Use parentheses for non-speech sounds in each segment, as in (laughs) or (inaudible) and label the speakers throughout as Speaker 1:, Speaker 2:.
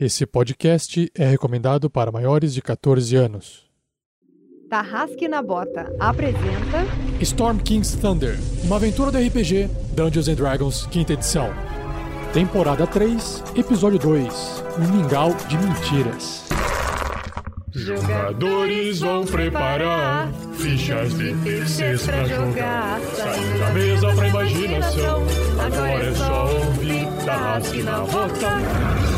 Speaker 1: Esse podcast é recomendado para maiores de 14 anos.
Speaker 2: Tarrasque na Bota apresenta
Speaker 1: Storm King's Thunder, uma aventura do RPG Dungeons and Dragons, quinta edição. Temporada 3, episódio 2, Um Mingau de Mentiras.
Speaker 3: Jogadores vão preparar fichas de terceiros pra jogar. Saindo da mesa pra imaginação. Agora é só ouvir Tarrasque na Bota.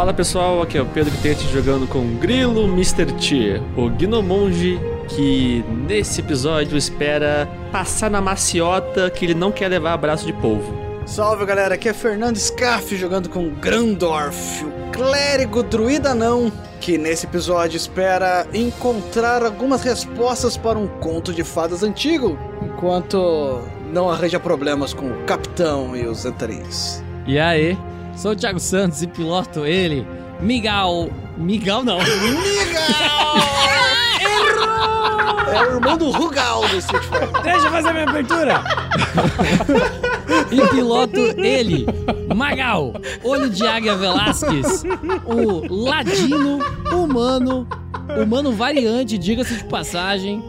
Speaker 4: Fala pessoal, aqui é o Pedro Tete jogando com o Grilo Mr. T, o Gnomonge que nesse episódio espera passar na maciota que ele não quer levar abraço de polvo.
Speaker 5: Salve galera, aqui é Fernando Scaff jogando com Grandorf, o clérigo druida não, que nesse episódio espera encontrar algumas respostas para um conto de fadas antigo, enquanto não arranja problemas com o capitão e os antarins.
Speaker 6: E aí, sou o Thiago Santos e piloto ele, Miguel. Miguel não. (laughs)
Speaker 5: É o irmão do Rugal do Street Fighter.
Speaker 6: Deixa eu fazer minha abertura. e piloto ele, Magal, olho de águia Velasquez, o ladino humano, humano variante, diga-se de passagem,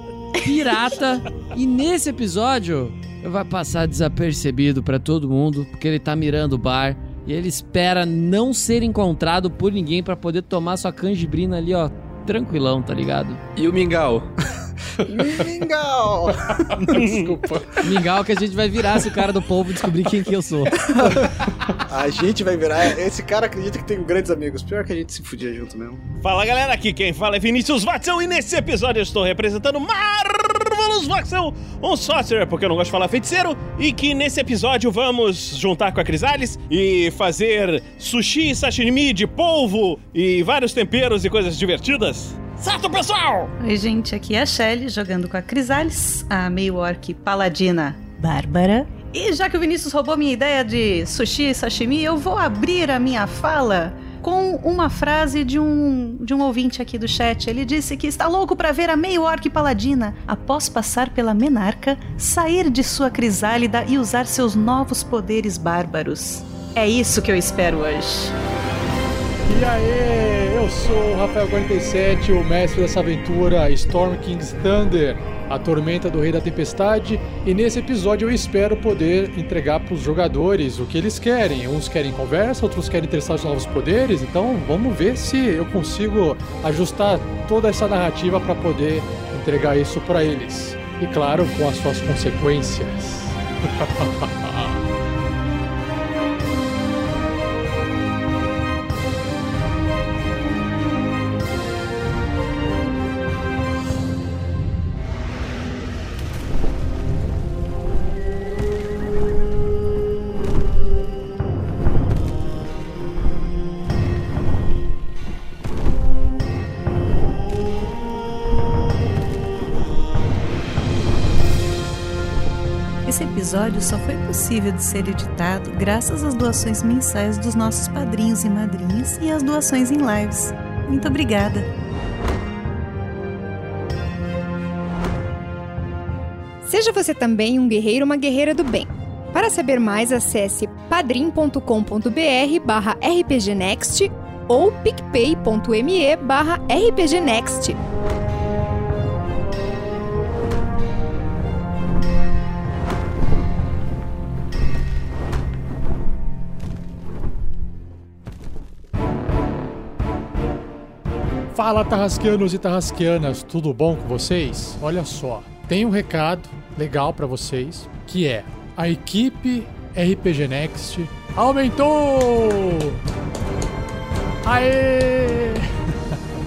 Speaker 6: pirata. E nesse episódio vai passar desapercebido pra todo mundo, porque ele tá mirando o bar. E ele espera não ser encontrado por ninguém pra poder tomar sua canjibrina ali, ó, tranquilão, tá ligado?
Speaker 4: E o Mingau? (laughs)
Speaker 5: Mingau! (laughs) Desculpa.
Speaker 6: Mingau que a gente vai virar se o cara do povo descobrir quem que eu sou.
Speaker 5: A gente vai virar. Esse cara acredita que tem grandes amigos. Pior que a gente se fudia junto mesmo.
Speaker 7: Fala galera, aqui quem fala é Vinícius Watson e nesse episódio eu estou representando Marvelous Watson, um sorcerer, porque eu não gosto de falar feiticeiro, e que nesse episódio vamos juntar com a Crisales e fazer sushi, sashimi de polvo e vários temperos e coisas divertidas. Certo, pessoal?
Speaker 2: Oi, gente, aqui é a Shelly jogando com a Crisales, a meio orc paladina Bárbara. E já que o Vinícius roubou minha ideia de sushi e sashimi, eu vou abrir a minha fala com uma frase de um, de um ouvinte aqui do chat. Ele disse que está louco para ver a meio orc paladina, após passar pela menarca, sair de sua crisálida e usar seus novos poderes bárbaros. É isso que eu espero hoje.
Speaker 1: E aí, sou o Rafael47, o mestre dessa aventura Storm King's Thunder, a tormenta do Rei da Tempestade, e nesse episódio eu espero poder entregar para os jogadores o que eles querem. Uns querem conversa, outros querem testar os novos poderes, então vamos ver se eu consigo ajustar toda essa narrativa para poder entregar isso para eles. E claro, com as suas consequências. (laughs)
Speaker 2: só foi possível de ser editado graças às doações mensais dos nossos padrinhos e madrinhas e às doações em lives. Muito obrigada!
Speaker 8: Seja você também um guerreiro ou uma guerreira do bem. Para saber mais, acesse padrim.com.br barra rpgnext ou picpay.me barra rpgnext.
Speaker 1: Fala Tarrasqueanos e Tarrasqueanas, tudo bom com vocês? Olha só, tem um recado legal pra vocês, que é a equipe RPG Next aumentou! Aê!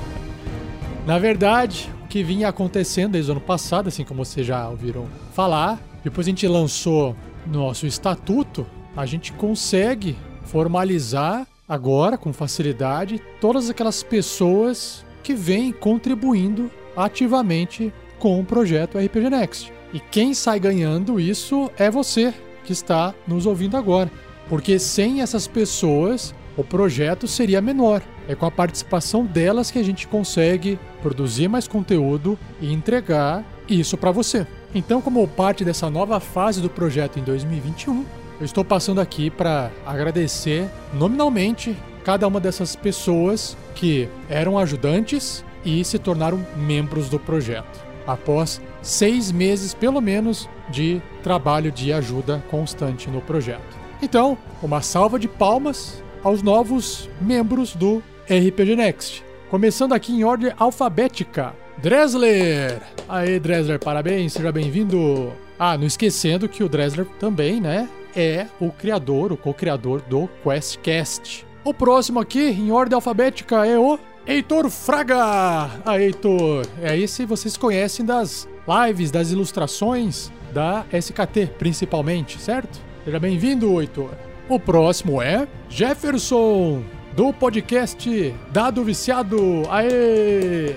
Speaker 1: (laughs) Na verdade, o que vinha acontecendo desde o ano passado, assim como vocês já ouviram falar, depois a gente lançou nosso estatuto, a gente consegue formalizar agora, com facilidade, todas aquelas pessoas que vêm contribuindo ativamente com o projeto RPG Next. E quem sai ganhando isso é você que está nos ouvindo agora. Porque sem essas pessoas, o projeto seria menor. É com a participação delas que a gente consegue produzir mais conteúdo e entregar isso para você. Então, como parte dessa nova fase do projeto em 2021, eu estou passando aqui para agradecer nominalmente cada uma dessas pessoas que eram ajudantes e se tornaram membros do projeto. Após seis meses, pelo menos, de trabalho de ajuda constante no projeto. Então, uma salva de palmas aos novos membros do RPG Next. Começando aqui em ordem alfabética. Dresler! Aê, Dresler, parabéns, seja bem-vindo. Ah, não esquecendo que o Dresler também, né, é o criador, o co-criador do QuestCast. O próximo aqui, em ordem alfabética, é o Heitor Fraga! Ah, Heitor, é esse vocês conhecem das lives, das ilustrações da SKT, principalmente, certo? Seja bem-vindo, Heitor. O próximo é Jefferson, do podcast Dado Viciado. Aê!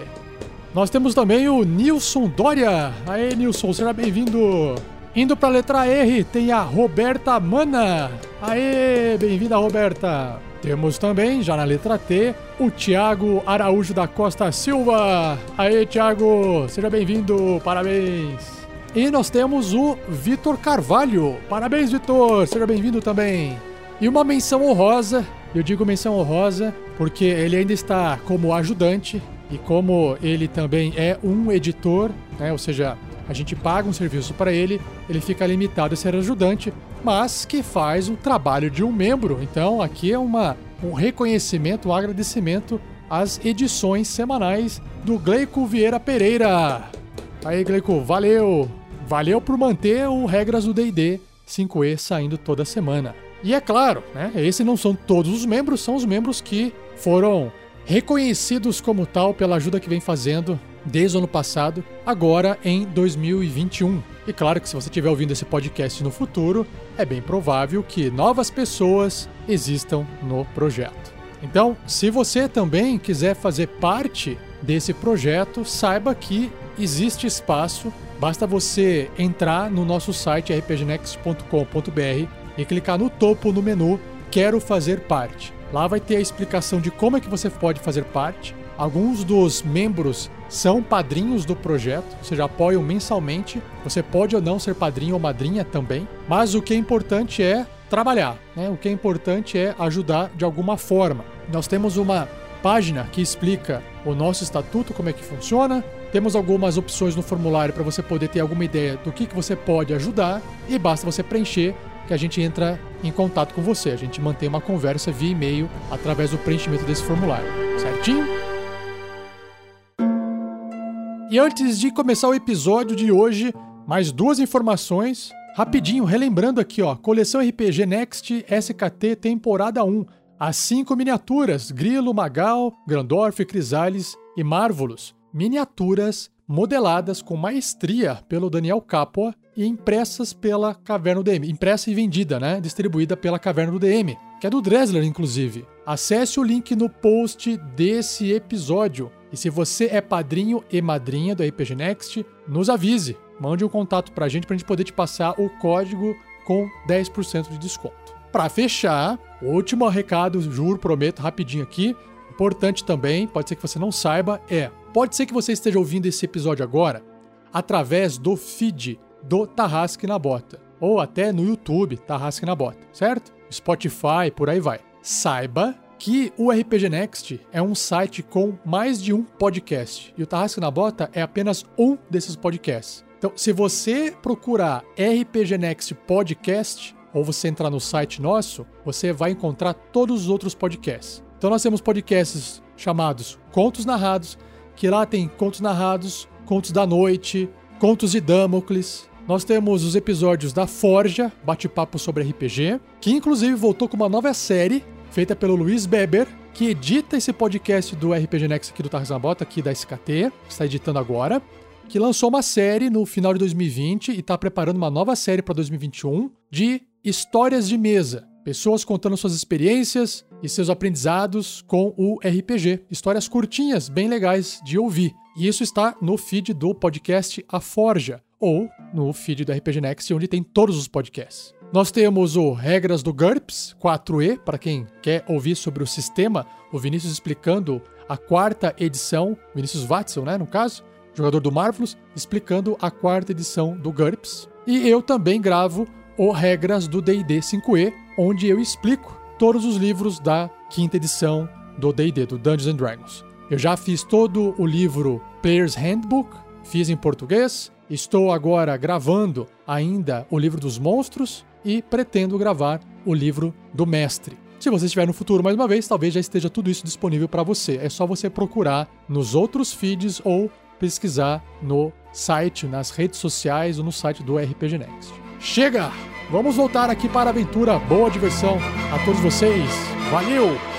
Speaker 1: Nós temos também o Nilson Dória. Aê, Nilson, seja bem-vindo. Indo para a letra R, tem a Roberta Mana. Aê, bem-vinda, Roberta. Temos também, já na letra T, o Tiago Araújo da Costa Silva. Aê, Tiago, seja bem-vindo, parabéns. E nós temos o Vitor Carvalho. Parabéns, Vitor, seja bem-vindo também. E uma menção honrosa, eu digo menção honrosa porque ele ainda está como ajudante e como ele também é um editor, né, ou seja, a gente paga um serviço para ele, ele fica limitado a ser ajudante, mas que faz o trabalho de um membro. Então aqui é uma, um reconhecimento, um agradecimento às edições semanais do Gleico Vieira Pereira. Aí, Gleico, valeu! Valeu por manter o Regras do D&D 5e saindo toda semana. E é claro, né, esses não são todos os membros, são os membros que foram reconhecidos como tal pela ajuda que vem fazendo desde o ano passado, agora em 2021. E claro que se você estiver ouvindo esse podcast no futuro, é bem provável que novas pessoas existam no projeto. Então, se você também quiser fazer parte desse projeto, saiba que existe espaço, basta você entrar no nosso site rpgnext.com.br e clicar no topo no menu Quero fazer parte. Lá vai ter a explicação de como é que você pode fazer parte. Alguns dos membros são padrinhos do projeto, ou seja, apoiam mensalmente. Você pode ou não ser padrinho ou madrinha também, mas o que é importante é trabalhar, né? O que é importante é ajudar de alguma forma. Nós temos uma página que explica o nosso estatuto, como é que funciona. Temos algumas opções no formulário para você poder ter alguma ideia do que, que você pode ajudar e basta você preencher que a gente entra em contato com você. A gente mantém uma conversa via e-mail através do preenchimento desse formulário. Certinho? E antes de começar o episódio de hoje, mais duas informações. Rapidinho, relembrando aqui, ó, coleção RPG Next SKT temporada 1. As cinco miniaturas: Grilo, Magal, Grandorf, Crisales e Marvolos. Miniaturas modeladas com maestria pelo Daniel Capua e impressas pela Caverna do DM. Impressa e vendida, né? Distribuída pela Caverna do DM, que é do Dresler, inclusive. Acesse o link no post desse episódio. E se você é padrinho e madrinha do RPG Next, nos avise. Mande um contato pra gente pra gente poder te passar o código com 10% de desconto. Para fechar, último recado, juro, prometo, rapidinho aqui. Importante também, pode ser que você não saiba, é: pode ser que você esteja ouvindo esse episódio agora através do feed do Tarrasque na Bota. Ou até no YouTube, Tarrasque na Bota, certo? Spotify, por aí vai. Saiba que o RPG Next é um site com mais de um podcast. E o Tarrasque na Bota é apenas um desses podcasts. Então, se você procurar RPG Next Podcast, ou você entrar no site nosso, você vai encontrar todos os outros podcasts. Então, nós temos podcasts chamados Contos Narrados, que lá tem contos narrados, contos da noite, contos de Damocles, nós temos os episódios da Forja, bate-papo sobre RPG, que inclusive voltou com uma nova série feita pelo Luiz Beber, que edita esse podcast do RPG Next aqui do Tarzan Bota, aqui da SKT, está editando agora, que lançou uma série no final de 2020 e está preparando uma nova série para 2021 de histórias de mesa, Pessoas contando suas experiências e seus aprendizados com o RPG. Histórias curtinhas, bem legais de ouvir. E isso está no feed do podcast A Forja, ou no feed do RPG Next, onde tem todos os podcasts. Nós temos o Regras do GURPS 4E, para quem quer ouvir sobre o sistema, o Vinícius explicando a quarta edição, Vinícius Watson, né, no caso, jogador do Marvelous, explicando a quarta edição do GURPS. E eu também gravo o Regras do D&D 5E, onde eu explico todos os livros da quinta edição do D&D, do Dungeons and Dragons. Eu já fiz todo o livro Player's Handbook, fiz em português, estou agora gravando ainda o livro dos monstros e pretendo gravar o livro do mestre. Se você estiver no futuro mais uma vez, talvez já esteja tudo isso disponível para você. É só você procurar nos outros feeds ou pesquisar no site, nas redes sociais ou no site do RPG Next. Chega! Vamos voltar aqui para a aventura. Boa diversão a todos vocês. Valeu!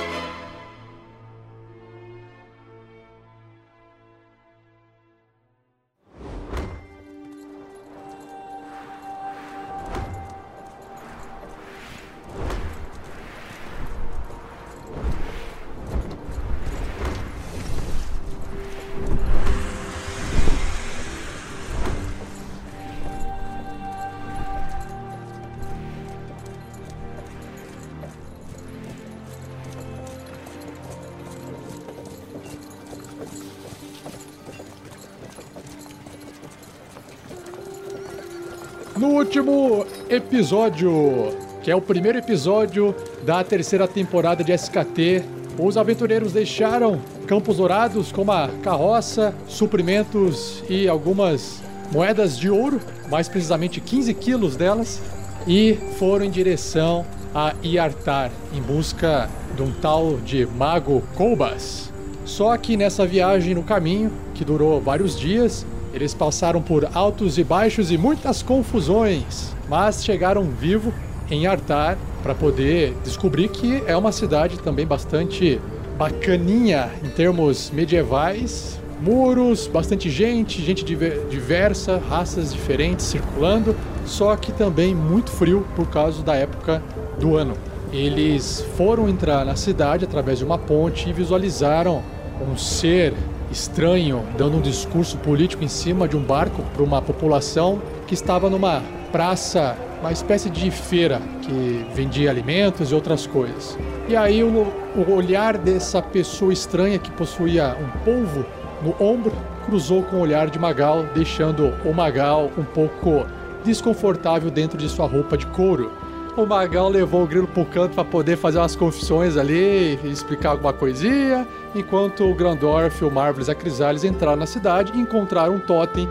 Speaker 1: Último episódio, que é o primeiro episódio da terceira temporada de SKT, os aventureiros deixaram Campos Dourados com uma carroça, suprimentos e algumas moedas de ouro, mais precisamente 15 quilos delas, e foram em direção a Iartar em busca de um tal de Mago Koubas. Só que nessa viagem no caminho, que durou vários dias, eles passaram por altos e baixos e muitas confusões, mas chegaram vivo em Artar para poder descobrir que é uma cidade também bastante bacaninha em termos medievais. Muros, bastante gente, gente diver- diversa, raças diferentes circulando, só que também muito frio por causa da época do ano. Eles foram entrar na cidade através de uma ponte e visualizaram um ser estranho dando um discurso político em cima de um barco para uma população que estava numa praça, uma espécie de feira que vendia alimentos e outras coisas. E aí o, o olhar dessa pessoa estranha que possuía um polvo no ombro cruzou com o olhar de Magal, deixando o Magal um pouco desconfortável dentro de sua roupa de couro. O Magal levou o grilo pro canto para poder fazer umas confissões ali, explicar alguma coisinha, enquanto o Grandorf, o Marvelous e a Crisales entraram na cidade e encontraram um totem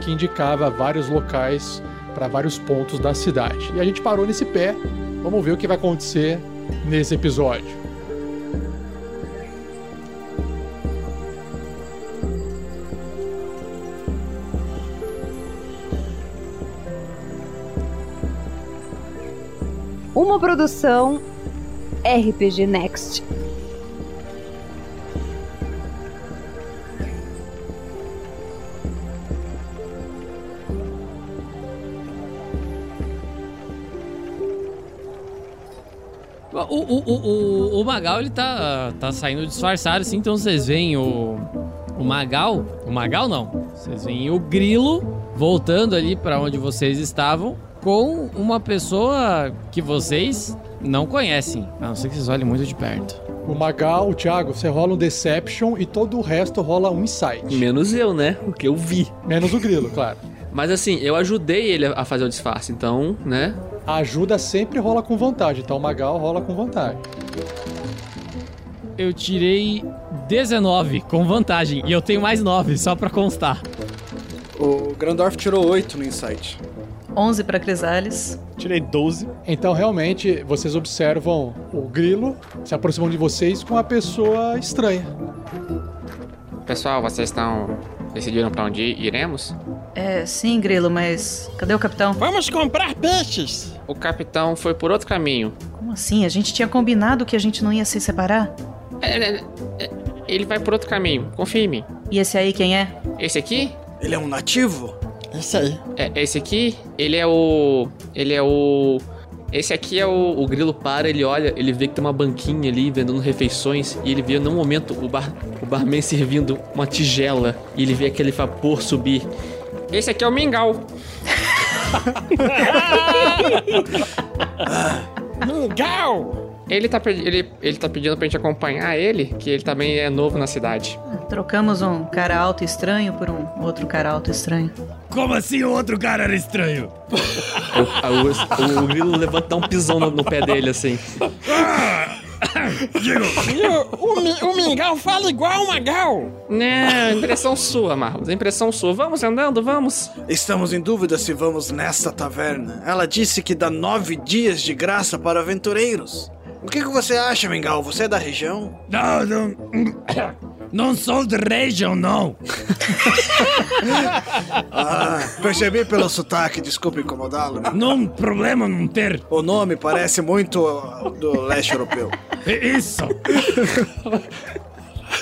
Speaker 1: que indicava vários locais para vários pontos da cidade. E a gente parou nesse pé. Vamos ver o que vai acontecer nesse episódio.
Speaker 9: Uma produção RPG Next.
Speaker 6: O, o, o, o, Magal, ele tá, tá saindo disfarçado, assim, então vocês veem o, o Magal. O Magal não. Vocês veem o Grilo voltando ali pra onde vocês estavam com uma pessoa que vocês não conhecem. A não ser que vocês olhem muito de perto.
Speaker 1: O Magal, o Thiago, você rola um Deception e todo o resto rola um Insight.
Speaker 4: Menos eu, né? O que eu vi.
Speaker 1: Menos o grilo, claro.
Speaker 4: Mas assim, eu ajudei ele a fazer o disfarce, então, né?
Speaker 1: A ajuda sempre rola com vantagem, então o Magal rola com vantagem.
Speaker 6: Eu tirei 19 com vantagem e eu tenho mais 9, só pra constar.
Speaker 5: O Grandorf tirou 8 no Insight.
Speaker 2: 11 para Crisales.
Speaker 7: Tirei 12.
Speaker 1: Então, realmente, vocês observam o grilo se aproximando de vocês com a pessoa estranha.
Speaker 10: Pessoal, vocês estão. decidiram pra onde iremos?
Speaker 2: É, sim, Grilo, mas cadê o capitão?
Speaker 7: Vamos comprar peixes!
Speaker 10: O capitão foi por outro caminho.
Speaker 2: Como assim? A gente tinha combinado que a gente não ia se separar?
Speaker 10: É, é, é, Ele vai por outro caminho, confia em mim.
Speaker 2: E esse aí quem é?
Speaker 10: Esse aqui?
Speaker 5: Ele é um nativo?
Speaker 7: Isso aí.
Speaker 10: É, esse aqui, ele é o. Ele é o.
Speaker 4: Esse aqui é o, o grilo para, ele olha, ele vê que tem uma banquinha ali vendendo refeições e ele vê num momento o, bar, o barman servindo uma tigela e ele vê aquele vapor subir. Esse aqui é o mingau. (laughs)
Speaker 7: Mingau!
Speaker 10: Ele tá, ele, ele tá pedindo pra gente acompanhar ele, que ele também é novo na cidade.
Speaker 2: Trocamos um cara alto estranho por um outro cara alto estranho.
Speaker 6: Como assim o outro cara era estranho?
Speaker 4: O, o- o grilo levanta um pisão no, no pé dele assim.
Speaker 7: O, o Mingau fala igual o Magal!
Speaker 10: Não, impressão sua, Marlos. Impressão sua. Vamos andando, vamos.
Speaker 5: Estamos em dúvida se vamos nesta taverna. Ela disse que dá nove dias de graça para aventureiros. O que, que você acha, Mingau? Você é da região?
Speaker 6: Não, não. (coughs) Não sou de região, não. (laughs)
Speaker 5: Ah, percebi pelo sotaque, desculpe incomodá-lo.
Speaker 6: Não problema não ter.
Speaker 5: O nome parece muito do leste europeu. (laughs)
Speaker 6: Isso. (laughs)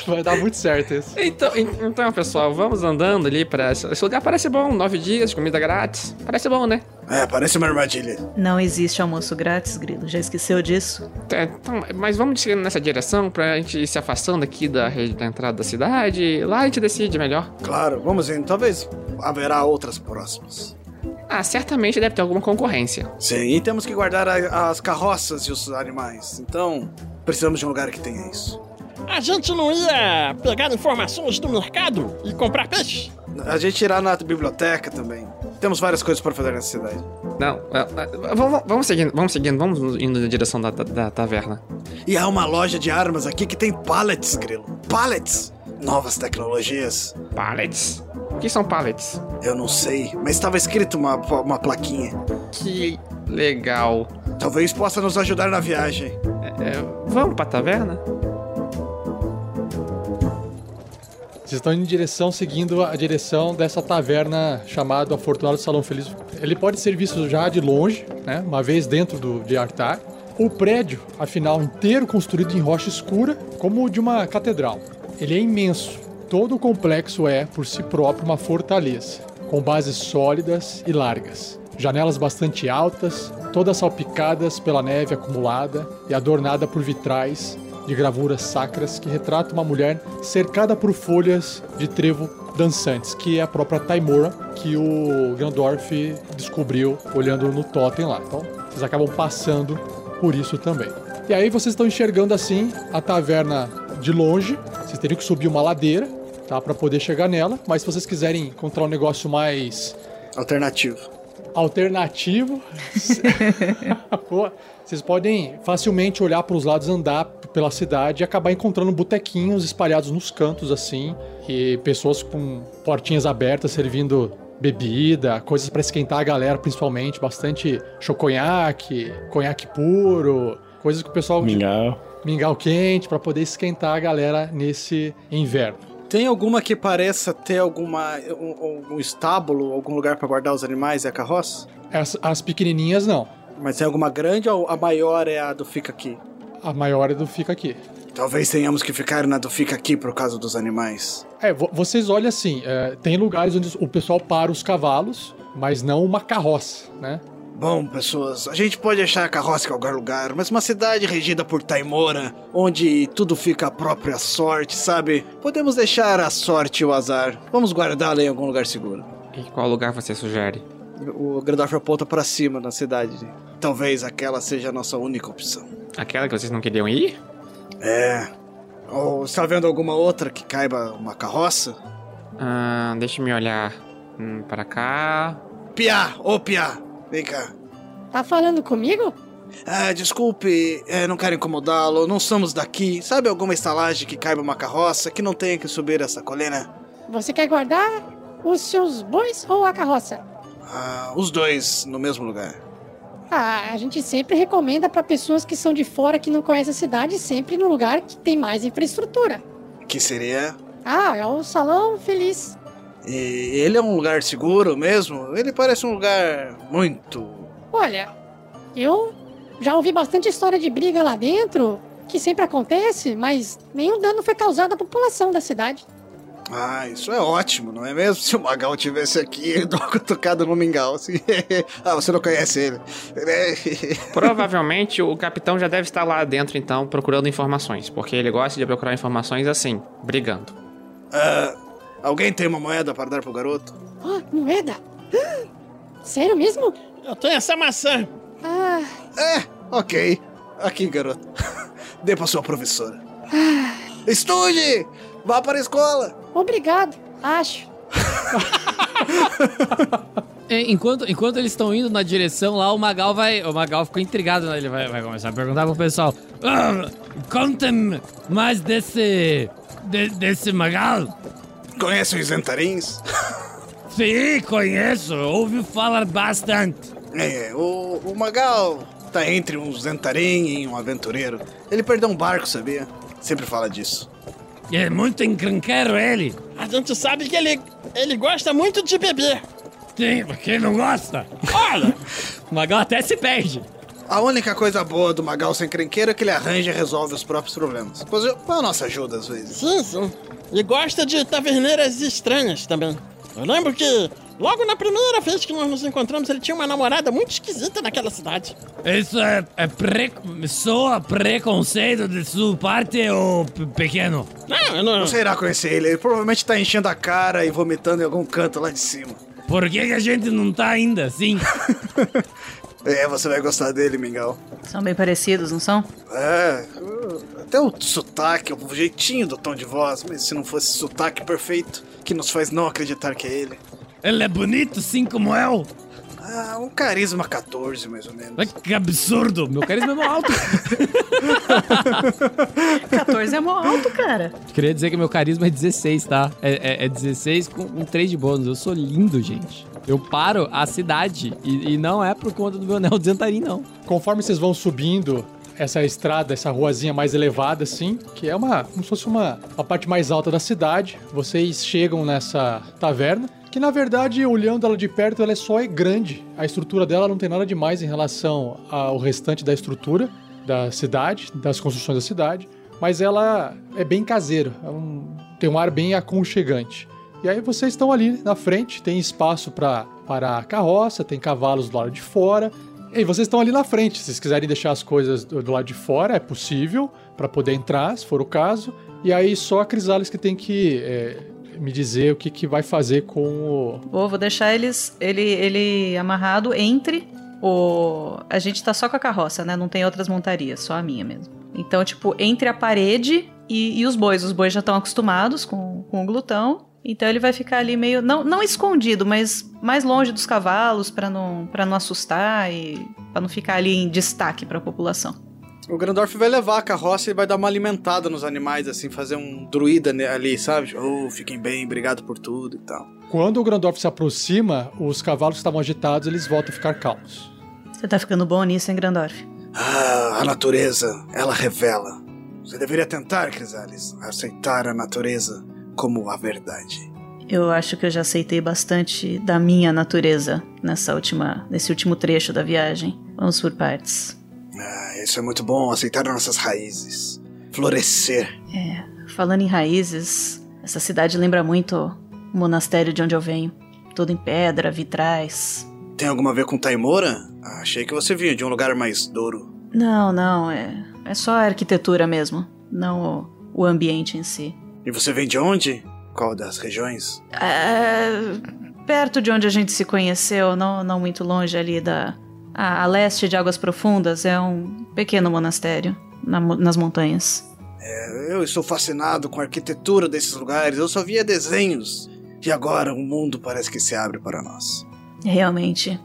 Speaker 6: (laughs)
Speaker 1: Vai dar muito certo isso.
Speaker 10: Então, en- então, pessoal, vamos andando ali pra. Esse esse lugar parece bom. Nove dias, comida grátis. Parece bom, né?
Speaker 5: É, parece uma armadilha.
Speaker 2: Não existe almoço grátis, Grilo. Já esqueceu disso?
Speaker 10: É, então, mas vamos seguindo nessa direção pra gente ir se afastando aqui da, rede da entrada da cidade. Lá a gente decide melhor.
Speaker 5: Claro, vamos indo. Talvez haverá outras próximas.
Speaker 10: Ah, certamente deve ter alguma concorrência.
Speaker 5: Sim, e temos que guardar a- as carroças e os animais. Então, precisamos de um lugar que tenha isso.
Speaker 7: A gente não ia pegar informações do mercado e comprar peixe?
Speaker 5: A gente irá na biblioteca também. Temos várias coisas para fazer nessa cidade.
Speaker 10: Não, é, é, vamos, seguindo, vamos seguindo, vamos indo na direção da, da- da taverna.
Speaker 5: E há uma loja de armas aqui que tem pallets, Grilo. Pallets! Novas tecnologias.
Speaker 10: Pallets? O que são pallets?
Speaker 5: Eu não sei, mas estava escrito uma, uma plaquinha.
Speaker 10: Que legal.
Speaker 5: Talvez possa nos ajudar na viagem.
Speaker 10: É, vamos pra taverna?
Speaker 1: Vocês estão em direção, seguindo a direção dessa taverna chamada Afortunado Salão Feliz. Ele pode ser visto já de longe, né? Uma vez dentro do, de Artar. O prédio, afinal, inteiro construído em rocha escura, como o de uma catedral. Ele é imenso. Todo o complexo é, por si próprio, uma fortaleza, com bases sólidas e largas. Janelas bastante altas, todas salpicadas pela neve acumulada e adornada por vitrais de gravuras sacras que retratam uma mulher cercada por folhas de trevo dançantes, que é a própria Taimora que o Gandorf descobriu olhando no totem lá. Então, vocês acabam passando por isso também. E aí vocês estão enxergando assim a taverna de longe. Vocês teriam que subir uma ladeira, tá, para poder chegar nela. Mas se vocês quiserem encontrar um negócio mais
Speaker 5: Alternativo.
Speaker 1: alternativo, (laughs) pô, vocês podem facilmente olhar para os lados, andar pela cidade e acabar encontrando botequinhos espalhados nos cantos assim, e pessoas com portinhas abertas servindo bebida, coisas para esquentar a galera, principalmente, bastante choconhaque, conhaque puro, coisas que o pessoal
Speaker 3: Mingau.
Speaker 1: mingau quente para poder esquentar a galera nesse inverno.
Speaker 5: Tem alguma que pareça ter alguma um, um estábulo, algum lugar para guardar os animais e a carroça?
Speaker 1: As, as pequenininhas não.
Speaker 5: Mas tem alguma grande ou a maior é a do Fica Aqui?
Speaker 1: A maior é do fica aqui.
Speaker 5: Talvez tenhamos que ficar na do Fica Aqui por causa dos animais.
Speaker 1: É, vo- vocês olham assim, é, tem lugares onde o pessoal para os cavalos, mas não uma carroça, né?
Speaker 5: Bom, pessoas, a gente pode achar a carroça em qualquer lugar, mas uma cidade regida por Taimora, onde tudo fica à própria sorte, sabe? Podemos deixar a sorte e o azar. Vamos guardá-la em algum lugar seguro.
Speaker 10: E qual lugar você sugere?
Speaker 5: O Grandorf aponta para cima na cidade. Talvez aquela seja a nossa única opção.
Speaker 10: Aquela que vocês não queriam ir?
Speaker 5: É. Ou está vendo alguma outra que caiba uma carroça?
Speaker 10: Ah, deixa me olhar. Hum, para cá.
Speaker 5: Piá! Ô Piá! Vem cá.
Speaker 11: Tá falando comigo?
Speaker 5: Ah, desculpe, é, não quero incomodá-lo, não somos daqui. Sabe alguma estalagem que caiba uma carroça que não tenha que subir essa colina?
Speaker 11: Você quer guardar os seus bois ou a carroça?
Speaker 5: Ah, os dois no mesmo lugar.
Speaker 11: Ah, a gente sempre recomenda para pessoas que são de fora que não conhecem a cidade, sempre no lugar que tem mais infraestrutura.
Speaker 5: Que seria.
Speaker 11: Ah, é o Salão Feliz.
Speaker 5: E ele é um lugar seguro mesmo? Ele parece um lugar muito.
Speaker 11: Olha, eu já ouvi bastante história de briga lá dentro, que sempre acontece, mas nenhum dano foi causado à população da cidade.
Speaker 5: Ah, isso é ótimo, não é mesmo? (laughs) Se o Magal tivesse aqui, (laughs) ele dá uma cutucada no mingau, assim. (laughs) ah, você não conhece ele.
Speaker 10: Provavelmente o capitão já deve estar lá dentro, então, procurando informações. Porque ele gosta de procurar informações assim, brigando.
Speaker 5: Ah, alguém tem uma moeda para dar pro garoto?
Speaker 11: Ah, moeda? Ah, (gasps) Sério mesmo?
Speaker 7: Eu tenho essa maçã.
Speaker 11: Ah,
Speaker 5: É, ok. Aqui, garoto. Dê pra sua professora. Estude! Vá para a escola!
Speaker 11: Obrigado. Acho. (laughs)
Speaker 6: É, Enquanto, enquanto eles estão indo na direção lá, o Magal vai. O Magal ficou intrigado, né? Ele vai, vai começar a perguntar pro pessoal. Ah, Contem mais desse. de- desse Magal.
Speaker 5: Conhece os Zentarins? (laughs)
Speaker 6: Sim, conheço. Ouvi falar bastante.
Speaker 5: É, o, o Magal tá entre um Zentarim e um aventureiro. Ele perdeu um barco, sabia? Sempre fala disso.
Speaker 6: É muito encrenqueiro ele.
Speaker 7: A gente sabe que ele, ele gosta muito de beber.
Speaker 6: Sim, quem não gosta?
Speaker 7: Olha,
Speaker 6: O (laughs) Magal até se perde.
Speaker 5: A única coisa boa do Magal sem crenqueiro é que ele arranja e resolve os próprios problemas. Pois eu- com a nossa ajuda, às vezes.
Speaker 7: sim, sim. E gosta de taverneiras estranhas também. Eu lembro que logo na primeira vez que nós nos encontramos, ele tinha uma namorada muito esquisita naquela cidade.
Speaker 6: Isso é, é pre... soa preconceito de sua parte ou pequeno?
Speaker 7: Não, eu não.
Speaker 5: Você irá conhecer ele. Ele provavelmente tá enchendo a cara e vomitando em algum canto lá de cima.
Speaker 6: Por que, que a gente não tá ainda assim? (laughs)
Speaker 5: É, você vai gostar dele, Mingau.
Speaker 2: São bem parecidos, não são?
Speaker 5: É, até o sotaque, o jeitinho do tom de voz, mas se não fosse sotaque perfeito que nos faz não acreditar que é ele.
Speaker 6: Ele é bonito, assim como eu.
Speaker 5: Ah, um carisma 14, mais ou menos.
Speaker 6: Ai, Que absurdo! Meu carisma é mó alto. (laughs)
Speaker 2: 14 é mó alto, cara.
Speaker 6: Queria dizer que meu carisma é 16, tá? É, é, é 16 com um 3 de bônus. Eu sou lindo, gente. Eu paro a cidade e, e não é por conta do meu anel de Zantarim, não.
Speaker 1: Conforme vocês vão subindo essa estrada, essa ruazinha mais elevada, assim, que é uma. como se fosse uma, a parte mais alta da cidade, vocês chegam nessa taverna. Que na verdade, olhando ela de perto, ela é só é grande. A estrutura dela não tem nada demais em relação ao restante da estrutura da cidade, das construções da cidade. Mas ela é bem caseira, é um- tem um ar bem aconchegante. E aí vocês estão ali na frente, tem espaço para parar a carroça, tem cavalos do lado de fora. E vocês estão ali na frente. Se vocês quiserem deixar as coisas do, do lado de fora, é possível para poder entrar, se for o caso. E aí só a Crisales que tem que é, me dizer o que, que vai fazer com o.
Speaker 2: Vou, vou deixar eles, ele, ele amarrado entre o. A gente tá só com a carroça, né? Não tem outras montarias, só a minha mesmo. Então, tipo, entre a parede e, e os bois. Os bois já estão acostumados com, com o glutão. Então ele vai ficar ali meio. Não, não escondido, mas mais longe dos cavalos pra não, pra não assustar e pra não ficar ali em destaque pra população.
Speaker 5: O Grandorf vai levar a carroça e vai dar uma alimentada nos animais, assim, fazer um druida ali, sabe? Oh, fiquem bem, obrigado por tudo e tal.
Speaker 1: Quando o Grandorf se aproxima, os cavalos que estavam agitados eles voltam a ficar calmos.
Speaker 2: Você tá ficando bom nisso, hein, Grandorf?
Speaker 5: Ah, a natureza, ela revela. Você deveria tentar, Crisales, aceitar a natureza como a verdade.
Speaker 2: Eu acho que eu já aceitei bastante da minha natureza nessa última, nesse último trecho da viagem. Vamos por partes.
Speaker 5: Ah, isso é muito bom, aceitar nossas raízes. Florescer.
Speaker 2: É, falando em raízes, essa cidade lembra muito o monastério de onde eu venho. Tudo em pedra, vitrais.
Speaker 5: Tem alguma a ver com Taimora? Ah, achei que você vinha de um lugar mais duro.
Speaker 2: Não, não, é, é só a arquitetura mesmo, não o, o ambiente em si.
Speaker 5: E você vem de onde? Qual das regiões?
Speaker 2: É, perto de onde a gente se conheceu, não, não muito longe ali da. A, a leste de Águas Profundas é um pequeno monastério na nas montanhas.
Speaker 5: É, eu estou fascinado com a arquitetura desses lugares. Eu só via desenhos. E agora o mundo parece que se abre para nós.
Speaker 2: Realmente,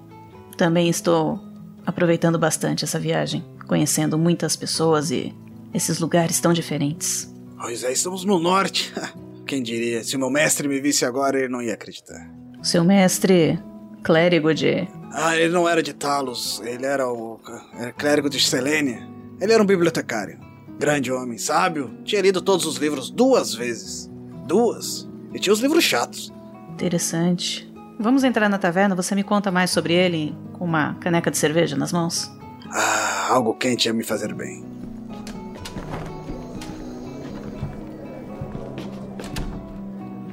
Speaker 2: também estou aproveitando bastante essa viagem, conhecendo muitas pessoas e esses lugares tão diferentes.
Speaker 5: Pois é, estamos no norte. (laughs) Quem diria? Se o meu mestre me visse agora, ele não ia acreditar.
Speaker 2: Seu mestre, clérigo de.
Speaker 5: Ah, ele não era de Talos, ele era o era clérigo de Selênia. Ele era um bibliotecário. Grande homem, sábio. Tinha lido todos os livros duas vezes. Duas. E tinha os livros chatos.
Speaker 2: Interessante. Vamos entrar na taverna, você me conta mais sobre ele com uma caneca de cerveja nas mãos?
Speaker 5: Ah, algo quente ia me fazer bem.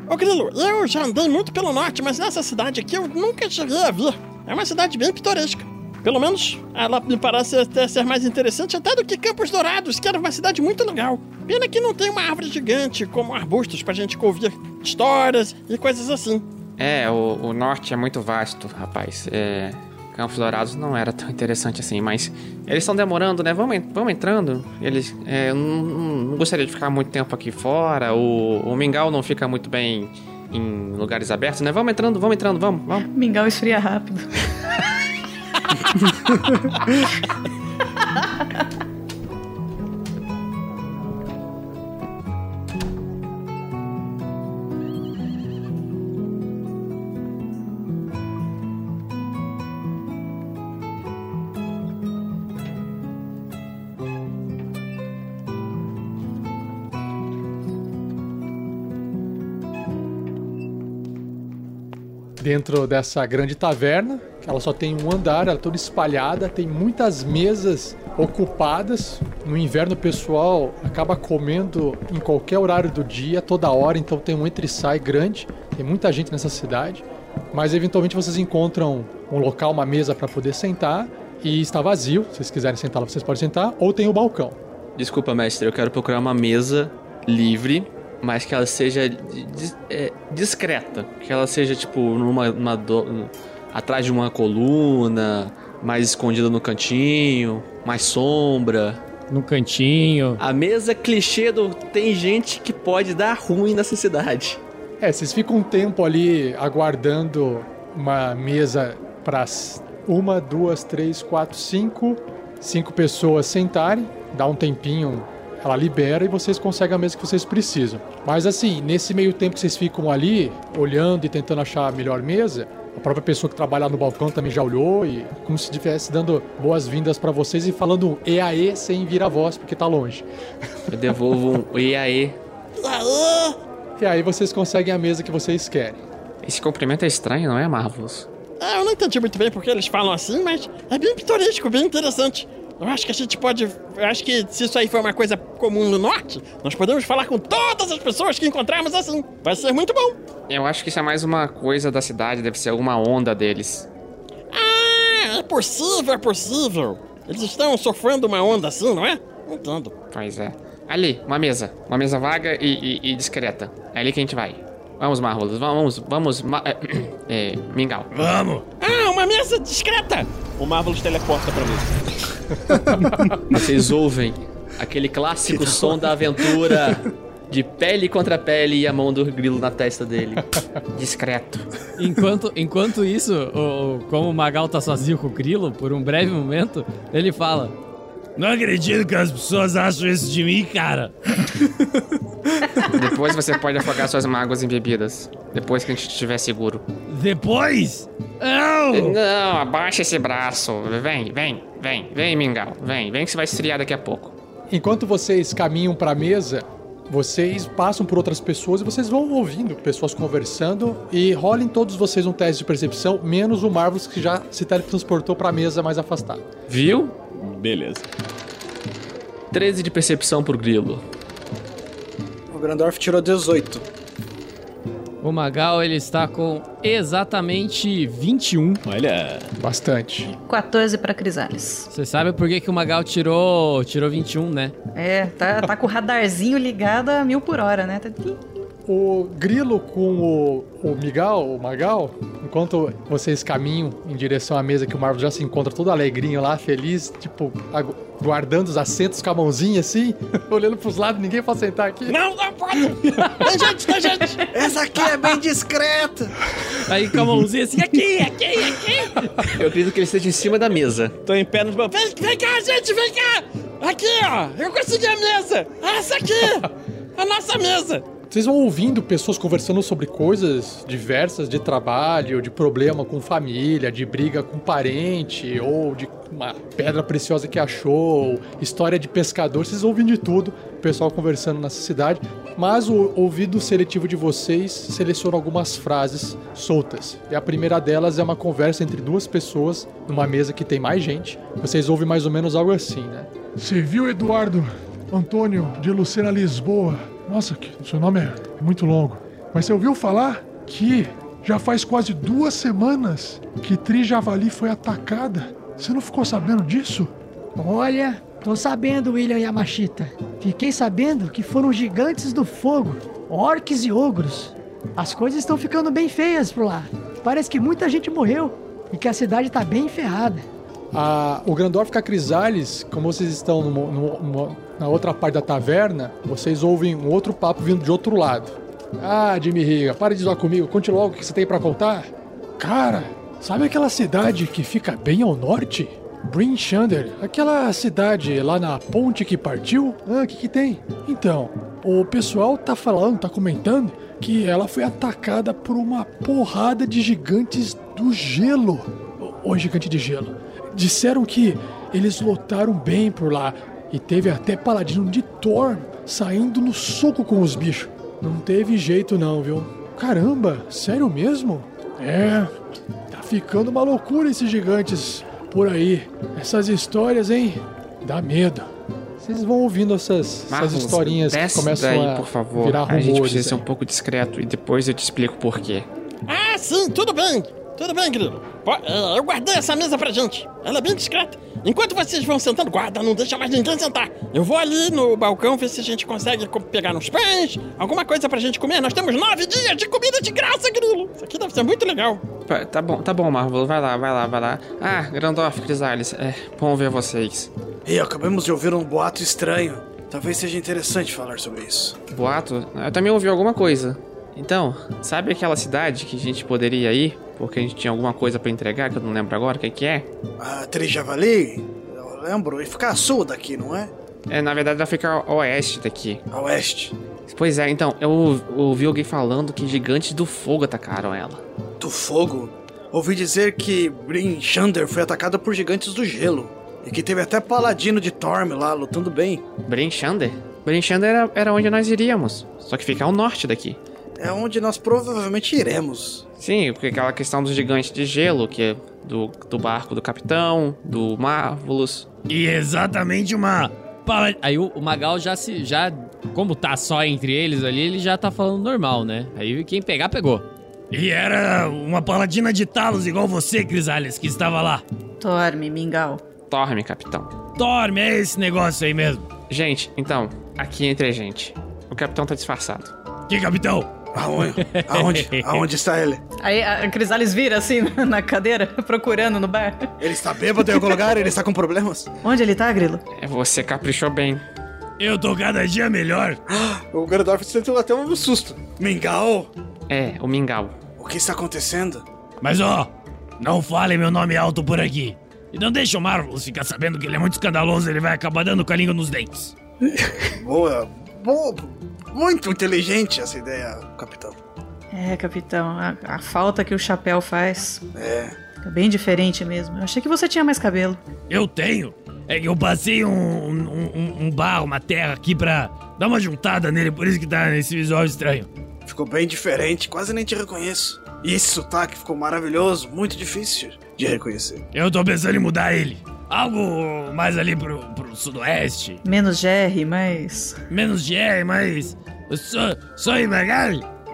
Speaker 12: Ô Grilo, eu já andei muito pelo norte, mas nessa cidade aqui eu nunca cheguei a ver. É uma cidade bem pitoresca. Pelo menos ela me parece até ser mais interessante até do que Campos Dourados, que era uma cidade muito legal. Pena que não tem uma árvore gigante como arbustos pra gente ouvir histórias e coisas assim.
Speaker 10: É, o, o norte é muito vasto, rapaz. É, Campos Dourados não era tão interessante assim, mas eles estão demorando, né? Vamos, vamos entrando. Eles, é, eu não, não gostaria de ficar muito tempo aqui fora. O, o mingau não fica muito bem em lugares abertos, né? Vamos entrando, vamos entrando, vamos, vamos.
Speaker 2: Mingau esfria rápido. (laughs)
Speaker 1: dentro dessa grande taverna. Ela só tem um andar, ela é toda espalhada, tem muitas mesas ocupadas. No inverno, o pessoal acaba comendo em qualquer horário do dia, toda hora, então tem um entre sai grande. Tem muita gente nessa cidade. Mas eventualmente vocês encontram um local, uma mesa para poder sentar e está vazio. Se vocês quiserem sentar lá, vocês podem sentar, ou tem o balcão.
Speaker 4: Desculpa, mestre, eu quero procurar uma mesa livre, mas que ela seja dis- é, discreta. Que ela seja, tipo, numa, numa do- atrás de uma coluna, mais escondida no cantinho, mais sombra.
Speaker 6: No cantinho.
Speaker 4: A mesa clichê do tem gente que pode dar ruim nessa cidade.
Speaker 1: É, vocês ficam um tempo ali aguardando uma mesa para uma, duas, três, quatro, cinco, cinco pessoas sentarem, dá um tempinho, ela libera e vocês conseguem a mesa que vocês precisam. Mas assim, nesse meio tempo que vocês ficam ali, olhando e tentando achar a melhor mesa, a própria pessoa que trabalha no balcão também já olhou e como se estivesse dando boas-vindas para vocês e falando EAE sem vir a voz, porque tá longe.
Speaker 4: Eu devolvo um EAE.
Speaker 1: E aí vocês conseguem a mesa que vocês querem.
Speaker 10: Esse cumprimento é estranho, não é, Marvelous?
Speaker 12: É, eu não entendi muito bem porque eles falam assim, mas é bem pitoresco, bem interessante. Eu acho que a gente pode. Eu acho que se isso aí for uma coisa comum no norte, nós podemos falar com todas as pessoas que encontrarmos assim. Vai ser muito bom.
Speaker 10: Eu acho que isso é mais uma coisa da cidade, deve ser alguma onda deles.
Speaker 12: Ah, é possível, é possível. Eles estão sofrendo uma onda assim, não é? Entendo.
Speaker 10: Pois é. Ali, uma mesa. Uma mesa vaga e, e- e discreta. É ali que a gente vai. Vamos, Marvelous, vamos, vamos. Ma é, é, (clears throat) Mingau.
Speaker 12: Vamos! Ah, uma mesa discreta!
Speaker 7: O Marvelous teleporta pra mesa. (laughs) (laughs)
Speaker 4: Vocês ouvem aquele clássico som da aventura de pele contra pele e a mão do grilo na testa dele. (laughs)
Speaker 10: Discreto.
Speaker 6: Enquanto, enquanto isso, o, o- como o Magal tá sozinho com o Grilo, por um breve momento, ele fala: Não acredito que as pessoas acham isso de mim, cara. (laughs)
Speaker 10: Depois você pode afogar suas mágoas em bebidas. Depois que a gente estiver seguro.
Speaker 6: Depois? Não!
Speaker 10: Não, abaixa esse braço. Vem, vem, vem, vem, Mingau. Vem, vem que você vai esfriar daqui a pouco.
Speaker 1: Enquanto vocês caminham para a mesa, vocês passam por outras pessoas e vocês vão ouvindo pessoas conversando e rolem todos vocês um teste de percepção, menos o Marvelous que já se teletransportou para a mesa mais afastada.
Speaker 4: Viu?
Speaker 7: Beleza.
Speaker 4: 13 de percepção pro grilo.
Speaker 5: O Grandorf tirou 18.
Speaker 6: O Magal, ele está com exatamente 21.
Speaker 7: Olha.
Speaker 1: Bastante.
Speaker 2: 14 pra Crisales.
Speaker 6: Você sabe por que, que o Magal tirou, tirou 21, né?
Speaker 2: É, tá, tá com o radarzinho ligado a mil por hora, né? Tá...
Speaker 1: O Grilo com o, o Migal, o Magal, enquanto vocês caminham em direção à mesa que o Marvel já se encontra todo alegrinho lá, feliz, tipo, guardando os assentos com a mãozinha assim, (laughs) olhando pros lados, ninguém pode sentar aqui.
Speaker 12: Não, não pode! (laughs) Tem gente, tem gente!
Speaker 5: Essa aqui é bem discreta.
Speaker 6: Aí com a mãozinha assim, aqui, aqui, aqui.
Speaker 4: Eu acredito que ele esteja em cima da mesa.
Speaker 7: Tô em pé nos bancos.
Speaker 12: Vem, vem cá, gente, vem cá! Aqui, ó! Eu consegui a mesa! Essa aqui! A nossa mesa!
Speaker 1: Vocês vão ouvindo pessoas conversando sobre coisas diversas de trabalho, de problema com família, de briga com parente, ou de uma pedra preciosa que achou, história de pescador. Vocês ouvem de tudo, o pessoal conversando nessa cidade. Mas o ouvido seletivo de vocês seleciona algumas frases soltas. E a primeira delas é uma conversa entre duas pessoas numa mesa que tem mais gente. Vocês ouvem mais ou menos algo assim, né?
Speaker 3: Você viu, Eduardo? Antônio de Lucena Lisboa. Nossa, que seu nome é muito longo. Mas você ouviu falar que já faz quase duas semanas que Tri Javali foi atacada? Você não ficou sabendo disso?
Speaker 11: Olha, tô sabendo, William Yamashita. Fiquei sabendo que foram gigantes do fogo, orques e ogros. As coisas estão ficando bem feias por lá. Parece que muita gente morreu e que a cidade tá bem ferrada.
Speaker 1: A- o Grandorf com a Crisales, como vocês estão no- no- na outra parte da taverna, vocês ouvem um outro papo vindo de outro lado. Ah, Jimmy Riga, para de zoar comigo, conte logo o que você tem pra contar.
Speaker 3: Cara, sabe aquela cidade que fica bem ao norte?
Speaker 1: Bryn Shander, aquela cidade lá na ponte que partiu? Ah, o que, que tem?
Speaker 3: Então, o pessoal tá falando, tá comentando que ela foi atacada por uma porrada de gigantes do gelo. Ou gigante de gelo. Disseram que eles lutaram bem por lá e teve até paladino de Thorn saindo no soco com os bichos.
Speaker 1: Não teve jeito não, viu?
Speaker 3: Caramba, sério mesmo? É, tá ficando uma loucura esses gigantes por aí. Essas histórias, hein? Dá medo.
Speaker 1: Vocês vão ouvindo essas, essas
Speaker 10: Marcos,
Speaker 1: historinhas que começam
Speaker 10: daí,
Speaker 1: a
Speaker 10: por favor.
Speaker 1: virar
Speaker 10: a
Speaker 1: rumores.
Speaker 10: gente precisa ser um pouco discreto e depois eu te explico por quê.
Speaker 12: Ah, sim, tudo bem. Tudo bem, Grilo. Po- é, Eu guardei essa mesa pra gente. Ela é bem discreta. Enquanto vocês vão sentando, guarda, não deixa mais ninguém sentar. Eu vou ali no balcão ver se a gente consegue co- pegar uns pães, alguma coisa pra gente comer. Nós temos nove dias de comida de graça, Grilo. Isso aqui deve ser muito legal.
Speaker 10: Tá bom, tá bom, Marvel. Vai lá, vai lá, vai lá. Ah, Grandorf, Crisales, é bom ver vocês.
Speaker 5: E acabamos de ouvir um boato estranho. Talvez seja interessante falar sobre isso.
Speaker 10: Boato? Eu também ouvi alguma coisa. Então, sabe aquela cidade que a gente poderia ir? Porque a gente tinha alguma coisa pra entregar que eu não lembro agora o que, que é?
Speaker 5: A Trijavali, eu lembro, e fica a sul daqui, não é?
Speaker 10: É, na verdade ela fica a oeste daqui.
Speaker 5: A oeste.
Speaker 10: Pois é, então, eu ouvi alguém falando que gigantes do fogo atacaram ela.
Speaker 5: Do fogo? Ouvi dizer que Bryn Shander foi atacada por gigantes do gelo. E que teve até paladino de Torm lá, lutando bem.
Speaker 10: Brinchander? Brinchander era, era onde nós iríamos, só que fica ao norte daqui.
Speaker 5: É onde nós provavelmente iremos.
Speaker 10: Sim, porque aquela questão dos gigantes de gelo, que é do, do barco do capitão, do Marvelous.
Speaker 6: E exatamente uma. pala- Aí o, o Magal já se. já Como tá só entre eles ali, ele já tá falando normal, né? Aí quem pegar, pegou. E era uma paladina de Talos igual você, Crisales, que estava lá.
Speaker 2: Dorme, mingau.
Speaker 10: Dorme, capitão.
Speaker 6: Dorme, é esse negócio aí mesmo.
Speaker 10: Gente, então, aqui entre a gente. O capitão tá disfarçado.
Speaker 6: Que capitão?
Speaker 5: Aonde? Aonde? (laughs) Aonde está ele?
Speaker 2: Aí a Crisales vira assim (laughs) na cadeira, (laughs) procurando no bar.
Speaker 5: Ele está bêbado em algum lugar? Ele está com problemas?
Speaker 2: Onde ele tá, Grilo?
Speaker 10: É, você caprichou bem.
Speaker 6: Eu tô cada dia melhor.
Speaker 5: O Gandalf sentiu até um susto. Mingau,
Speaker 10: É, o Mingau.
Speaker 5: o que está acontecendo?
Speaker 6: Mas ó, não fale meu nome alto por aqui. E não deixe o Marvelous ficar sabendo que ele é muito escandaloso, ele vai acabar dando com a língua nos dentes.
Speaker 5: Boa, boa, muito inteligente essa ideia, capitão.
Speaker 2: É, capitão, a, a falta que o chapéu faz.
Speaker 5: É.
Speaker 2: É bem diferente mesmo. Eu achei que você tinha mais cabelo.
Speaker 6: Eu tenho. É que eu passei um, um, um, um bar, uma terra aqui pra dar uma juntada nele, por isso que tá nesse visual estranho.
Speaker 5: Ficou bem diferente, quase nem te reconheço. E esse sotaque ficou maravilhoso, muito difícil de reconhecer.
Speaker 6: Eu tô pensando em mudar ele. Algo mais ali pro, pro sudoeste.
Speaker 2: Menos GR, mas.
Speaker 6: Menos de R, mas. Só, só embargar?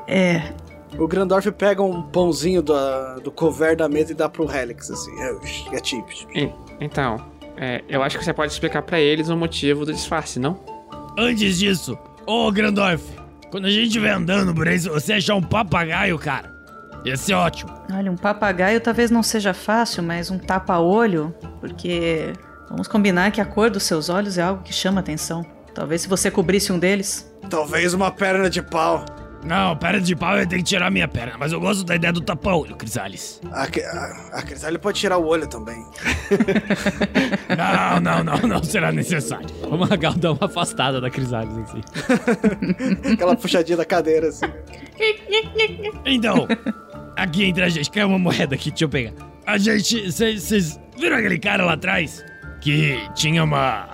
Speaker 2: É.
Speaker 5: O Grandorf pega um pãozinho do, do cover da mesa e dá pro Helix, assim. É, é típico.
Speaker 10: E- então, é, eu acho que você pode explicar pra eles o motivo do disfarce, não?
Speaker 6: Antes disso, ô Grandorf, quando a gente estiver andando por aí, se você achar um papagaio, cara, ia ser ótimo.
Speaker 2: Olha, um papagaio talvez não seja fácil, mas um tapa-olho, porque vamos combinar que a cor dos seus olhos é algo que chama atenção. Talvez se você cobrisse um deles.
Speaker 5: Talvez uma perna de pau.
Speaker 6: Não, perna de pau eu tenho que tirar minha perna, mas eu gosto da ideia do tapa-olho, Crisales.
Speaker 5: A, a, a Crisale pode tirar o olho também. (laughs)
Speaker 6: Não, não, não, não será necessário. O Magal dá uma afastada da Crisales, assim. (laughs)
Speaker 5: Aquela puxadinha da cadeira, assim.
Speaker 6: Então, aqui entre a gente, caiu uma moeda aqui, deixa eu pegar. A gente, vocês viram aquele cara lá atrás? Que tinha uma...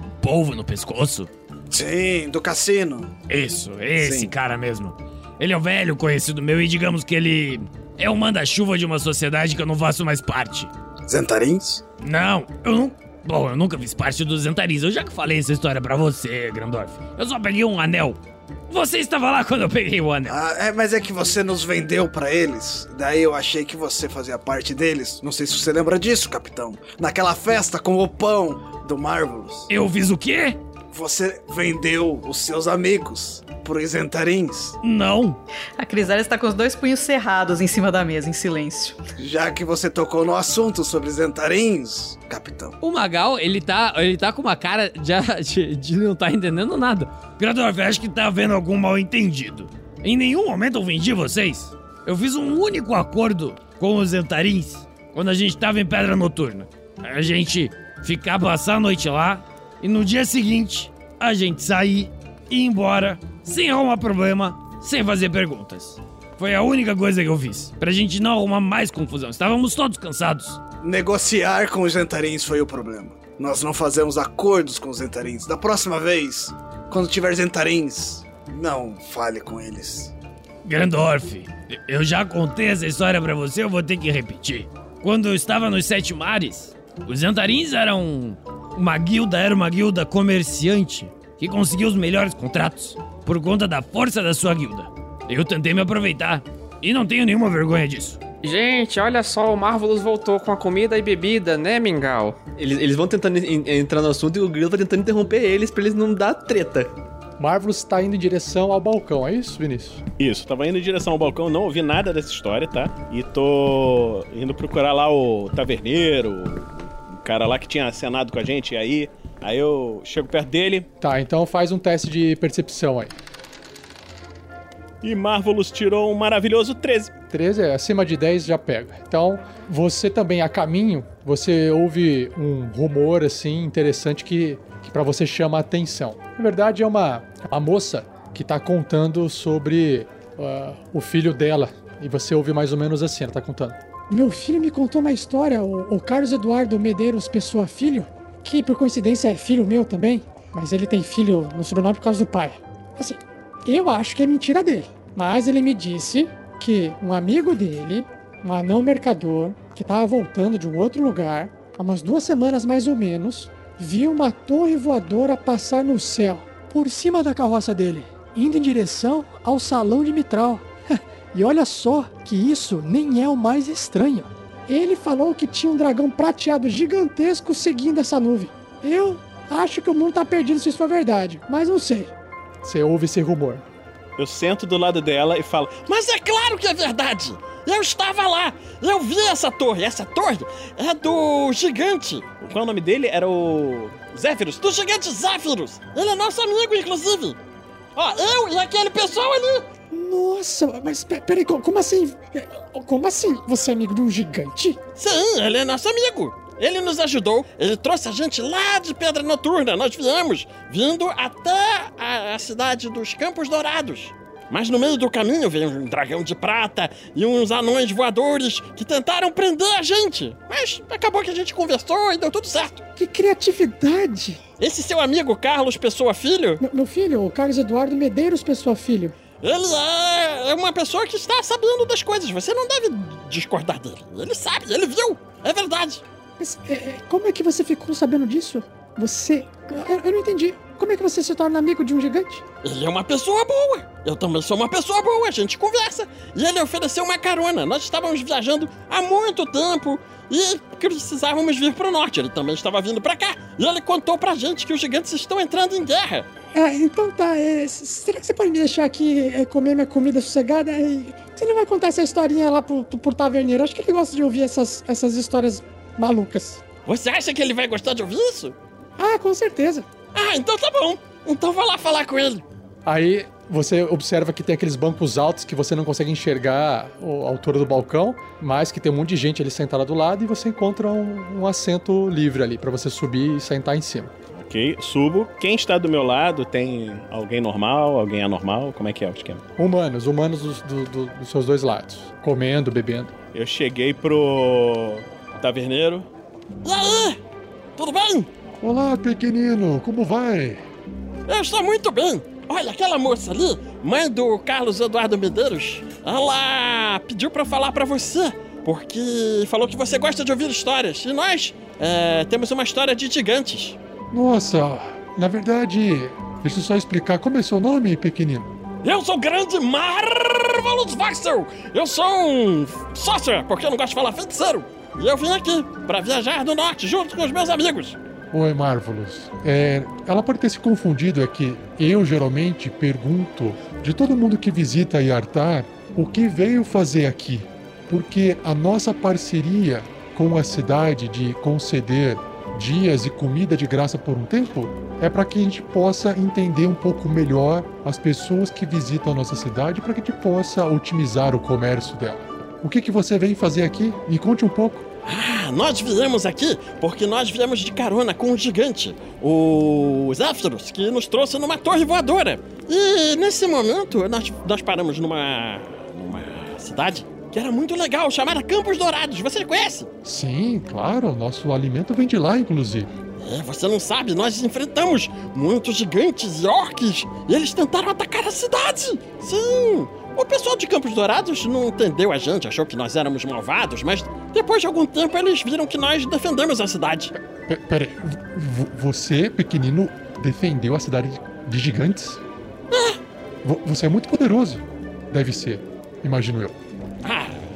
Speaker 6: um polvo no pescoço?
Speaker 5: Sim, do cassino.
Speaker 6: Isso, esse
Speaker 5: Sim.
Speaker 6: cara mesmo. Ele é um velho conhecido meu e digamos que ele é o manda-chuva de uma sociedade que eu não faço mais parte.
Speaker 5: Zentarins?
Speaker 6: Não, eu não. Bom, eu nunca fiz parte dos Zentarins. Eu já que falei essa história pra você, Grandorf. Eu só peguei um anel Você estava lá quando eu peguei o anel.
Speaker 5: Ah, é, mas é que você nos vendeu pra eles. Daí eu achei que você fazia parte deles. Não sei se você lembra disso, capitão. Naquela festa com o pão do Marvelous.
Speaker 6: Eu fiz o quê?
Speaker 5: Você vendeu os seus amigos pros Zentarins.
Speaker 6: Não.
Speaker 2: A Crisália está com os dois punhos cerrados em cima da mesa, em silêncio.
Speaker 5: Já que você tocou no assunto sobre Zentarins, capitão.
Speaker 6: O Magal, ele tá, ele tá com uma cara de, de, de não tá entendendo nada.
Speaker 13: Gradorf, acho que tá havendo algum mal entendido. Em nenhum momento eu vendi vocês. Eu fiz um único acordo com os Zentarins quando a gente tava em Pedra Noturna. A gente ficar passar a noite lá e no dia seguinte a gente sair e ir embora sem arrumar problema, sem fazer perguntas. Foi a única coisa que eu fiz, pra gente não arrumar mais confusão. Estávamos todos cansados.
Speaker 5: Negociar com os Zentarins foi o problema. Nós não fazemos acordos com os Zentarins. Da próxima vez, quando tiver Zentarins, não fale com eles.
Speaker 13: Grandorf, eu já contei essa história pra você, eu vou ter que repetir. Quando eu estava nos Sete Mares, os Antarins eram uma guilda, era uma guilda comerciante que conseguiu os melhores contratos por conta da força da sua guilda. Eu tentei me aproveitar e não tenho nenhuma vergonha disso.
Speaker 10: Gente, olha só, o Marvelous voltou com a comida e bebida, né, Mingau?
Speaker 4: Eles, eles vão tentando en- entrar no assunto e o Grilo tá tentando interromper eles pra eles não dar treta.
Speaker 1: Marvelous está indo em direção ao balcão, é isso, Vinícius?
Speaker 7: Isso, tava indo em direção ao balcão, não ouvi nada dessa história, tá? E tô indo procurar lá o taverneiro, cara lá que tinha acenado com a gente, aí, aí eu chego perto dele
Speaker 1: Tá, então faz um teste de percepção aí.
Speaker 7: e Marvelous tirou um maravilhoso 13.
Speaker 1: 13 é acima de 10 já pega. Então, você também a caminho, você ouve um rumor assim interessante que, que para você chama a atenção. Na verdade, é uma a moça que tá contando sobre ah, o filho dela. E você ouve mais ou menos assim, ela tá contando.
Speaker 11: Meu filho me contou uma história, o, o Carlos Eduardo Medeiros Pessoa Filho, que por coincidência é filho meu também, mas ele tem filho no sobrenome por causa do pai. Assim, eu acho que é mentira dele, mas ele me disse que um amigo dele, um anão mercador, que estava voltando de um outro lugar, há umas duas semanas mais ou menos, viu uma torre voadora passar no céu, por cima da carroça dele, indo em direção ao salão de Mitral. E olha só que isso nem é o mais estranho. Ele falou que tinha um dragão prateado gigantesco seguindo essa nuvem. Eu acho que o mundo tá perdido se isso for verdade, mas não sei.
Speaker 1: Você ouve esse rumor.
Speaker 7: Eu sento do lado dela e falo:
Speaker 12: Mas é claro que é verdade! Eu estava lá! Eu vi essa torre! Essa torre é do gigante!
Speaker 7: Qual é o nome dele? Era o. Zéfiros?
Speaker 12: Do gigante Zéfiros! Ele é nosso amigo, inclusive! Ó, eu e aquele pessoal ali!
Speaker 11: Nossa, mas pe- peraí, co- como assim? Como assim? Você é amigo de um gigante?
Speaker 12: Sim, ele é nosso amigo! Ele nos ajudou, ele trouxe a gente lá de Pedra Noturna. Nós viemos, vindo até a, a cidade dos Campos Dourados. Mas no meio do caminho veio um dragão de prata e uns anões voadores que tentaram prender a gente. Mas acabou que a gente conversou e deu tudo certo.
Speaker 11: Que criatividade!
Speaker 12: Esse seu amigo Carlos Pessoa Filho,
Speaker 11: Meu, meu filho, o Carlos Eduardo Medeiros Pessoa Filho.
Speaker 12: Ele é, é uma pessoa que está sabendo das coisas. Você não deve discordar dele. Ele sabe, ele viu. É verdade.
Speaker 11: Mas é, é, como é que você ficou sabendo disso? Você. Eu, eu não entendi. Como é que você se torna amigo de um gigante?
Speaker 12: Ele é uma pessoa boa. Eu também sou uma pessoa boa. A gente conversa. E ele ofereceu uma carona. Nós estávamos viajando há muito tempo e precisávamos vir para o norte. Ele também estava vindo para cá. E ele contou pra gente que os gigantes estão entrando em guerra.
Speaker 11: Ah, então tá. é, será que você pode me deixar aqui é, comer minha comida sossegada? É, você não vai contar essa historinha lá pro, pro taverneiro? Acho que ele gosta de ouvir essas, essas histórias malucas.
Speaker 12: Você acha que ele vai gostar de ouvir isso?
Speaker 11: Ah, com certeza.
Speaker 12: Ah, então tá bom. Então vá lá falar com ele.
Speaker 1: Aí você observa que tem aqueles bancos altos que você não consegue enxergar o- a altura do balcão, mas que tem um monte de gente ali sentada do lado e você encontra um, um assento livre ali pra você subir e sentar em cima.
Speaker 7: Ok, subo. Quem está do meu lado tem alguém normal, alguém anormal? Como é que é o esquema?
Speaker 1: Humanos, humanos dos, do- do- dos seus dois lados, comendo, bebendo.
Speaker 7: Eu cheguei pro taverneiro.
Speaker 12: E aí? Tudo bem?
Speaker 3: Olá, pequenino, como vai?
Speaker 12: Eu estou muito bem. Olha, aquela moça ali, mãe do Carlos Eduardo Medeiros, ela pediu pra eu falar pra você, porque falou que você gosta de ouvir histórias. E nós é, temos uma história de gigantes.
Speaker 3: Nossa, na verdade, Deixa eu só explicar. Como é seu nome, pequenino?
Speaker 12: Eu sou o grande Marvelous Vaxel! Eu sou um sorcerer, porque eu não gosto de falar feiticeiro. E eu vim aqui pra viajar no norte junto com os meus amigos.
Speaker 3: Oi, Marvelous. É, ela pode ter se confundido, é que eu geralmente pergunto de todo mundo que visita Yartar o que veio fazer aqui. Porque a nossa parceria com a cidade de conceder dias e comida de graça por um tempo é para que a gente possa entender um pouco melhor as pessoas que visitam a nossa cidade para que a gente possa otimizar o comércio dela. O que, que você vem fazer aqui? Me conte um pouco.
Speaker 12: Ah, nós viemos aqui porque nós viemos de carona com um gigante, o Zéfiros, que nos trouxe numa torre voadora. E nesse momento nós, nós paramos numa, numa cidade que era muito legal, chamada Campos Dourados. Você conhece?
Speaker 3: Sim, claro, nosso alimento vem de lá, inclusive.
Speaker 12: É, você não sabe, nós enfrentamos muitos gigantes e orques e eles tentaram atacar a cidade. Sim, o pessoal de Campos Dourados não entendeu a gente, achou que nós éramos malvados, mas depois de algum tempo eles viram que nós defendemos a cidade.
Speaker 3: P peraí, v- você, pequenino, defendeu a cidade de gigantes? Vo- Você é muito poderoso. Deve ser, imagino eu.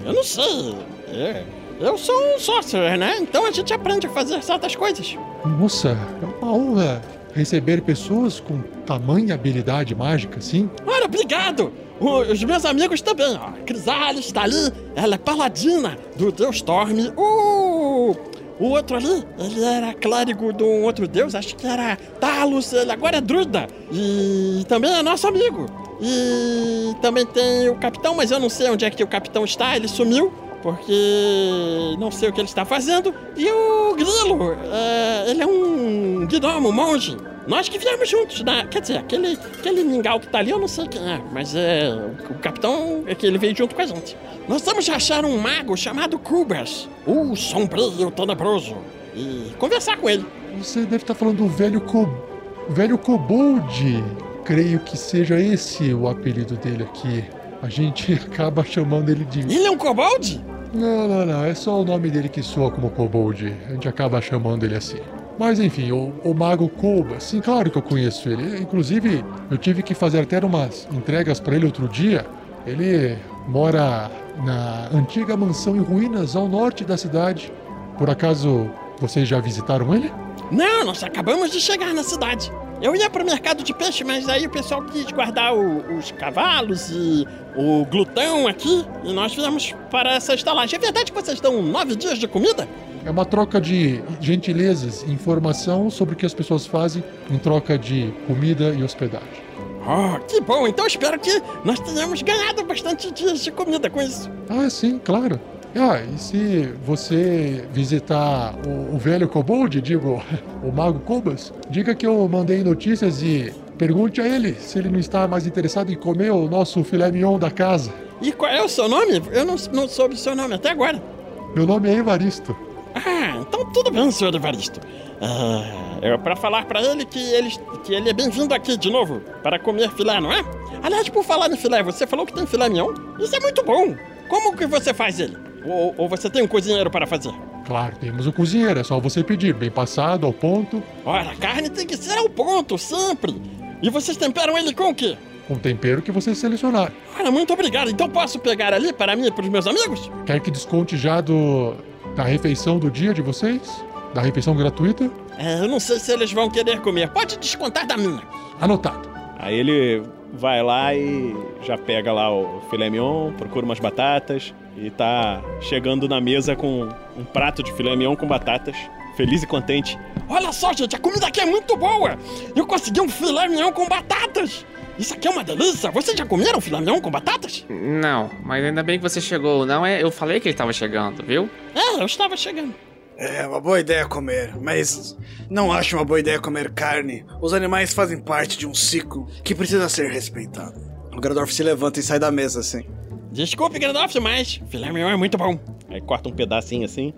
Speaker 12: Eu não sei. É, eu sou um sorcerer, né? Então a gente aprende a fazer certas coisas.
Speaker 3: Nossa, é uma honra receber pessoas com tamanha habilidade mágica assim.
Speaker 12: Olha, obrigado! O- Os meus amigos também, ó. Crisales tá ali, ela é paladina do deus Storm. O, o outro ali, ele era clérigo de um outro deus, acho que era Talos, ele agora é druida. E também é nosso amigo. E também tem o capitão, mas eu não sei onde é que o capitão está, ele sumiu. Porque não sei o que ele está fazendo. E o Grilo, é, ele é um gnomo, monge. Nós que viemos juntos, né? Quer dizer, aquele, aquele mingau que tá ali, eu não sei quem é, mas é. O capitão é que ele veio junto com a gente. Nós vamos achar um mago chamado Kubas, o sombrio tenebroso, e conversar com ele.
Speaker 3: Você deve estar falando do velho co... velho kobold. Creio que seja esse o apelido dele aqui. A gente (laughs) acaba chamando ele de.
Speaker 12: Ele é um kobold?
Speaker 3: Não, não, não. É só o nome dele que soa como kobold. A gente acaba chamando ele assim. Mas enfim, o, o Mago Koba, sim, claro que eu conheço ele. Inclusive, eu tive que fazer até umas entregas para ele outro dia. Ele mora na antiga mansão em ruínas ao norte da cidade. Por acaso vocês já visitaram ele?
Speaker 12: Não, nós acabamos de chegar na cidade. Eu ia pro mercado de peixe, mas aí o pessoal quis guardar o- os cavalos e o glutão aqui, e nós viemos para essa estalagem. É verdade que vocês dão nove dias de comida?
Speaker 3: É uma troca de gentilezas informação sobre o que as pessoas fazem em troca de comida e hospedagem.
Speaker 12: Oh, que bom! Então espero que nós tenhamos ganhado bastante dias de comida com isso.
Speaker 3: Ah, sim, claro. Ah, e se você visitar o, o velho kobold, digo, (laughs) o mago Cobas, diga que eu mandei notícias e pergunte a ele se ele não está mais interessado em comer o nosso filé mignon da casa.
Speaker 12: E qual é o seu nome? Eu não, não soube o seu nome até agora.
Speaker 3: Meu nome é Evaristo.
Speaker 12: Ah, então tudo bem, senhor Evaristo. Ah, é para falar para ele que ele, que ele é bem-vindo aqui de novo para comer filé, não é? Aliás, por falar em filé, você falou que tem filé mignon? Isso é muito bom. Como que você faz ele? Ou, ou você tem um cozinheiro para fazer?
Speaker 3: Claro, temos o cozinheiro, é só você pedir, bem passado, ao ponto,
Speaker 12: Ora, a carne tem que ser ao ponto, sempre. E vocês temperam ele com o quê?
Speaker 3: com tempero que você selecionar.
Speaker 12: Ora, muito obrigado. Então posso pegar ali para mim e para os meus amigos?
Speaker 3: Quer que desconte já do da refeição do dia de vocês? Da refeição gratuita?
Speaker 12: É, eu não sei se eles vão querer comer. Pode descontar da minha.
Speaker 3: Anotado.
Speaker 7: Aí ele vai lá e já pega lá o filé mignon, procura umas batatas e tá chegando na mesa com um prato de filé mignon com batatas, feliz e contente.
Speaker 12: Olha só, gente, a comida aqui é muito boa. Eu consegui um filé mignon com batatas. Isso aqui é uma delícia. Vocês já comeram filé mignon com batatas?
Speaker 10: Não, mas ainda bem que você chegou, não é? Eu falei que ele tava chegando, viu?
Speaker 12: É, eu estava chegando.
Speaker 5: É uma boa ideia comer, mas não acho uma boa ideia comer carne. Os animais fazem parte de um ciclo que precisa ser respeitado. O Gradorf se levanta e sai da mesa assim.
Speaker 12: Desculpe, Gandalf, mas filé mignon é muito bom.
Speaker 7: Aí corta um pedacinho assim.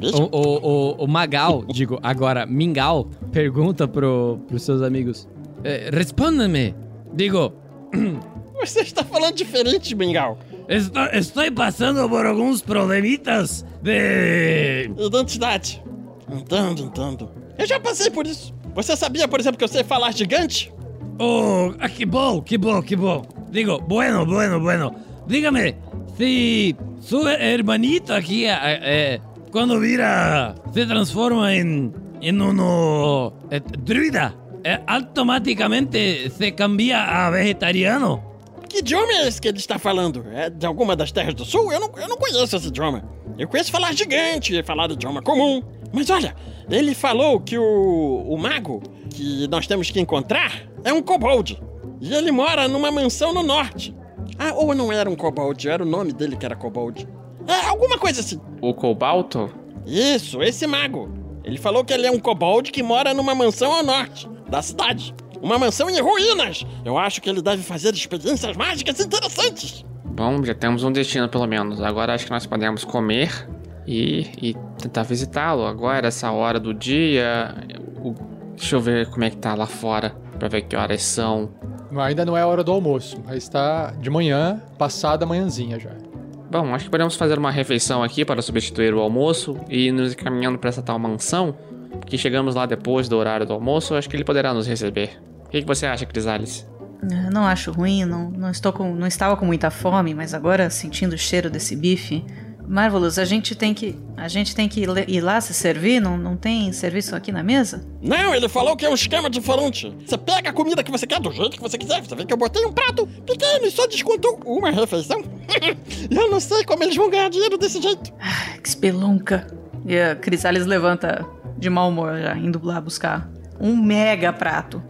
Speaker 6: O, o, o, o Magal, (laughs) digo, agora, Mingau, pergunta pro, pros seus amigos. Eh, Responda-me. Digo, (clears throat)
Speaker 12: Você está falando diferente, Mingau.
Speaker 13: Estou, estou passando por alguns problemitas de.
Speaker 12: Identidade. Entendo, entendo. Eu já passei por isso. Você sabia, por exemplo, que eu sei falar gigante?
Speaker 13: Oh, ah, que bom, que bom, que bom. Digo, bueno, bueno, bueno. Dígame, si su hermanito aquí, eh, eh, cuando vira, se transforma en, en uno eh, druida, eh, automáticamente se cambia a vegetariano.
Speaker 12: Que idioma é esse que ele está falando? É de alguma das terras do sul? Eu não, eu não conheço esse idioma. Eu conheço falar gigante, falar idioma comum. Mas olha, ele falou que o, o mago que nós temos que encontrar é um kobold. E ele mora numa mansão no norte. Ah, ou não era um kobold, era o nome dele que era kobold. É, alguma coisa assim.
Speaker 10: O cobalto?
Speaker 12: Isso, esse mago. Ele falou que ele é um kobold que mora numa mansão ao norte da cidade. Uma mansão em ruínas. Eu acho que ele deve fazer experiências mágicas interessantes.
Speaker 10: Bom, já temos um destino pelo menos. Agora acho que nós podemos comer e, e tentar visitá-lo. Agora, essa hora do dia. o- deixa eu ver como é que tá lá fora. Pra ver que horas são.
Speaker 1: Ainda não é a hora do almoço, mas está de manhã, passada a manhãzinha já.
Speaker 10: Bom, acho que podemos fazer uma refeição aqui para substituir o almoço e ir nos encaminhando para essa tal mansão. Que chegamos lá depois do horário do almoço, acho que ele poderá nos receber. O que, que você acha, Crisales?
Speaker 2: Eu Não acho ruim, não, não estou com, não estava com muita fome, mas agora sentindo o cheiro desse bife. Marvelous, a gente tem que, a gente tem que ir lá se servir. Não, não tem serviço aqui na mesa?
Speaker 12: Não, ele falou que é um esquema diferente. Você pega a comida que você quer do jeito que você quiser. Você vê que eu botei um prato pequeno e só descontou uma refeição. (laughs) eu não sei como eles vão ganhar dinheiro desse jeito.
Speaker 2: Que espelunca. E a Crisales levanta de mau humor já, indo lá buscar um mega prato.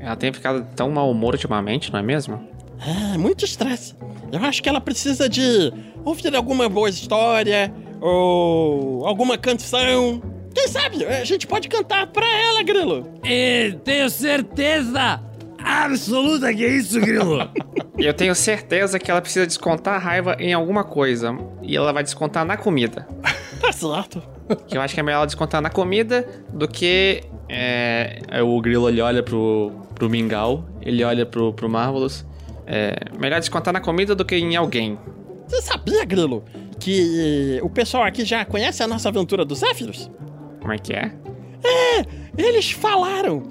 Speaker 10: Ela tem ficado tão mau humor ultimamente, não é mesmo?
Speaker 12: É, muito estresse. Eu acho que ela precisa de ouvir alguma boa história ou alguma canção. Quem sabe a gente pode cantar pra ela, Grilo.
Speaker 13: E tenho certeza absoluta que é isso, Grilo.
Speaker 10: E (laughs) eu tenho certeza que ela precisa descontar a raiva em alguma coisa. E ela vai descontar na comida. (laughs)
Speaker 12: Tá certo.
Speaker 10: Que eu acho que é melhor ela descontar na comida do que. É, é, o Grilo ele olha pro, pro Mingau, ele olha pro, pro Marvelous. É, melhor descontar na comida do que em alguém.
Speaker 12: Você sabia, Grilo, que o pessoal aqui já conhece a nossa aventura dos Zéfiros?
Speaker 10: Como é que é?
Speaker 12: É, eles falaram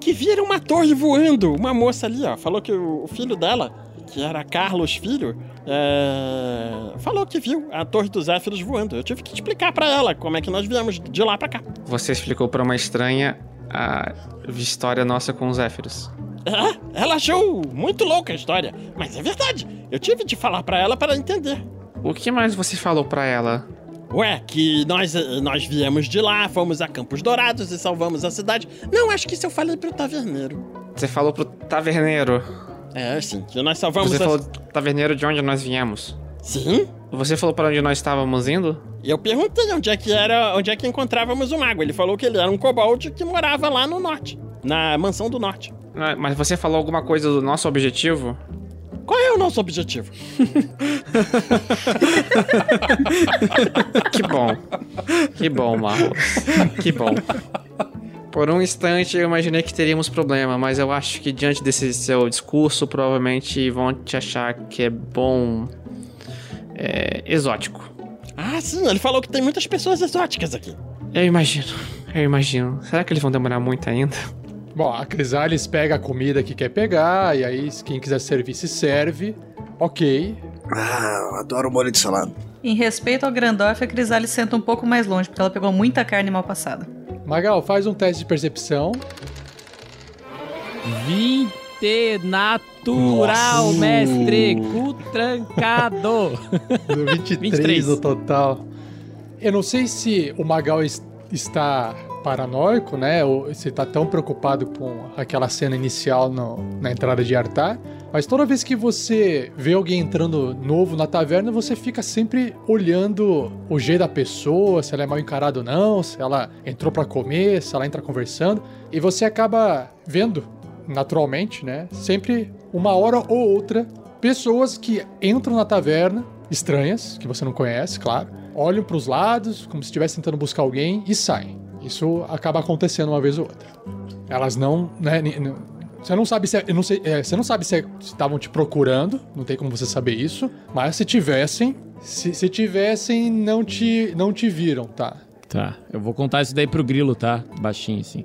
Speaker 12: que viram uma torre voando. Uma moça ali, ó, falou que o filho dela, que era Carlos Filho, é, falou que viu a torre dos Zéfiros voando. Eu tive que explicar pra ela como é que nós viemos de lá pra cá.
Speaker 10: Você explicou pra uma estranha a história nossa com os Zéfiros.
Speaker 12: É, ela achou muito louca a história, mas é verdade. Eu tive de falar pra ela para entender.
Speaker 10: O que mais você falou pra ela?
Speaker 12: Ué, que nós, nós viemos de lá, fomos a Campos Dourados e salvamos a cidade. Não, acho que isso eu falei pro taverneiro.
Speaker 10: Você falou pro taverneiro.
Speaker 12: É, sim, que nós salvamos
Speaker 10: Você
Speaker 12: a...
Speaker 10: falou taverneiro de onde nós viemos.
Speaker 12: Sim?
Speaker 10: Você falou para onde nós estávamos indo?
Speaker 12: Eu perguntei onde é que era, onde é que encontrávamos o mago. Ele falou que ele era um kobold que morava lá no norte, na mansão do norte.
Speaker 10: Ah, Mas você falou alguma coisa do nosso objetivo?
Speaker 12: Qual é o nosso objetivo? (laughs)
Speaker 10: Que bom. Que bom, Marlos. Que bom. Por um instante eu imaginei que teríamos problema, mas eu acho que diante desse seu discurso, provavelmente vão te achar que é bom. É, exótico.
Speaker 12: Ah, sim, ele falou que tem muitas pessoas exóticas aqui.
Speaker 10: Eu imagino. Eu imagino. Será que eles vão demorar muito ainda?
Speaker 1: Bom, a Crisales pega a comida que quer pegar, e aí quem quiser servir se serve. Ok.
Speaker 5: Ah, eu adoro molho de salada.
Speaker 2: Em respeito ao Grandorf, a Crisales senta um pouco mais longe, porque ela pegou muita carne mal passada.
Speaker 1: Magal, faz um teste de percepção.
Speaker 6: 20 natural,
Speaker 1: Nossa.
Speaker 6: mestre. Cu trancado. (laughs)
Speaker 1: 23,
Speaker 6: 23.
Speaker 1: no total. Eu não sei se o Magal es- está paranoico, né? Se está tão preocupado com aquela cena inicial no- na entrada de Artar. Mas toda vez que você vê alguém entrando novo na taverna, você fica sempre olhando o jeito da pessoa, se ela é mal encarada ou não, se ela entrou pra comer, se ela entra conversando. E você acaba vendo, naturalmente, né? Sempre uma hora ou outra, pessoas que entram na taverna, estranhas, que você não conhece, claro, olham pros lados, como se estivesse tentando buscar alguém e saem. Isso acaba acontecendo uma vez ou outra. Elas não, né, você não sabe se, é- eu não sei, é, você não sabe se estavam te procurando, não tem como você saber isso, mas se tivessem, se, se tivessem, não te, não te viram, tá?
Speaker 6: Tá, eu vou contar isso daí pro grilo, tá? Baixinho assim.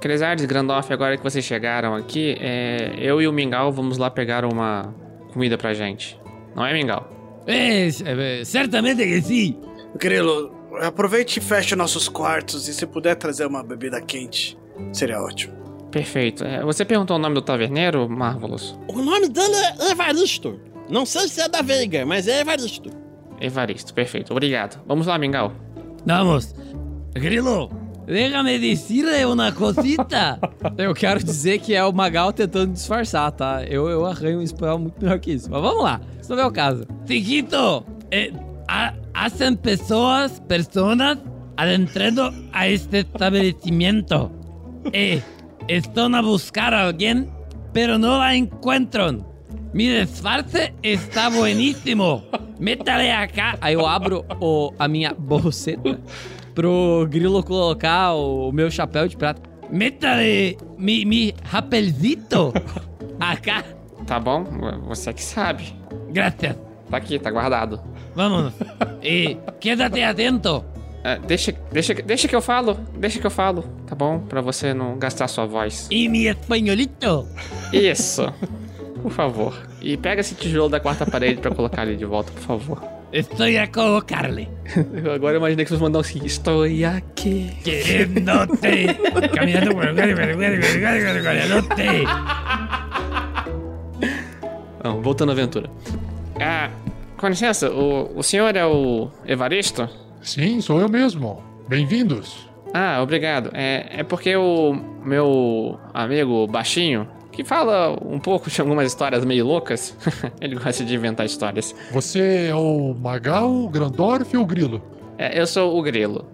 Speaker 10: Cresardes, Grandorf, agora que vocês chegaram aqui, é, eu e o Mingau vamos lá pegar uma comida pra gente. Não é, Mingau?
Speaker 13: É, é, certamente que sim.
Speaker 5: Grilo, aproveite e feche nossos quartos e se puder trazer uma bebida quente, seria ótimo.
Speaker 10: Perfeito. É, você perguntou o nome do taverneiro, Marvelous?
Speaker 12: O nome dele é Evaristo. Não sei se é da Veiga, mas é Evaristo.
Speaker 10: Evaristo, perfeito. Obrigado. Vamos lá, Mingau.
Speaker 13: Vamos. Grilo, déjame decirle una cosita. (laughs)
Speaker 6: Eu quero dizer que é o Magal tentando disfarçar, tá? Eu, eu arranho um espanhol muito melhor que isso. Mas vamos lá, isso não é o caso.
Speaker 13: Chiquito, eh, hacen pessoas, personas, adentrando a este estabelecimiento. Eh, están a buscar a alguien, pero no la encuentran. Mi disfarce está buenísimo. Métale acá.
Speaker 6: Aí eu abro o, a minha bolseta pro Grilo colocar o meu chapéu de prata.
Speaker 13: Métale mi, mi rapelzito acá.
Speaker 10: Tá bom? Você que sabe.
Speaker 13: Gracias.
Speaker 10: Tá aqui, tá guardado.
Speaker 13: Vamos. E quédate atento.
Speaker 10: É, deixa, deixa, deixa que eu falo. Deixa que eu falo. Tá bom? Pra você não gastar sua voz.
Speaker 13: E mi espanholito.
Speaker 10: Isso. Por favor. E pega esse tijolo da quarta parede pra colocar ali de volta, por favor.
Speaker 13: Estou a colocarle.
Speaker 10: Agora eu imaginei que vocês mandar um assim. Estou aqui.
Speaker 13: Querendo-te. Caminhando por Querendo-te.
Speaker 10: Não, voltando à aventura. Ah, com licença, o, o senhor é o Evaristo?
Speaker 3: Sim, sou eu mesmo. Bem-vindos.
Speaker 10: Ah, obrigado. É, é porque o meu amigo baixinho, que fala um pouco de algumas histórias meio loucas, (laughs) ele gosta de inventar histórias.
Speaker 3: Você é o Magal, o Grandorf ou o Grilo?
Speaker 10: É, eu sou o Grilo.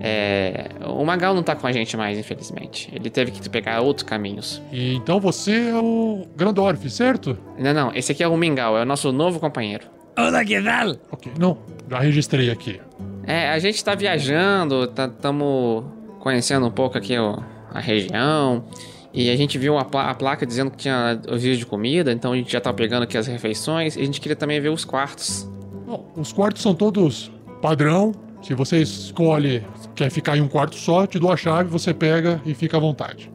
Speaker 10: É, o Magal não tá com a gente mais, infelizmente. Ele teve que pegar outros caminhos.
Speaker 3: E então você é o Grandorf, certo?
Speaker 10: Não, não, esse aqui é o Mingau, é o nosso novo companheiro.
Speaker 13: Olá, que tal?
Speaker 3: Ok, não, já registrei aqui.
Speaker 10: É, a gente tá viajando, estamos conhecendo um pouco aqui ó, a região. E a gente viu a, pla- a placa dizendo que tinha os dias de comida, então a gente já tá pegando aqui as refeições. E a gente queria também ver os quartos.
Speaker 3: Bom, os quartos são todos padrão. Se você escolhe, quer ficar em um quarto só, te dou a chave, você pega e fica à vontade.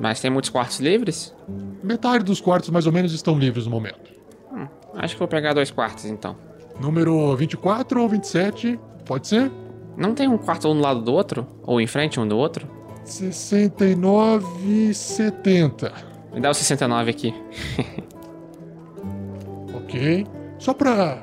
Speaker 10: Mas tem muitos quartos livres?
Speaker 3: Metade dos quartos mais ou menos estão livres no momento.
Speaker 10: Hum, acho que vou pegar dois quartos então.
Speaker 3: Número 24 ou 27, pode ser?
Speaker 10: Não tem um quarto um do lado do outro? Ou em frente um do outro?
Speaker 3: 69 e 70.
Speaker 10: Me dá o 69 aqui. (laughs)
Speaker 3: Ok. Só pra.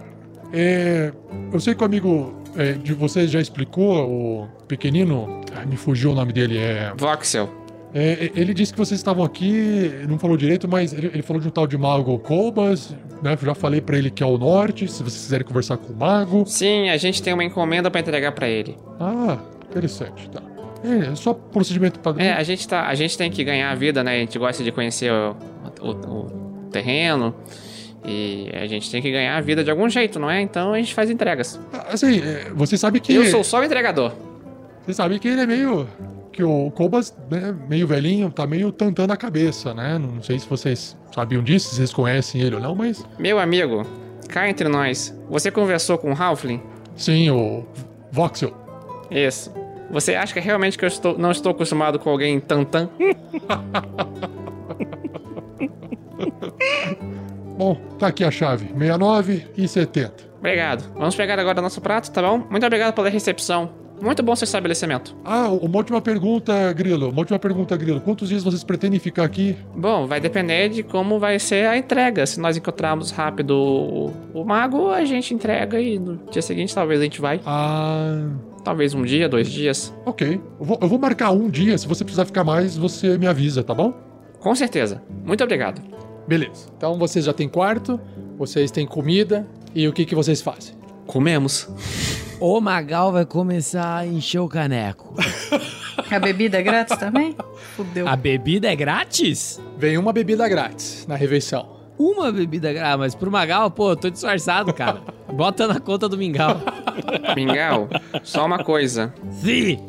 Speaker 3: É, eu sei que o amigo é, de vocês já explicou, o pequenino. ai, me fugiu o nome dele, é.
Speaker 10: Voxel.
Speaker 3: É, ele disse que vocês estavam aqui, não falou direito, mas ele, ele falou de um tal de mago Colbas, né? Já falei pra ele que é o norte, se vocês quiserem conversar com o mago.
Speaker 10: Sim, a gente tem uma encomenda pra entregar pra ele.
Speaker 3: Ah, interessante, tá. É, é só procedimento padrão.
Speaker 10: É, a gente, tá, a gente tem que ganhar a vida, né? A gente gosta de conhecer o, o- o terreno. E a gente tem que ganhar a vida de algum jeito, não é? Então a gente faz entregas.
Speaker 3: Assim, é, você sabe que.
Speaker 10: Eu sou só o entregador.
Speaker 3: Você sabe que ele é meio. Que o Colbas, né, meio velhinho, tá meio tantando a cabeça, né? Não sei se vocês sabiam disso, se vocês conhecem ele ou não, mas.
Speaker 10: Meu amigo, cá entre nós, você conversou com o Halfling?
Speaker 3: Sim, o Voxel.
Speaker 10: Isso. Você acha realmente que eu estou, não estou acostumado com alguém tantan? (laughs)
Speaker 3: Bom, tá aqui a chave: 69 e 70.
Speaker 10: Obrigado. Vamos pegar agora nosso prato, tá bom? Muito obrigado pela recepção. Muito bom seu estabelecimento.
Speaker 3: Ah, uma última pergunta, Grilo. Uma última pergunta, Grilo. Quantos dias vocês pretendem ficar aqui?
Speaker 10: Bom, vai depender de como vai ser a entrega. Se nós encontrarmos rápido o, o mago, a gente entrega e no dia seguinte talvez a gente vai.
Speaker 3: Ah.
Speaker 10: Talvez um dia, dois dias.
Speaker 3: Ok. Eu vou, eu vou marcar um dia. Se você precisar ficar mais, você me avisa, tá bom?
Speaker 10: Com certeza. Muito obrigado.
Speaker 1: Beleza. Então vocês já têm quarto, vocês têm comida e o que, que vocês fazem?
Speaker 10: Comemos.
Speaker 6: O Magal vai começar a encher o caneco. (laughs)
Speaker 2: A bebida é grátis também? Fudeu.
Speaker 6: A bebida é grátis?
Speaker 1: Vem uma bebida grátis na refeição.
Speaker 6: Uma bebida grátis, mas pro Magal, pô, eu tô disfarçado, cara. Bota na conta do Mingau.
Speaker 10: Mingau, só uma coisa.
Speaker 13: Sim.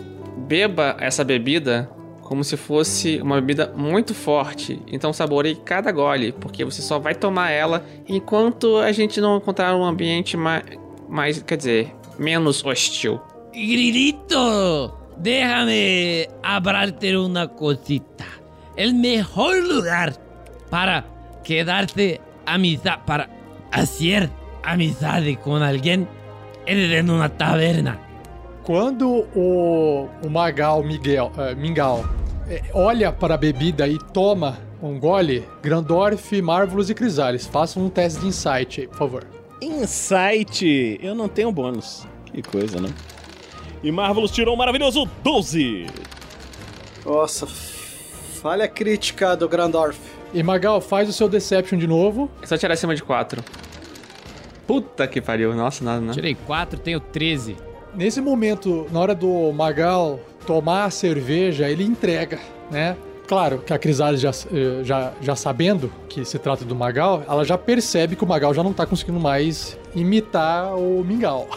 Speaker 10: Beba essa bebida como se fosse uma bebida muito forte. Então saboreie cada gole, porque você só vai tomar ela enquanto a gente não encontrar um ambiente mais, mais quer dizer, menos hostil.
Speaker 13: Grilito, déjame hablarte una cosita. El mejor lugar para quedarte amistad, para hacer amizade com alguém é en una taberna.
Speaker 1: Quando o, o Magal Miguel, Mingau eh, olha para a bebida e toma um gole, Grandorf, Marvelous e Crisales, façam um teste de insight aí, por favor.
Speaker 7: Insight! Eu não tenho bônus. Que coisa, né? E Marvelous tirou um maravilhoso 12!
Speaker 5: Nossa, falha crítica do Grandorf.
Speaker 1: E Magal, faz o seu Deception de novo.
Speaker 10: É só tirar acima de 4. Puta que pariu. Nossa, nada, né?
Speaker 6: Tirei 4, tenho 13.
Speaker 1: Nesse momento, na hora do Magal tomar a cerveja, ele entrega, né? Claro que a Crisales já, eh, já, já sabendo que se trata do Magal, ela já percebe que o Magal já não tá conseguindo mais imitar o Mingau.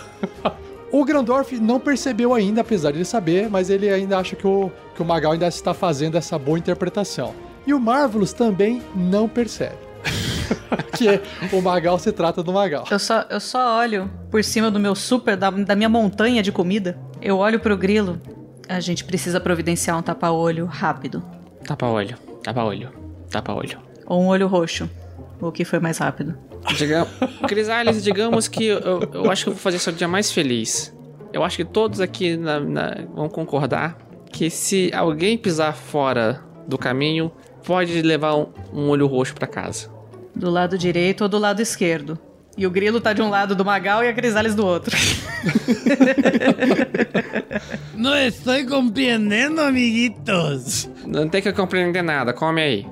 Speaker 1: (laughs) o Grandorf não percebeu ainda, apesar de ele saber, mas ele ainda acha que o, que o Magal ainda está fazendo essa boa interpretação. E o Marvelous também não percebe. (laughs) que o Magal se trata do Magal.
Speaker 2: Eu só, eu só olho por cima do meu super, da, da minha montanha de comida. Eu olho pro grilo. A gente precisa providenciar um tapa-olho rápido.
Speaker 10: Tapa-olho, tapa-olho, tapa-olho.
Speaker 2: Ou um olho roxo. O que foi mais rápido?
Speaker 10: Crisales, digamos que eu, eu acho que eu vou fazer seu dia mais feliz. Eu acho que todos aqui na, na, vão concordar que se alguém pisar fora do caminho, pode levar um, um olho roxo para casa.
Speaker 2: Do lado direito ou do lado esquerdo? E o grilo tá de um lado do Magal e a Crisales do outro. (laughs)
Speaker 13: Não estou compreendendo, amiguitos.
Speaker 10: Não tem que compreender nada, come aí.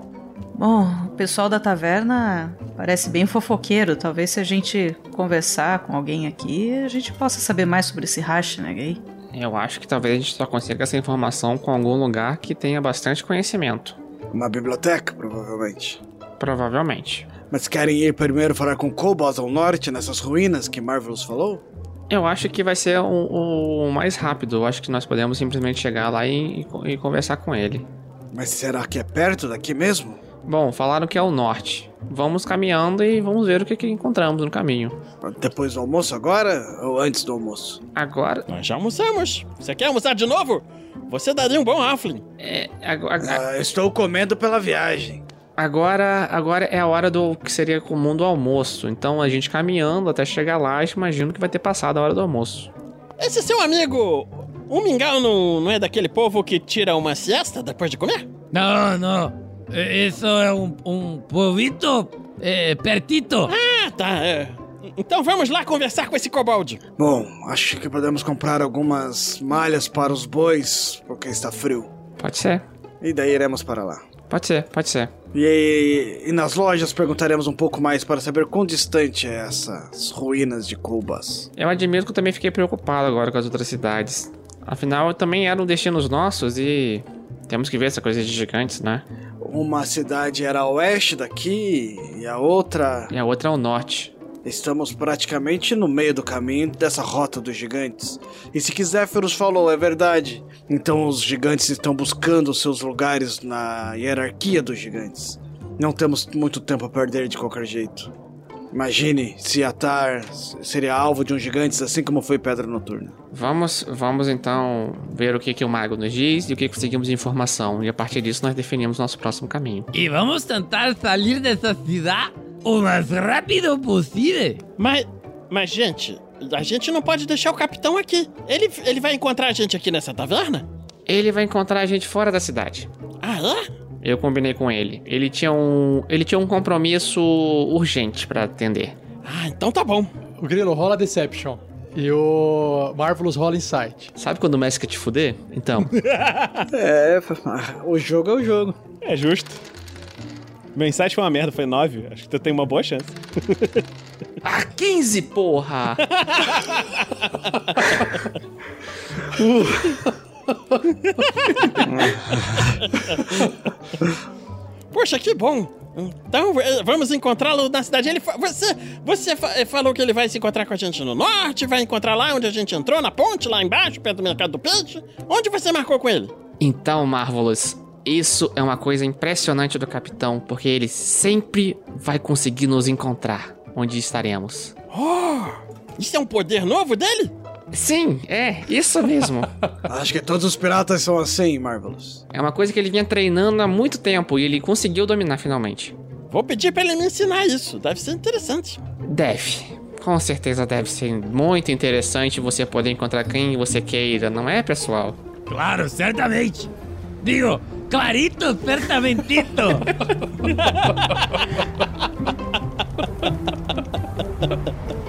Speaker 2: Bom, o pessoal da taverna parece bem fofoqueiro. Talvez se a gente conversar com alguém aqui, a gente possa saber mais sobre esse racha, né, gay?
Speaker 10: Eu acho que talvez a gente só consiga essa informação com algum lugar que tenha bastante conhecimento.
Speaker 5: Uma biblioteca, provavelmente.
Speaker 10: Provavelmente.
Speaker 5: Mas querem ir primeiro falar com Cobalt ao norte, nessas ruínas que Marvelous falou?
Speaker 10: Eu acho que vai ser o, o mais rápido. Eu acho que nós podemos simplesmente chegar lá e, e, e conversar com ele.
Speaker 5: Mas será que é perto daqui mesmo?
Speaker 10: Bom, falaram que é o norte. Vamos caminhando e vamos ver o que, que encontramos no caminho.
Speaker 5: Depois do almoço agora ou antes do almoço?
Speaker 10: Agora.
Speaker 12: Nós já almoçamos. Você quer almoçar de novo? Você daria um bom Halfling.
Speaker 10: É, agora.
Speaker 5: Ah, estou comendo pela viagem.
Speaker 10: Agora, agora é a hora do que seria comum do almoço. Então a gente caminhando até chegar lá, imagino que vai ter passado a hora do almoço.
Speaker 12: Esse seu amigo, o Mingau não, não é daquele povo que tira uma siesta depois de comer?
Speaker 13: Não, não. Isso é um, um povito é, pertito.
Speaker 12: Ah, tá. É. Então vamos lá conversar com esse kobold.
Speaker 5: Bom, acho que podemos comprar algumas malhas para os bois, porque está frio.
Speaker 10: Pode ser.
Speaker 5: E daí iremos para lá.
Speaker 10: Pode ser, pode ser.
Speaker 5: E, e, nas lojas perguntaremos um pouco mais para saber quão distante é essas ruínas de Cubas.
Speaker 10: Eu admito que eu também fiquei preocupado agora com as outras cidades. Afinal, também eram destinos nossos e temos que ver essa coisa de gigantes, né?
Speaker 5: Uma cidade era a oeste daqui e a outra.
Speaker 10: E a outra ao norte.
Speaker 5: Estamos praticamente no meio do caminho dessa rota dos gigantes. E se Zéferos falou é verdade, então os gigantes estão buscando seus lugares na hierarquia dos gigantes. Não temos muito tempo a perder de qualquer jeito. Imagine se Atar seria alvo de uns gigantes assim como foi Pedra Noturna.
Speaker 10: Vamos, vamos então ver o que, que o mago nos diz e o que conseguimos de informação. E a partir disso nós definimos nosso próximo caminho.
Speaker 13: E vamos tentar sair dessa cidade o mais rápido possível.
Speaker 12: Mas, mas gente, a gente não pode deixar o capitão aqui. Ele, ele vai encontrar a gente aqui nessa taverna?
Speaker 10: Ele vai encontrar a gente fora da cidade.
Speaker 12: Ah, é?
Speaker 10: Eu combinei com ele. Ele tinha um, ele tinha um compromisso urgente para atender.
Speaker 12: Ah, então tá bom.
Speaker 1: O Grilo rola Deception. E o Marvelous rola Insight.
Speaker 10: Sabe quando o Messi quer te fuder? Então. (laughs)
Speaker 5: é, o jogo é o jogo.
Speaker 7: É justo. Meu insight foi uma merda, foi 9. Acho que tu tem uma boa chance. (laughs)
Speaker 10: ah, 15, porra! (laughs) (laughs)
Speaker 12: Poxa, que bom! Então eh, vamos encontrá-lo na cidade. Ele você você eh, falou que ele vai se encontrar com a gente no norte, vai encontrar lá onde a gente entrou, na ponte, lá embaixo, perto do mercado do peixe. Onde você marcou com ele?
Speaker 10: Então, Marvelous, isso é uma coisa impressionante do capitão, porque ele sempre vai conseguir nos encontrar onde estaremos.
Speaker 12: Oh! Isso é um poder novo dele?
Speaker 10: Sim, é, isso mesmo. (laughs)
Speaker 5: Acho que todos os piratas são assim, Marvelous.
Speaker 10: É uma coisa que ele vinha treinando há muito tempo e ele conseguiu dominar finalmente.
Speaker 12: Vou pedir pra ele me ensinar isso. Deve ser interessante.
Speaker 10: Deve. Com certeza deve ser muito interessante você poder encontrar quem você queira, não é, pessoal?
Speaker 13: Claro, certamente. Digo, clarito, certamentito. (laughs)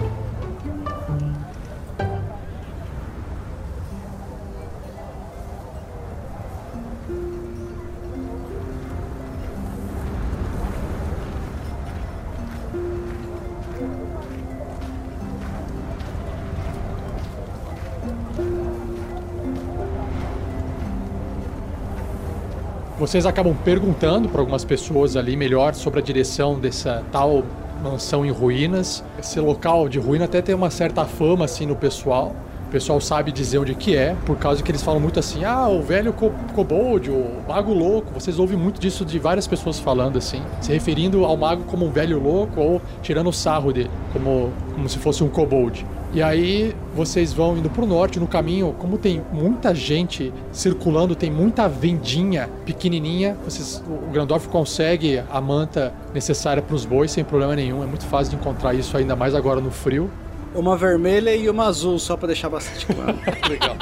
Speaker 1: Vocês acabam perguntando para algumas pessoas ali melhor sobre a direção dessa tal mansão em ruínas. Esse local de ruína até tem uma certa fama assim no pessoal. O pessoal sabe dizer onde que é, por causa que eles falam muito assim: "Ah, o velho co kobold, o mago louco". Vocês ouvem muito disso de várias pessoas falando assim, se referindo ao mago como um velho louco ou tirando o sarro dele, como como se fosse um kobold. E aí vocês vão indo pro norte, no caminho, como tem muita gente circulando, tem muita vendinha pequenininha, vocês, o Grandorf consegue a manta necessária para os bois sem problema nenhum. É muito fácil de encontrar isso ainda mais agora no frio.
Speaker 5: Uma vermelha e uma azul, só pra deixar bastante claro. (laughs)
Speaker 1: Legal.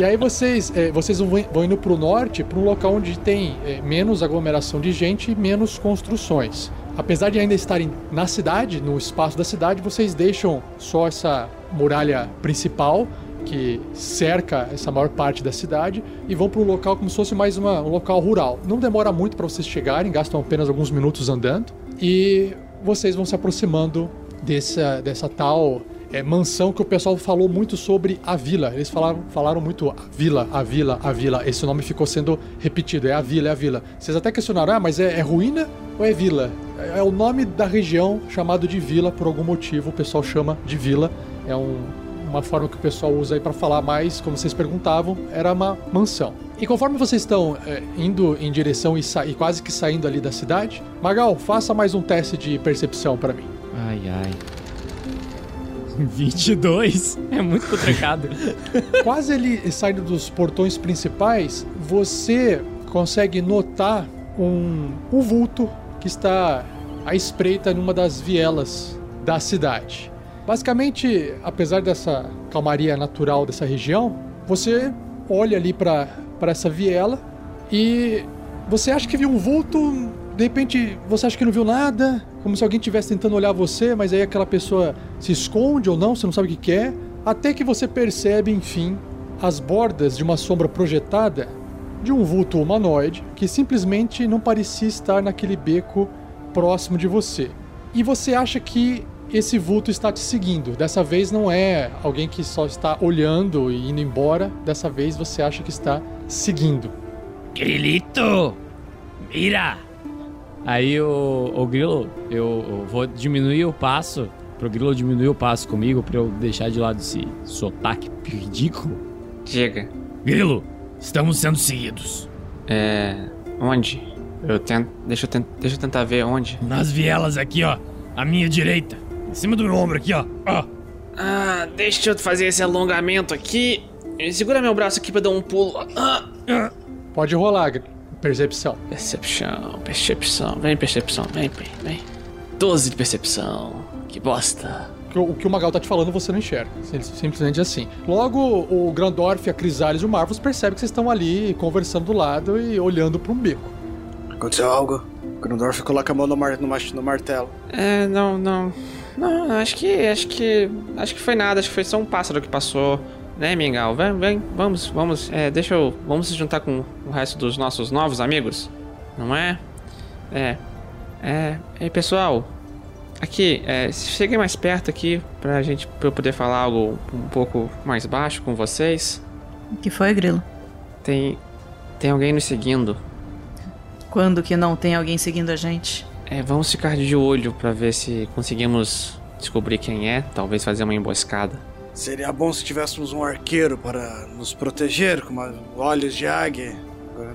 Speaker 1: E aí vocês, é, vocês vão, indo pro norte, para um local onde tem é, menos aglomeração de gente e menos construções. Apesar de ainda estarem na cidade, no espaço da cidade, vocês deixam só essa muralha principal que cerca essa maior parte da cidade e vão para um local como se fosse mais uma, um local rural. Não demora muito para vocês chegarem, gastam apenas alguns minutos andando e vocês vão se aproximando dessa, dessa tal é, mansão que o pessoal falou muito sobre a vila. Eles falaram, falaram muito a vila, a vila, a vila. Esse nome ficou sendo repetido. É a vila, é a vila. Vocês até questionaram, ah, mas é, é ruína ou é vila? É, o nome da região chamado de vila por algum motivo. O pessoal chama de vila. É um, uma forma que o pessoal usa aí para falar mais, como vocês perguntavam, era uma mansão. E conforme vocês estão é, indo em direção e, e, quase que saindo ali da cidade, Magal, faça mais um teste de percepção para mim.
Speaker 6: Ai, ai. (laughs) 22? É muito complicado. (laughs)
Speaker 1: Quase ele saindo dos portões principais, você consegue notar um, um vulto que está à espreita numa das vielas da cidade. Basicamente, apesar dessa calmaria natural dessa região, você olha ali para essa viela e você acha que viu um vulto, de repente você acha que não viu nada, como se alguém estivesse tentando olhar você, mas aí aquela pessoa se esconde ou não, você não sabe o que quer, até que você percebe, enfim, as bordas de uma sombra projetada de um vulto humanoide que simplesmente não parecia estar naquele beco próximo de você. E você acha que esse vulto está te seguindo. Dessa vez não é alguém que só está olhando e indo embora, dessa vez você acha que está seguindo.
Speaker 13: Grilito! Mira!
Speaker 6: Aí o, o Grilo, eu, eu, vou diminuir o passo, pro Grilo diminuir o passo comigo, pra eu deixar de lado esse sotaque ridículo.
Speaker 10: Diga.
Speaker 13: Grilo, estamos sendo seguidos.
Speaker 10: É. Onde? Eu tento. Deixa eu, tent, deixa eu tentar ver onde.
Speaker 13: Nas vielas aqui, ó. À minha direita. Em cima do meu ombro aqui, ó. ó.
Speaker 10: Ah, deixa eu fazer esse alongamento aqui. Segura meu braço aqui pra dar um pulo. Ah.
Speaker 1: Pode rolar, Percepção.
Speaker 10: Percepção, percepção. Vem, percepção. Vem, vem, vem. 12 de percepção. Que bosta.
Speaker 1: O que o Magal tá te falando você não enxerga. Simplesmente assim. Logo, o Grandorf, a Crisales e o Marvels percebem que vocês estão ali conversando do lado e olhando para um beco.
Speaker 5: Aconteceu algo? O Grandorf coloca a mão no, mar, no, no martelo.
Speaker 10: É, não, não. Não, acho que. Acho que. Acho que foi nada. Acho que foi só um pássaro que passou né, Mingau? Vem, vem, vamos, vamos, é, deixa eu, vamos se juntar com o resto dos nossos novos amigos, não é? É, é, ei pessoal, aqui, é, cheguei mais perto aqui pra gente, pra eu poder falar algo um pouco mais baixo com vocês.
Speaker 2: O que foi, Grilo?
Speaker 10: Tem, tem alguém nos seguindo.
Speaker 2: Quando que não tem alguém seguindo a gente?
Speaker 10: É, vamos ficar de olho para ver se conseguimos descobrir quem é, talvez fazer uma emboscada.
Speaker 5: Seria bom se tivéssemos um arqueiro para nos proteger, com olhos de águia.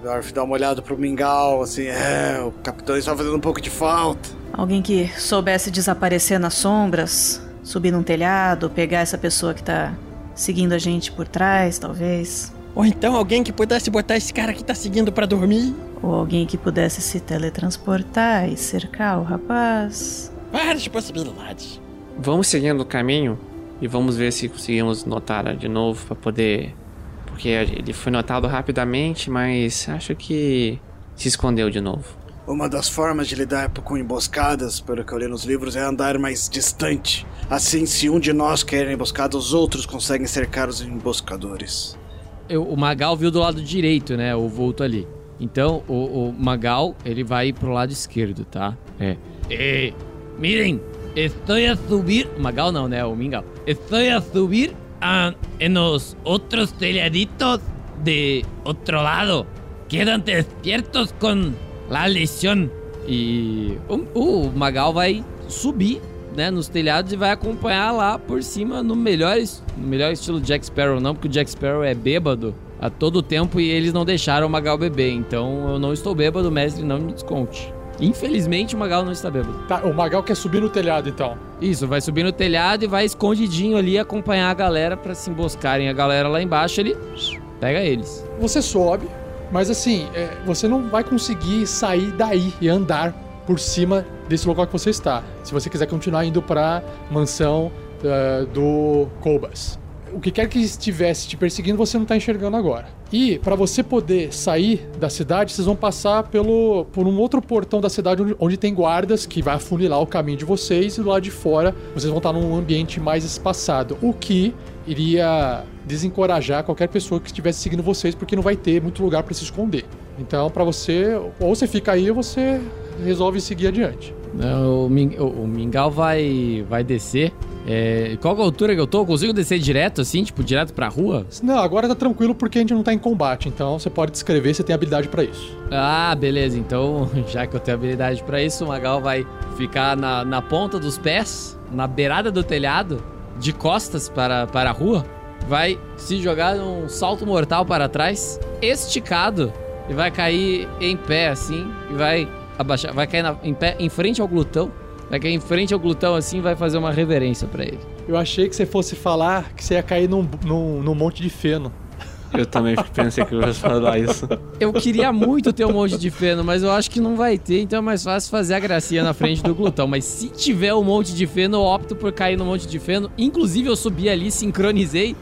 Speaker 5: Dorf dá uma olhada pro mingau, assim, é, o capitão está fazendo um pouco de falta.
Speaker 2: Alguém que soubesse desaparecer nas sombras, subir num telhado, pegar essa pessoa que tá seguindo a gente por trás, talvez.
Speaker 12: Ou então alguém que pudesse botar esse cara que tá seguindo pra dormir.
Speaker 2: Ou alguém que pudesse se teletransportar e cercar o rapaz.
Speaker 12: Várias possibilidades.
Speaker 10: Vamos seguindo o caminho e vamos ver se conseguimos notar de novo pra poder. Porque ele foi notado rapidamente, mas acho que se escondeu de novo.
Speaker 5: Uma das formas de lidar com emboscadas, pelo que eu li nos livros, é andar mais distante. Assim, se um de nós quer emboscada, os outros conseguem cercar os emboscadores.
Speaker 6: Eu- o Magal viu do lado direito, né? O vulto ali. Então, o, o Magal, ele vai pro lado esquerdo, tá? É.
Speaker 13: Eh, miren, estoy a subir.
Speaker 6: Magal não, né? O Mingau.
Speaker 13: Estoy a subir a, en los otros de otro lado. Quedan despiertos con la lesión.
Speaker 6: E o, Magal vai subir, né, nos telhados e vai acompanhar lá por cima no melhor, no melhor estilo Jack Sparrow, não, porque o Jack Sparrow é bêbado a todo tempo e eles não deixaram o Magal beber. Então eu não estou bêbado, mestre, não me desconte. Infelizmente o Magal não está bêbado.
Speaker 1: Tá, o Magal quer subir no telhado, então.
Speaker 6: Isso, vai subir no telhado e vai escondidinho ali acompanhar a galera pra se emboscarem. A galera lá embaixo, ele pega eles.
Speaker 1: Você sobe, mas assim, é, você não vai conseguir sair daí e andar por cima desse local que você está. Se você quiser continuar indo pra mansão ah, do Cobas. O que quer que estivesse te perseguindo, você não tá enxergando agora. E para você poder sair da cidade, vocês vão passar pelo por um outro portão da cidade onde, onde tem guardas que vai afunilar o caminho de vocês e do lado de fora vocês vão estar num ambiente mais espaçado, o que iria desencorajar qualquer pessoa que estivesse seguindo vocês, porque não vai ter muito lugar para se esconder. Então, para você, ou você fica aí ou você resolve seguir adiante.
Speaker 6: Não, O, Ming- o- o Mingau vai, vai descer. É, qual é a altura que eu tô? Eu consigo descer direto, assim, tipo, direto pra rua?
Speaker 1: Não, agora tá tranquilo porque a gente não tá em combate, então você pode descrever, você tem habilidade para isso.
Speaker 6: Ah, beleza. Então, (laughs) já que eu tenho habilidade pra isso, o Magal vai ficar na, na ponta dos pés, na beirada do telhado, de costas para, para a rua. Vai se jogar num salto mortal para trás, esticado, e vai cair em pé, assim, e vai abaixar, vai cair na- em pé em frente ao glutão. Vai cair em frente ao glutão, assim, vai fazer uma reverência pra ele.
Speaker 1: Eu achei que você fosse falar que você ia cair num, num, num monte de feno.
Speaker 10: Eu também pensei que eu ia falar isso.
Speaker 6: Eu queria muito ter um monte de feno, mas eu acho que não vai ter, então é mais fácil fazer a gracinha na frente do glutão. Mas se tiver um monte de feno, eu opto por cair no monte de feno. Inclusive, eu subi ali, sincronizei.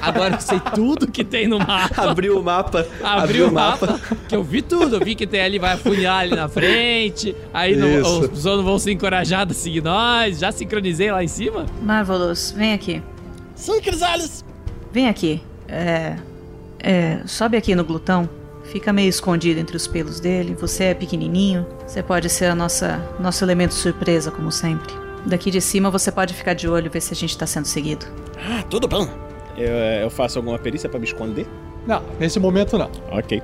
Speaker 6: Agora eu sei tudo que tem no mapa.
Speaker 10: Abriu o mapa.
Speaker 6: Abri
Speaker 10: abriu
Speaker 6: o mapa, que eu vi tudo. Eu vi que tem ali, vai afunilar ali na frente. Aí não, os pessoas não vão ser encorajados a seguir nós. Já sincronizei lá em cima.
Speaker 2: Marvelous, vem aqui.
Speaker 12: Sim, Crisales.
Speaker 2: Vem aqui. É. É. Sobe aqui no glutão. Fica meio escondido entre os pelos dele. Você é pequenininho. Você pode ser a nossa nosso elemento surpresa, como sempre. Daqui de cima você pode ficar de olho ver se a gente tá sendo seguido.
Speaker 12: Ah, tudo bom.
Speaker 7: Eu, eu faço alguma perícia pra me esconder?
Speaker 1: Não, nesse momento não.
Speaker 7: Ok.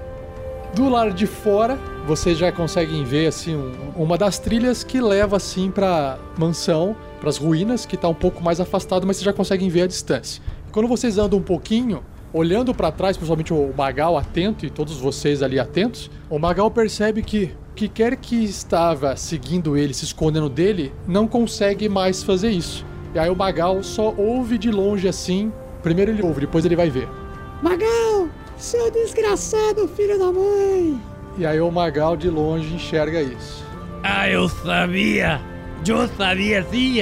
Speaker 1: Do lado de fora, vocês já conseguem ver assim um- uma das trilhas que leva assim para mansão, para as ruínas, que tá um pouco mais afastado, mas vocês já conseguem ver a distância. E quando vocês andam um pouquinho, olhando para trás, principalmente o Magal atento e todos vocês ali atentos, o Magal percebe que o que quer que estava seguindo ele, se escondendo dele, não consegue mais fazer isso. E aí o Magal só ouve de longe assim. Primeiro ele ouve, depois ele vai ver.
Speaker 11: Magal, seu desgraçado filho da mãe.
Speaker 1: E aí o Magal de longe enxerga isso.
Speaker 13: Ah, eu sabia. Eu sabia, sim.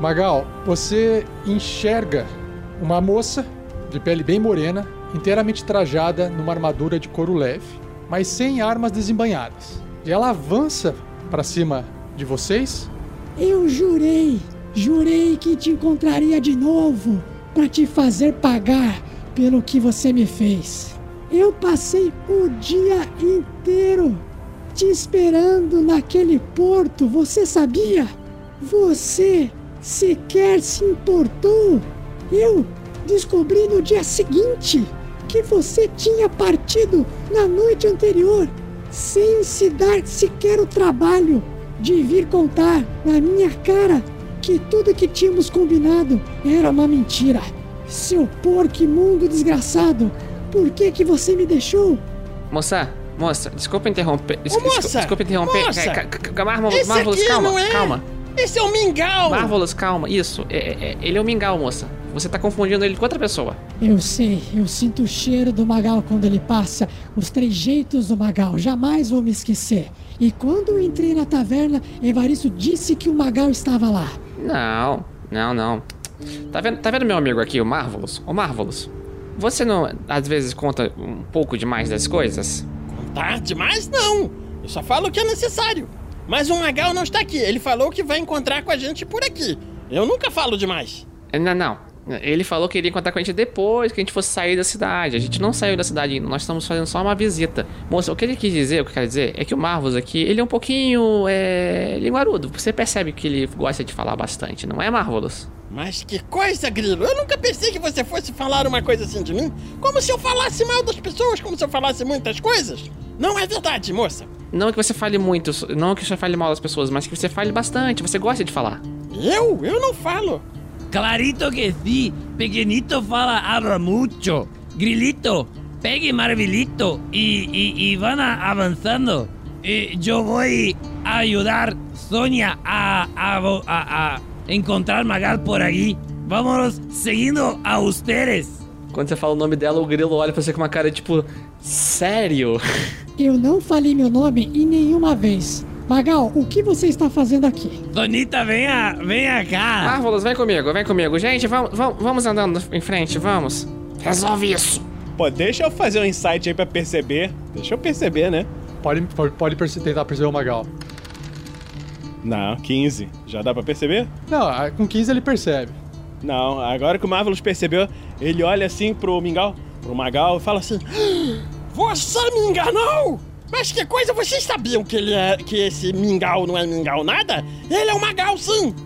Speaker 1: Magal, você enxerga uma moça de pele bem morena, inteiramente trajada numa armadura de couro leve, mas sem armas desembanhadas. E ela avança para cima de vocês.
Speaker 11: Eu jurei, jurei que te encontraria de novo para te fazer pagar pelo que você me fez. Eu passei o dia inteiro te esperando naquele porto, você sabia? Você sequer se importou. Eu descobri no dia seguinte que você tinha partido na noite anterior, sem se dar sequer o trabalho de vir contar na minha cara que tudo que tínhamos combinado era uma mentira. Seu porco imundo desgraçado, por que que você me deixou?
Speaker 10: Moça, moça, desculpa interromper. Des-
Speaker 12: Ô, moça,
Speaker 10: desculpa, desculpa interromper.
Speaker 12: moça,
Speaker 10: Marvelous, Marvelous, calma,
Speaker 12: é-
Speaker 10: calma.
Speaker 12: Esse é o Mingau!
Speaker 10: Marvelous, calma. Isso. É, é- é- ele é o Mingau, moça. Você tá confundindo ele com outra pessoa.
Speaker 11: Eu sei, eu sinto o cheiro do Magal quando ele passa, os trejeitos do Magal, jamais vou me esquecer. E quando eu entrei na taverna, Evaristo disse que o Magal estava lá.
Speaker 10: Não, não, não. Tá vendo, tá vendo meu amigo aqui, o Marvelous? O Marvelous. Você não, às vezes, conta um pouco demais das coisas?
Speaker 12: Contar demais, não. Eu só falo o que é necessário. Mas o Magal não está aqui. Ele falou que vai encontrar com a gente por aqui. Eu nunca falo demais.
Speaker 10: Não, não. Ele falou que iria contar com a gente depois que a gente fosse sair da cidade. A gente não saiu da cidade ainda, nós estamos fazendo só uma visita. Moça, o que ele quis dizer, o que eu quero dizer, é que o Marvels aqui, ele é um pouquinho, é... linguarudo. Você percebe que ele gosta de falar bastante, não é, Marvelous?
Speaker 12: Mas que coisa, Grilo. Eu nunca pensei que você fosse falar uma coisa assim de mim. Como se eu falasse mal das pessoas, como se eu falasse muitas coisas. Não é verdade, moça.
Speaker 10: Não que você fale muito, não que você fale mal das pessoas, mas que você fale bastante, você gosta de falar.
Speaker 12: Eu? Eu não falo.
Speaker 6: Clarito que sí. Pequeñito fala habla mucho. Grilito, pegue marvilito y, y, y van a- avanzando. Eh, yo voy a ayudar Sonia a, a- a encontrar Magal por aquí. Vámonos seguindo a ustedes.
Speaker 10: Quando você fala o nome dela, o grilo olha pra você com uma cara tipo, sério?
Speaker 11: Eu não falei meu nome em nenhuma vez. Magal, o que você está fazendo aqui?
Speaker 6: Sonita, venha, venha cá.
Speaker 10: Marvelous, vem comigo, vem comigo. Gente, vamos, vamos, vamos andando em frente, vamos. Resolve isso.
Speaker 14: Pô, deixa eu fazer um insight aí pra perceber. Deixa eu perceber, né?
Speaker 1: Pode, pode, pode perce- tentar perceber o Magal.
Speaker 14: Não, 15. Já dá pra perceber?
Speaker 1: Não, com 15 ele percebe.
Speaker 14: Não, agora que o Marvelous percebeu, ele olha assim pro Mingau, pro Magal e fala assim: (gasps)
Speaker 12: Você me enganou! Mas que coisa, vocês sabiam que ele é. que esse mingau não é mingau nada? Ele é um magal, sim! (sighs)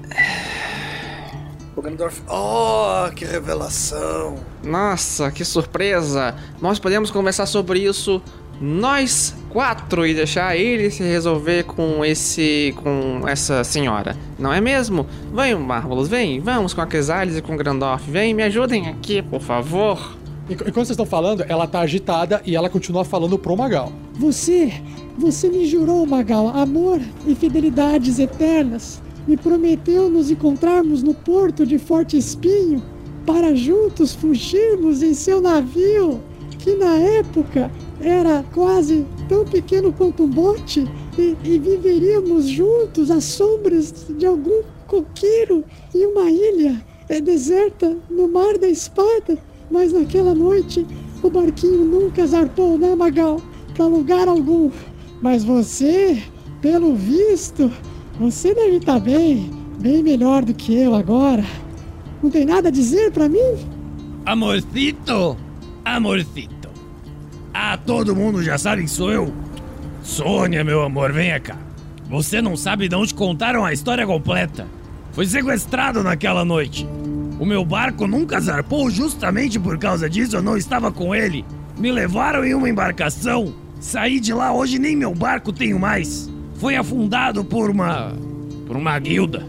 Speaker 5: O oh, que revelação.
Speaker 10: Nossa, que surpresa! Nós podemos conversar sobre isso nós quatro e deixar ele se resolver com esse. com essa senhora, não é mesmo? Vem, Marvelous, vem, vamos com a Crisales e com o Grandorf, vem, me ajudem aqui, por favor.
Speaker 1: E, enquanto vocês estão falando, ela tá agitada e ela continua falando pro Magal.
Speaker 11: Você, você me jurou, Magal, amor e fidelidades eternas. Me prometeu nos encontrarmos no porto de Forte Espinho para juntos fugirmos em seu navio, que na época era quase tão pequeno quanto um bote, e, e viveríamos juntos às sombras de algum coqueiro em uma ilha é, deserta no Mar da Espada. Mas naquela noite o barquinho nunca zarpou, né, Magal? Pra lugar algum. Mas você, pelo visto, você deve estar bem, bem melhor do que eu agora. Não tem nada a dizer pra mim?
Speaker 6: Amorcito, amorcito. Ah, todo mundo já sabe que sou eu. Sônia, meu amor, venha cá. Você não sabe de onde contaram a história completa. Foi sequestrado naquela noite. O meu barco nunca zarpou justamente por causa disso, eu não estava com ele. Me levaram em uma embarcação. Saí de lá, hoje nem meu barco tenho mais. Foi afundado por uma. por uma guilda.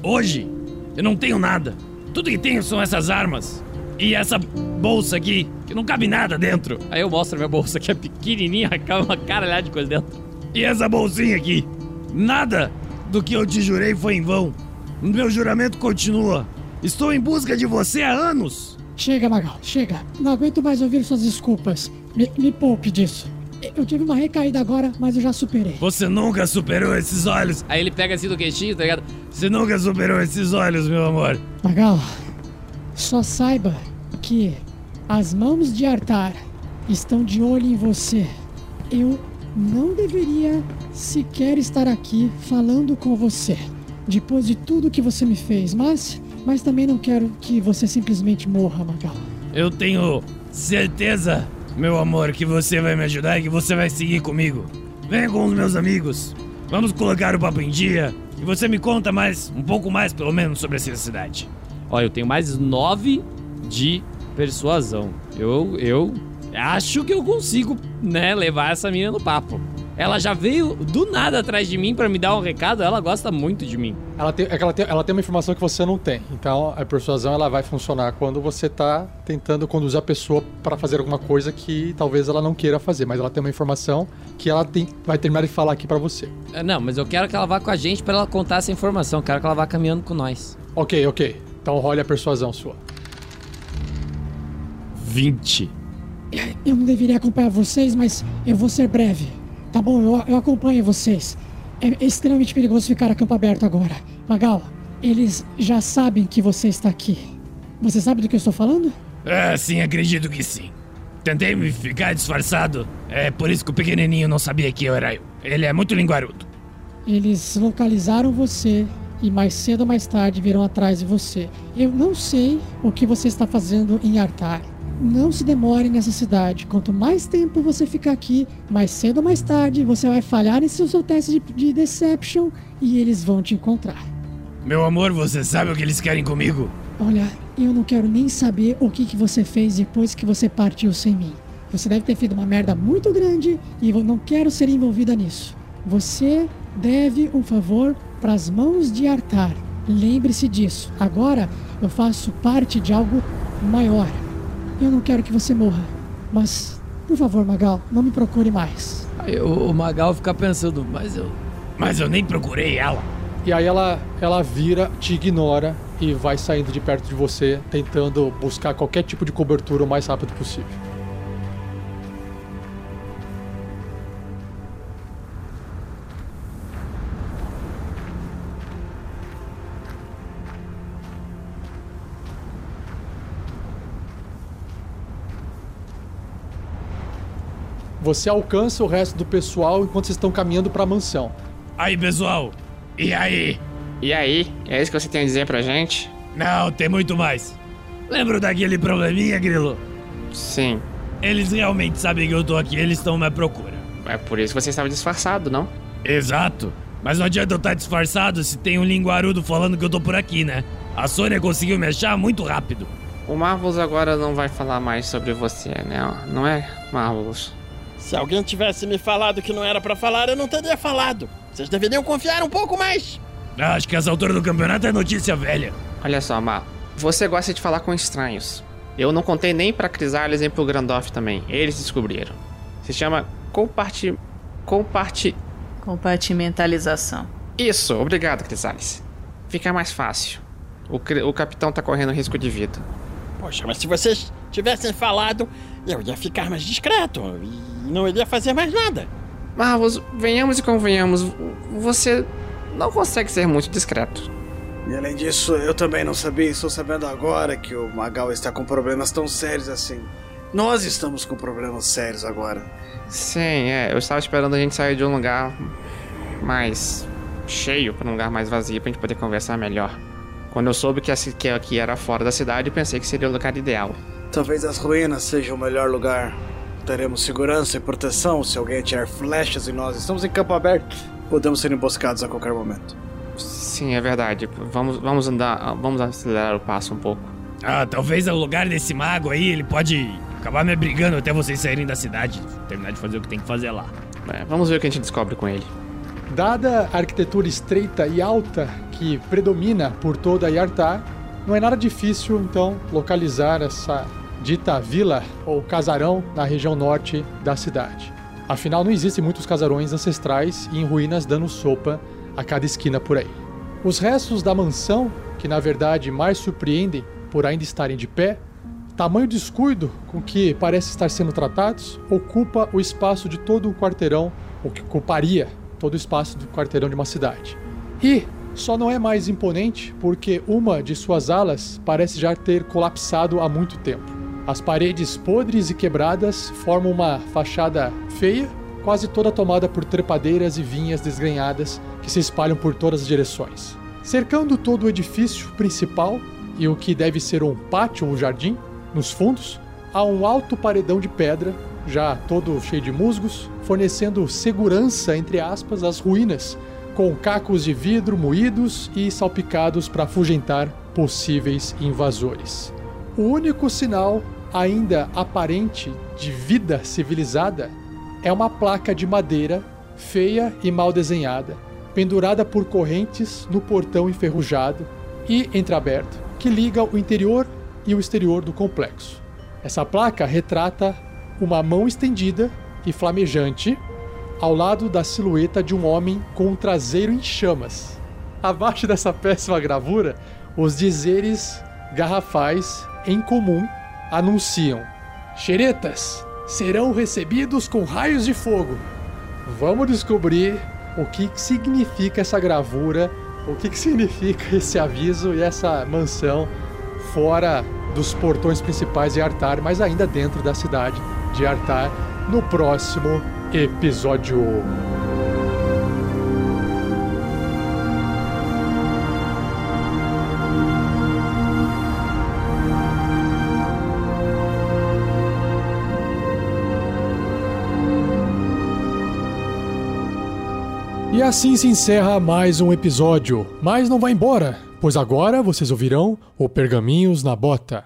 Speaker 6: Hoje, eu não tenho nada. Tudo que tenho são essas armas. E essa bolsa aqui, que não cabe nada dentro. Aí eu mostro minha bolsa que é pequenininha, (laughs) cabe uma caralhada de coisa dentro. E essa bolsinha aqui. Nada do que eu te jurei foi em vão. Meu juramento continua. Estou em busca de você há anos.
Speaker 11: Chega, Magal, chega. Não aguento mais ouvir suas desculpas. Me, me poupe disso. Eu tive uma recaída agora, mas eu já superei.
Speaker 6: Você nunca superou esses olhos. Aí ele pega assim do queixinho, tá ligado? Você nunca superou esses olhos, meu amor.
Speaker 11: Magal, só saiba que as mãos de Artar estão de olho em você. Eu não deveria sequer estar aqui falando com você depois de tudo que você me fez, mas mas também não quero que você simplesmente morra, Magal.
Speaker 6: Eu tenho certeza, meu amor, que você vai me ajudar e que você vai seguir comigo. Venha com os meus amigos. Vamos colocar o papo em dia. E você me conta mais, um pouco mais pelo menos, sobre essa cidade. Olha, eu tenho mais nove de persuasão. Eu, eu acho que eu consigo, né, levar essa menina no papo. Ela já veio do nada atrás de mim pra me dar um recado. Ela gosta muito de mim.
Speaker 1: Ela tem, é que ela, tem, ela tem uma informação que você não tem. Então a persuasão ela vai funcionar quando você tá tentando conduzir a pessoa para fazer alguma coisa que talvez ela não queira fazer, mas ela tem uma informação que ela tem, vai terminar de falar aqui para você.
Speaker 6: É, Não, mas eu quero que ela vá com a gente pra ela contar essa informação. Eu quero que ela vá caminhando com nós.
Speaker 1: Ok, ok. Então role a persuasão sua.
Speaker 13: 20.
Speaker 11: Eu não deveria acompanhar vocês, mas eu vou ser breve. Tá bom, eu, eu acompanho vocês. É extremamente perigoso ficar a campo aberto agora. Magal, eles já sabem que você está aqui. Você sabe do que eu estou falando?
Speaker 13: Ah, sim, acredito que sim. Tentei me ficar disfarçado. É por isso que o pequenininho não sabia que eu era eu. Ele é muito linguarudo.
Speaker 11: Eles localizaram você e mais cedo ou mais tarde virão atrás de você. Eu não sei o que você está fazendo em Artar. Não se demore nessa cidade. Quanto mais tempo você ficar aqui, mais cedo ou mais tarde você vai falhar nesse seu teste de, de Deception e eles vão te encontrar.
Speaker 13: Meu amor, você sabe o que eles querem comigo?
Speaker 11: Olha, eu não quero nem saber o que, que você fez depois que você partiu sem mim. Você deve ter feito uma merda muito grande e eu não quero ser envolvida nisso. Você deve um favor para as mãos de Artar. Lembre-se disso. Agora eu faço parte de algo maior. Eu não quero que você morra. Mas, por favor, Magal, não me procure mais.
Speaker 6: Aí o, o Magal fica pensando, mas eu.
Speaker 13: Mas eu nem procurei ela.
Speaker 1: E aí ela, ela vira, te ignora e vai saindo de perto de você, tentando buscar qualquer tipo de cobertura o mais rápido possível. Você alcança o resto do pessoal enquanto vocês estão caminhando para a mansão.
Speaker 13: Aí, pessoal. E aí?
Speaker 10: E aí? É isso que você tem a dizer pra gente?
Speaker 13: Não, tem muito mais. Lembra daquele probleminha, Grilo?
Speaker 10: Sim.
Speaker 13: Eles realmente sabem que eu tô aqui, eles estão me procura.
Speaker 10: É por isso que você estava disfarçado, não?
Speaker 13: Exato. Mas não adianta eu estar disfarçado se tem um linguarudo falando que eu tô por aqui, né? A Sônia conseguiu me achar muito rápido.
Speaker 10: O Marvelous agora não vai falar mais sobre você, né? Não é, Marvelous?
Speaker 12: Se alguém tivesse me falado que não era pra falar, eu não teria falado. Vocês deveriam confiar um pouco mais.
Speaker 13: Acho que essa altura do campeonato é notícia velha.
Speaker 10: Olha só, Mar. Você gosta de falar com estranhos. Eu não contei nem pra Crisales nem pro Grandoff também. Eles descobriram. Se chama comparti... comparti...
Speaker 2: Compartimentalização.
Speaker 10: Isso, obrigado, Crisales. Fica mais fácil. O, cri- o capitão tá correndo risco de vida.
Speaker 12: Poxa, mas se vocês tivessem falado, eu ia ficar mais discreto e não iria fazer mais nada.
Speaker 10: Marvelous, venhamos e convenhamos, você não consegue ser muito discreto.
Speaker 5: E além disso, eu também não sabia, estou sabendo agora que o Magal está com problemas tão sérios assim. Nós estamos com problemas sérios agora.
Speaker 10: Sim, é. Eu estava esperando a gente sair de um lugar mais cheio para um lugar mais vazio pra gente poder conversar melhor. Quando eu soube que aqui era fora da cidade, pensei que seria o lugar ideal.
Speaker 5: Talvez as ruínas sejam o melhor lugar. Teremos segurança e proteção se alguém atirar flechas em nós. Estamos em campo aberto. Podemos ser emboscados a qualquer momento.
Speaker 10: Sim, é verdade. Vamos, vamos andar, vamos acelerar o passo um pouco.
Speaker 13: Ah, talvez o lugar desse mago aí, ele pode acabar me brigando até vocês saírem da cidade. Terminar de fazer o que tem que fazer lá.
Speaker 10: É, vamos ver o que a gente descobre com ele.
Speaker 1: Dada a arquitetura estreita e alta que predomina por toda Yartar, não é nada difícil, então, localizar essa dita vila ou casarão na região norte da cidade. Afinal, não existem muitos casarões ancestrais e em ruínas dando sopa a cada esquina por aí. Os restos da mansão, que na verdade mais surpreendem por ainda estarem de pé, tamanho descuido com que parece estar sendo tratados, ocupa o espaço de todo o quarteirão, o que ocuparia todo o espaço do quarteirão de uma cidade. E só não é mais imponente porque uma de suas alas parece já ter colapsado há muito tempo. As paredes podres e quebradas formam uma fachada feia, quase toda tomada por trepadeiras e vinhas desgrenhadas que se espalham por todas as direções. Cercando todo o edifício principal e o que deve ser um pátio ou jardim, nos fundos, há um alto paredão de pedra, já todo cheio de musgos, fornecendo segurança, entre aspas, às ruínas, com cacos de vidro moídos e salpicados para afugentar possíveis invasores. O único sinal ainda aparente de vida civilizada é uma placa de madeira feia e mal desenhada, pendurada por correntes no portão enferrujado e entreaberto, que liga o interior e o exterior do complexo. Essa placa retrata uma mão estendida e flamejante ao lado da silhueta de um homem com um traseiro em chamas. Abaixo dessa péssima gravura, os dizeres garrafais em comum anunciam: Xeretas serão recebidos com raios de fogo. Vamos descobrir o que significa essa gravura, o que significa esse aviso e essa mansão fora dos portões principais de Artar, mas ainda dentro da cidade de Artar, no próximo episódio. Assim se encerra mais um episódio. Mas não vai embora, pois agora vocês ouvirão o Pergaminhos na Bota.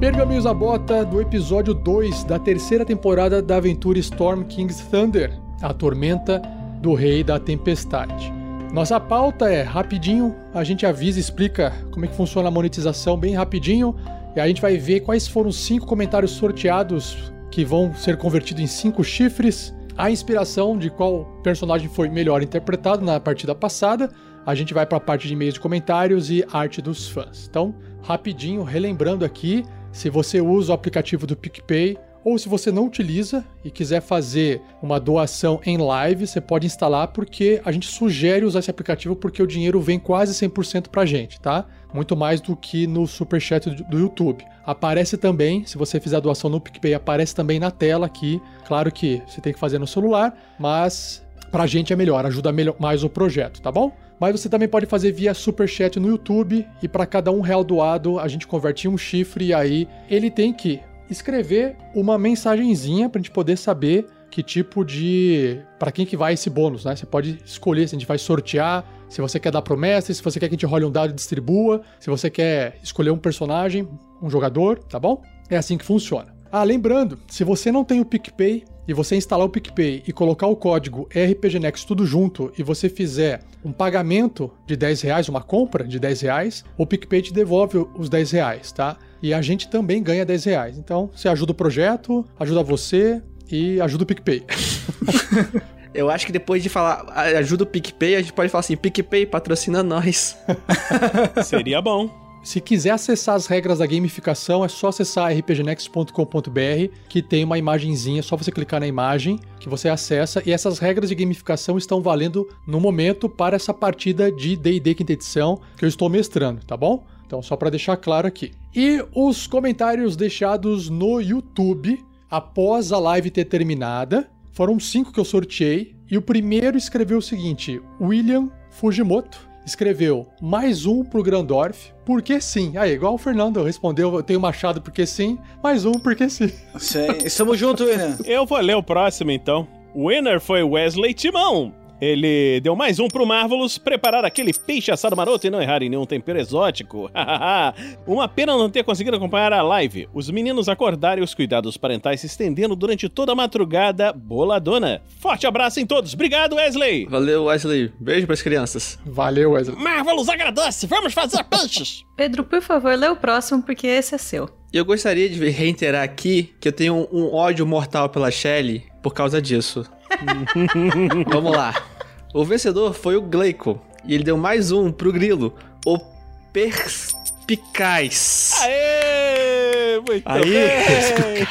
Speaker 1: Pergaminhos na Bota do episódio 2 da terceira temporada da aventura Storm King's Thunder, a tormenta do Rei da Tempestade. Nossa pauta é rapidinho, a gente avisa, explica como é que funciona a monetização bem rapidinho, e a gente vai ver quais foram os cinco comentários sorteados que vão ser convertidos em cinco chifres, a inspiração de qual personagem foi melhor interpretado na partida passada. A gente vai para a parte de e-mails de comentários e arte dos fãs. Então, rapidinho, relembrando aqui, se você usa o aplicativo do PicPay, ou se você não utiliza e quiser fazer uma doação em live, você pode instalar porque a gente sugere usar esse aplicativo porque o dinheiro vem quase 100% pra gente, tá? Muito mais do que no superchat do, do YouTube. Aparece também, se você fizer a doação no PicPay, aparece também na tela aqui. Claro que você tem que fazer no celular, mas pra gente é melhor, ajuda mais o projeto, tá bom? Mas você também pode fazer via superchat no YouTube e para cada um real doado a gente converte em um chifre e aí ele tem que escrever uma mensagenzinha pra gente poder saber que tipo de. para quem que vai esse bônus, né? Você pode escolher se a gente vai sortear, se você quer dar promessa, se você quer que a gente role um dado e distribua, se você quer escolher um personagem, um jogador, tá bom? É assim que funciona. Ah, lembrando, se você não tem o PicPay e você instalar o PicPay e colocar o código RPGNext tudo junto e você fizer um pagamento de 10 reais, uma compra de 10 reais, o PicPay te devolve os 10 reais, tá? E a gente também ganha 10 reais. Então, você ajuda o projeto, ajuda você e ajuda o PicPay. (laughs)
Speaker 4: Eu acho que depois de falar ajuda o PicPay, a gente pode falar assim: PicPay patrocina nós. (laughs)
Speaker 7: Seria bom.
Speaker 1: Se quiser acessar as regras da gamificação, é só acessar rpgnext.com.br, que tem uma imagenzinha, é só você clicar na imagem que você acessa, e essas regras de gamificação estão valendo no momento para essa partida de D&D quinta edição que eu estou mestrando, tá bom? Então, só para deixar claro aqui. E os comentários deixados no YouTube após a live ter terminada, foram cinco que eu sorteei, e o primeiro escreveu o seguinte: William Fujimoto escreveu mais um pro Grandorf, porque sim. Aí, igual o Fernando respondeu, eu tenho machado porque sim, mais um porque sim.
Speaker 5: Sim, estamos juntos, William.
Speaker 7: Eu vou ler o próximo então. O winner foi Wesley Timão. Ele deu mais um pro Marvelous preparar aquele peixe assado maroto e não errar em nenhum tempero exótico. (laughs) Uma pena não ter conseguido acompanhar a live. Os meninos acordaram e os cuidados parentais se estendendo durante toda a madrugada boladona. Forte abraço em todos. Obrigado, Wesley.
Speaker 4: Valeu, Wesley. Beijo pras crianças.
Speaker 1: Valeu, Wesley.
Speaker 12: Marvelous agradece. Vamos fazer (laughs) peixes.
Speaker 2: Pedro, por favor, lê o próximo porque esse é seu.
Speaker 4: E eu gostaria de reiterar aqui que eu tenho um ódio mortal pela Shelly por causa disso. (laughs) Vamos lá. O vencedor foi o Gleico. E ele deu mais um pro Grilo. O Perspicaz.
Speaker 7: Aê! Muito
Speaker 4: Aí,
Speaker 7: bem!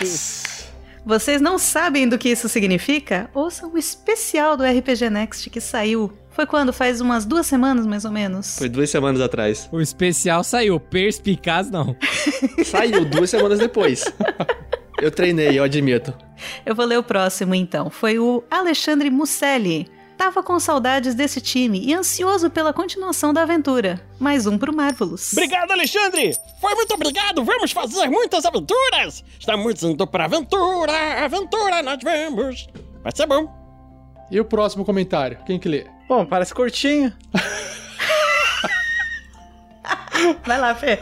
Speaker 2: Vocês não sabem do que isso significa? Ouçam o especial do RPG Next que saiu. Foi quando? Faz umas duas semanas, mais ou menos.
Speaker 4: Foi duas semanas atrás.
Speaker 6: O especial saiu, perspicaz não. (laughs)
Speaker 4: Saiu duas semanas depois. (laughs) Eu treinei, eu admito.
Speaker 2: Eu vou ler o próximo então. Foi o Alexandre Musselli. Tava com saudades desse time e ansioso pela continuação da aventura. Mais um pro Marvelous.
Speaker 12: Obrigado, Alexandre! Foi muito obrigado! Vamos fazer muitas aventuras! Estamos indo pra aventura! Aventura, nós vamos! Vai ser bom!
Speaker 1: E o próximo comentário? Quem que lê?
Speaker 5: Bom, parece curtinho. (laughs)
Speaker 2: Vai lá, Fê.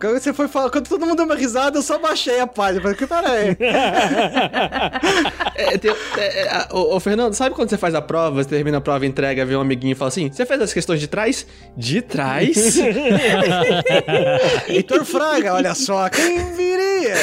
Speaker 5: Quando você foi falar, quando todo mundo deu uma risada, eu só baixei a página. Falei, que pera aí. (laughs)
Speaker 4: É, tem- é, é, a- ô, ô, Fernando, sabe quando você faz a prova, você termina a prova, entrega, vê um amiguinho e fala assim: Você fez as questões de trás? De trás? (laughs)
Speaker 5: Heitor Fraga, olha só, quem viria?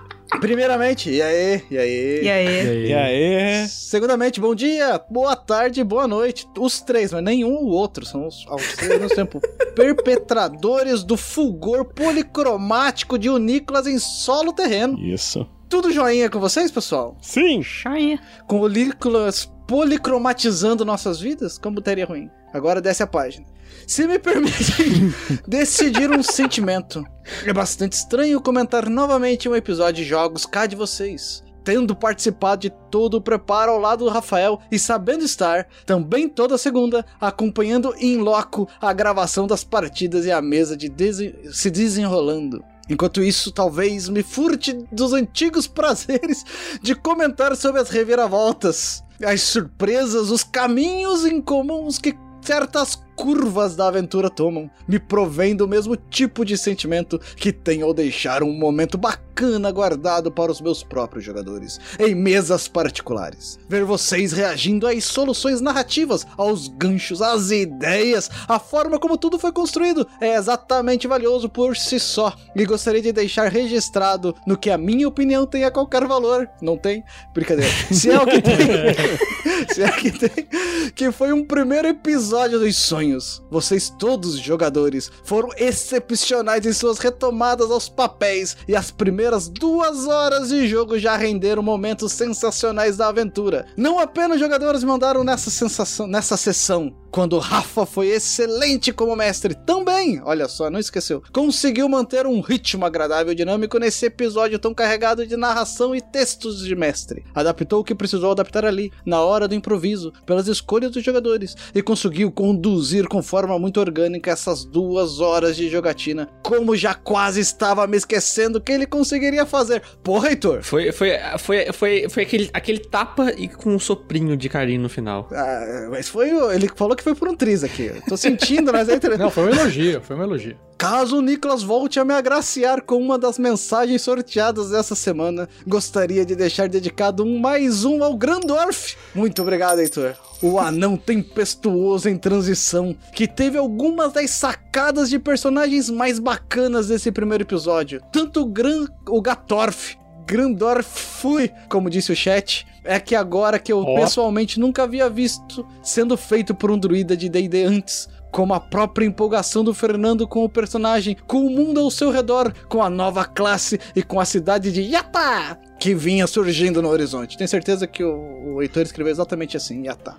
Speaker 5: (laughs) Primeiramente, e aí, e aí?
Speaker 2: E aí?
Speaker 7: E aí?
Speaker 5: Segundamente, bom dia, boa tarde, boa noite. Os três, mas nenhum o outro, são os, aos três ao mesmo tempo. (laughs) Perpetradores do fulgor policromático de Unícolas em solo terreno.
Speaker 7: Isso.
Speaker 5: Tudo joinha com vocês, pessoal?
Speaker 7: Sim.
Speaker 2: Joinha.
Speaker 5: Com o Nicolas policromatizando nossas vidas? Como teria ruim? Agora desce a página. Se me permitem (laughs) decidir um sentimento, é bastante estranho comentar novamente um episódio de jogos cá de vocês. Tendo participado de todo o preparo ao lado do Rafael e sabendo estar, também toda segunda, acompanhando em loco a gravação das partidas e a mesa de desen- se desenrolando. Enquanto isso, talvez me furte dos antigos prazeres de comentar sobre as reviravoltas, as surpresas, os caminhos incomuns que certas curvas da aventura tomam, me provendo o mesmo tipo de sentimento que tenho ao deixar um momento bacana guardado para os meus próprios jogadores, em mesas particulares. Ver vocês reagindo às soluções narrativas, aos ganchos, às ideias, a forma como tudo foi construído é exatamente valioso por si só. E gostaria de deixar registrado no que a minha opinião tenha qualquer valor. Não tem? Brincadeira. (laughs) Se é o que tem. (laughs) se é o que tem. Que foi um primeiro episódio dos sonhos. Vocês todos, jogadores, foram excepcionais em suas retomadas aos papéis. E as primeiras duas horas de jogo já renderam momentos sensacionais da aventura. Não apenas jogadores mandaram nessa sensação, nessa sessão. Quando Rafa foi excelente como mestre, também, olha só, não esqueceu, conseguiu manter um ritmo agradável e dinâmico nesse episódio tão carregado de narração e textos de mestre. Adaptou o que precisou adaptar ali, na hora do improviso, pelas escolhas dos jogadores, e conseguiu conduzir com forma muito orgânica essas duas horas de jogatina, como já quase estava me esquecendo que ele conseguiria fazer. Porra, Heitor!
Speaker 4: Foi, foi, foi, foi, foi aquele, aquele tapa e com um soprinho de carinho no final.
Speaker 5: Ah, mas foi. o- Ele falou que foi por um triz aqui. Eu Tô sentindo, mas é
Speaker 1: Não, foi um elogio, foi um elogio.
Speaker 5: Caso o Nicolas volte a me agraciar com uma das mensagens sorteadas dessa semana, gostaria de deixar dedicado um mais um ao Grandorf. Muito obrigado, Heitor. O anão tempestuoso em transição, que teve algumas das sacadas de personagens mais bacanas desse primeiro episódio. Tanto o, Gran, o Gatorf, Grandorf fui, como disse o chat, é que agora que eu
Speaker 1: Ó.
Speaker 5: pessoalmente nunca havia visto sendo feito por um druida de D&D antes. Como a própria empolgação do Fernando com o personagem, com o mundo ao seu redor, com a nova classe e com a cidade de Yata que vinha surgindo no horizonte. Tenho certeza que o, o Heitor escreveu exatamente assim, Yata.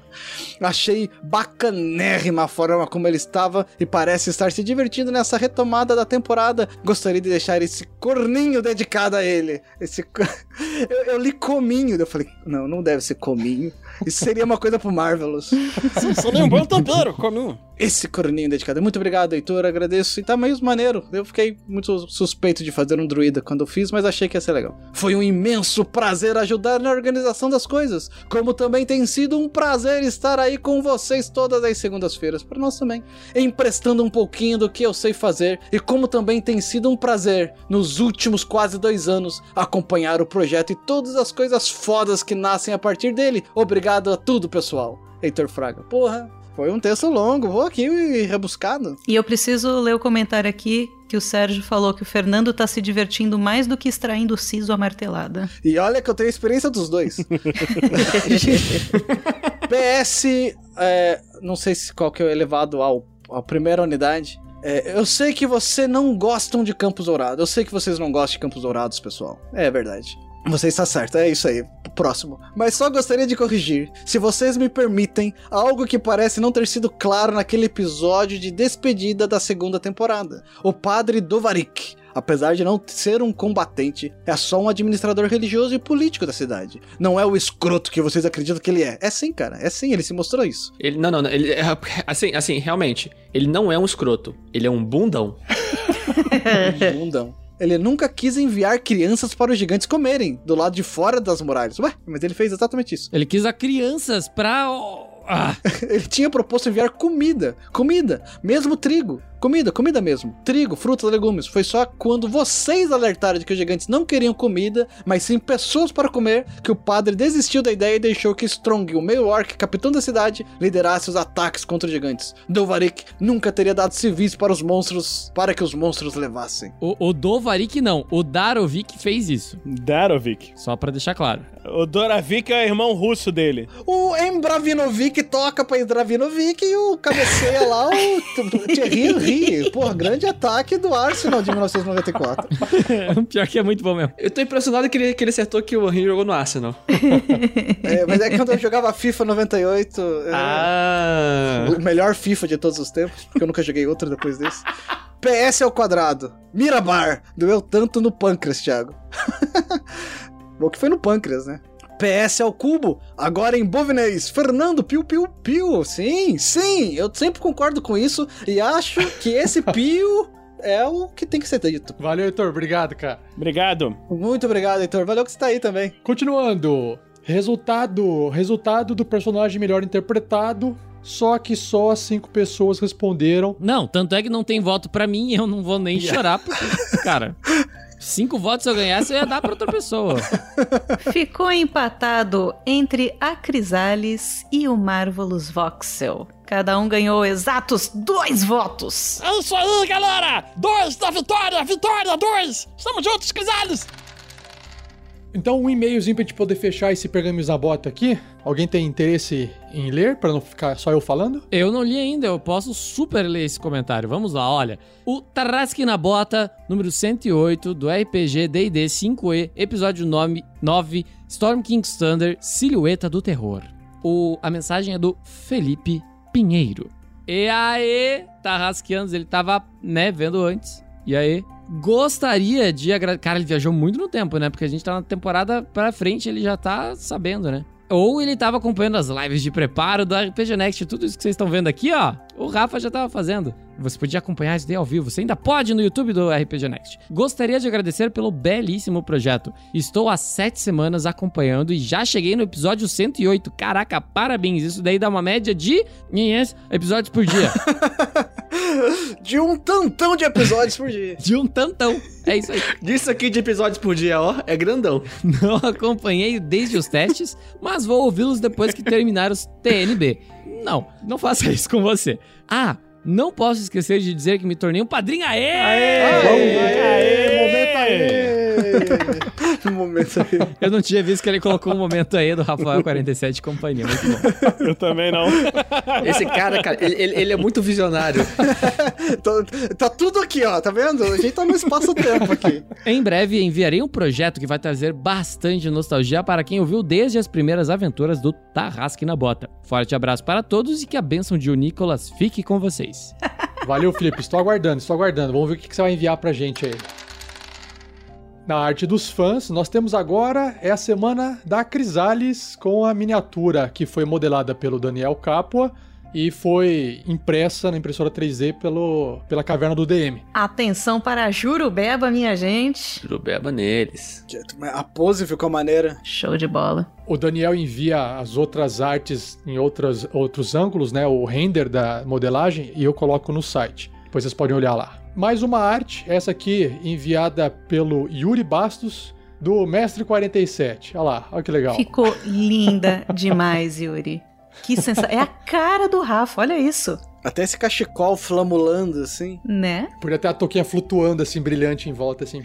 Speaker 5: Achei bacanérrima a forma como ele estava e parece estar se divertindo nessa retomada da temporada. Gostaria de deixar esse corninho dedicado a ele. Esse (laughs) eu, eu li cominho, eu falei, não, não deve ser cominho. Isso seria uma coisa pro Marvelous.
Speaker 12: Só nem um bom tempero, cominho.
Speaker 5: Esse corninho dedicado. Muito obrigado, Heitor. Agradeço. E tá meio maneiro. Eu fiquei muito suspeito de fazer um druida quando eu fiz, mas achei que ia ser legal. Foi um imenso prazer ajudar na organização das coisas. Como também tem sido um prazer estar aí com vocês todas as segundas-feiras. Para nós também. Emprestando um pouquinho do que eu sei fazer. E como também tem sido um prazer, nos últimos quase dois anos, acompanhar o projeto e todas as coisas fodas que nascem a partir dele. Obrigado a tudo, pessoal. Heitor Fraga. Porra. Foi um texto longo, vou aqui e rebuscado.
Speaker 2: E eu preciso ler o comentário aqui que o Sérgio falou que o Fernando tá se divertindo mais do que extraindo o siso à martelada.
Speaker 5: E olha que eu tenho experiência dos dois. (laughs) PS, é, não sei se qual que é o elevado ao, à primeira unidade. É, eu sei que você não gostam de Campos Dourados. Eu sei que vocês não gostam de Campos Dourados, pessoal. É verdade. Você está certo, é isso aí. Próximo. Mas só gostaria de corrigir, se vocês me permitem, algo que parece não ter sido claro naquele episódio de despedida da segunda temporada. O padre Dovarik, apesar de não ser um combatente, é só um administrador religioso e político da cidade. Não é o escroto que vocês acreditam que ele é. É sim, cara. É sim, ele se mostrou isso.
Speaker 4: Ele, não, não, não. Ele, é- (laughs) assim, assim, realmente, ele não é um escroto. Ele é um bundão. (laughs)
Speaker 5: Bundão. Ele nunca quis enviar crianças para os gigantes comerem, do lado de fora das muralhas. Ué, mas ele fez exatamente isso.
Speaker 6: Ele quis a crianças pra. Ah, (laughs)
Speaker 5: Ele tinha proposto enviar comida. Comida. Mesmo trigo. Comida, comida mesmo. Trigo, frutas, legumes. Foi só quando vocês alertaram de que os gigantes não queriam comida, mas sim pessoas para comer, que o padre desistiu da ideia e deixou que Strong, o meio orc, capitão da cidade, liderasse os ataques contra os gigantes. Dovarik nunca teria dado civis para os monstros, para que os monstros levassem.
Speaker 6: O, o Dovarik não, o Darovik fez isso.
Speaker 7: Darovik.
Speaker 6: Só pra deixar claro.
Speaker 7: O Doravik é o irmão russo dele.
Speaker 5: O Embravinovic toca pra Embravinovic e o cabeceia lá, o (laughs) Thierry Henry. Porra, grande ataque do Arsenal de 1994. (laughs)
Speaker 6: Pior que é muito bom mesmo.
Speaker 4: Eu tô impressionado que ele, que ele acertou que o Henry jogou no Arsenal.
Speaker 5: É, mas é que quando eu jogava FIFA 98, é
Speaker 4: Ah.
Speaker 5: o melhor FIFA de todos os tempos, porque eu nunca joguei outro depois desse. PS ao quadrado. Mirabar. Doeu tanto no pâncreas, Thiago. (laughs) Bom que foi no pâncreas, né? PS ao cubo, agora em bovinês, Fernando Piu Piu Piu. Sim, sim, eu sempre concordo com isso e acho que esse (laughs) Piu é o que tem que ser dito.
Speaker 1: Valeu, Heitor. Obrigado, cara.
Speaker 7: Obrigado.
Speaker 5: Muito obrigado, Heitor. Valeu que você tá aí também.
Speaker 1: Continuando. Resultado. Resultado do personagem melhor interpretado. Só que só cinco pessoas responderam.
Speaker 6: Não, tanto é que não tem voto pra mim e eu não vou nem (laughs) chorar, porque, cara, cinco votos se eu ganhasse, eu ia dar pra outra pessoa. (laughs)
Speaker 2: Ficou empatado entre a Crisales e o Marvelous Voxel. Cada um ganhou exatos dois votos.
Speaker 12: É isso aí, galera! Dois da vitória! Vitória, dois! Estamos juntos, Crisales!
Speaker 1: Então, um e-mailzinho pra gente poder fechar esse pergaminho Zabota aqui. Alguém tem interesse em ler, pra não ficar só eu falando?
Speaker 6: Eu não li ainda, eu posso super ler esse comentário. Vamos lá, olha. O Tarrasque na Bota, número 108, do RPG D&D 5e, episódio nome 9, Storm King's Thunder, Silhueta do Terror. O, a mensagem é do Felipe Pinheiro. E aí, Tarrasqueanos, ele tava, né, vendo antes. E aí, gostaria de agradecer... Cara, ele viajou muito no tempo, né? Porque a gente tá na temporada pra frente, ele já tá sabendo, né? Ou ele tava acompanhando as lives de preparo da RPG Next, tudo isso que vocês estão vendo aqui, ó. O Rafa já tava fazendo. Você podia acompanhar isso daí ao vivo. Você ainda pode no YouTube do RPG Next. Gostaria de agradecer pelo belíssimo projeto. Estou há sete semanas acompanhando e já cheguei no episódio 108. Caraca, parabéns. Isso daí dá uma média de episódios por dia. (laughs)
Speaker 5: De um tantão de episódios por dia.
Speaker 6: de um tantão. É isso aí.
Speaker 4: Disso aqui de episódios por dia, ó, é grandão.
Speaker 6: Não acompanhei desde os testes, mas vou ouvi-los depois que terminar os TNB. Não, não faça isso com você. Ah, não posso esquecer de dizer que me tornei um padrinho. Aê!
Speaker 5: Aê, aê, momento aê. (laughs) momento aí.
Speaker 6: Eu não tinha visto que ele colocou um momento aí do Rafael (laughs) 47 e companhia. Muito bom.
Speaker 7: Eu também não. (laughs)
Speaker 4: Esse cara, cara, ele, ele- ele é muito visionário.
Speaker 5: tá, tá tudo aqui, ó, tá vendo? A gente tá no espaço-tempo aqui.
Speaker 6: Em breve enviarei um projeto que vai trazer bastante nostalgia para quem ouviu desde as primeiras aventuras do Tarrasque na Bota. Forte abraço para todos e que a bênção de o Nicolas fique com vocês.
Speaker 1: Valeu, Felipe. Estou aguardando, estou aguardando. Vamos ver o que que você vai enviar pra gente aí. Na arte dos fãs, nós temos agora é a semana da Crisales com a miniatura que foi modelada pelo Daniel Capua e foi impressa na impressora 3D pelo, pela caverna do DM.
Speaker 2: Atenção para Jurubeba, minha gente.
Speaker 4: Jurubeba neles.
Speaker 5: A pose ficou maneira.
Speaker 2: Show de bola.
Speaker 1: O Daniel envia as outras artes em outras, outros ângulos, né? O render da modelagem, e eu coloco no site. Depois vocês podem olhar lá. Mais uma arte, essa aqui enviada pelo Yuri Bastos, do Mestre 47. Olha lá, olha que legal.
Speaker 2: Ficou linda (laughs) demais, Yuri. Que sensação. É a cara do Rafa, olha isso.
Speaker 5: Até esse cachecol flamulando, assim.
Speaker 2: Né?
Speaker 1: Podia ter a toquinha flutuando assim, brilhante em volta, assim.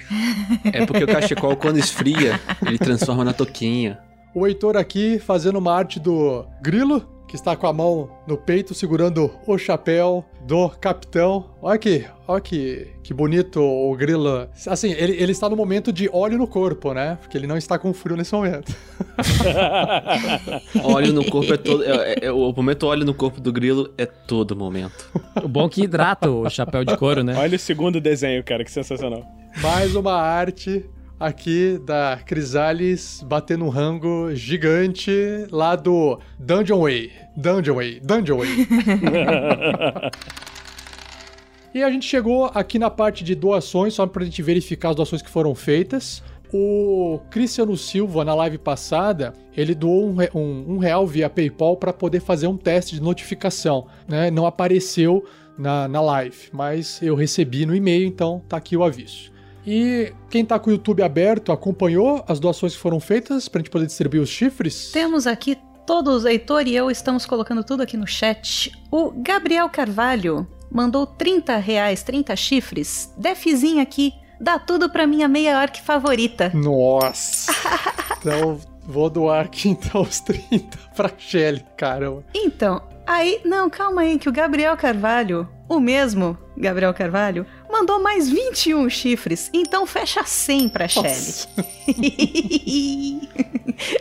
Speaker 4: É porque o cachecol, quando esfria, ele transforma na toquinha.
Speaker 1: O Heitor aqui fazendo uma arte do Grilo, que está com a mão no peito segurando o chapéu do capitão. Olha que, olha que, que bonito o Grilo. Assim, ele, ele está no momento de óleo no corpo, né? Porque ele não está com frio nesse momento. (laughs)
Speaker 4: Óleo no corpo é todo. é- é- é- o momento óleo no corpo do grilo é todo momento.
Speaker 6: O bom que hidrata o chapéu de couro, né?
Speaker 7: Olha o segundo desenho, cara, que sensacional.
Speaker 1: Mais uma arte aqui da Crisales batendo um rango gigante lá do Dungeon Way. Dungeon Way, Dungeon Way. (laughs) E a gente chegou aqui na parte de doações, só pra gente verificar as doações que foram feitas. O Cristiano Silva, na live passada, ele doou um, um- um real via PayPal para poder fazer um teste de notificação. Né? Não apareceu na, na live, mas eu recebi no e-mail, então tá aqui o aviso. E quem tá com o YouTube aberto acompanhou as doações que foram feitas pra gente poder distribuir os chifres?
Speaker 2: Temos aqui todos, Heitor e eu estamos colocando tudo aqui no chat. O Gabriel Carvalho mandou 30 reais, 30 chifres. Defzinho aqui, dá tudo pra minha meia orc favorita.
Speaker 1: Nossa! (laughs) então vou doar aqui então os 30 pra Shelly, caramba.
Speaker 2: Então, aí, não, calma aí, que o Gabriel Carvalho, o mesmo Gabriel Carvalho, mandou mais 21 chifres. Então fecha 100 pra Shelly. (laughs)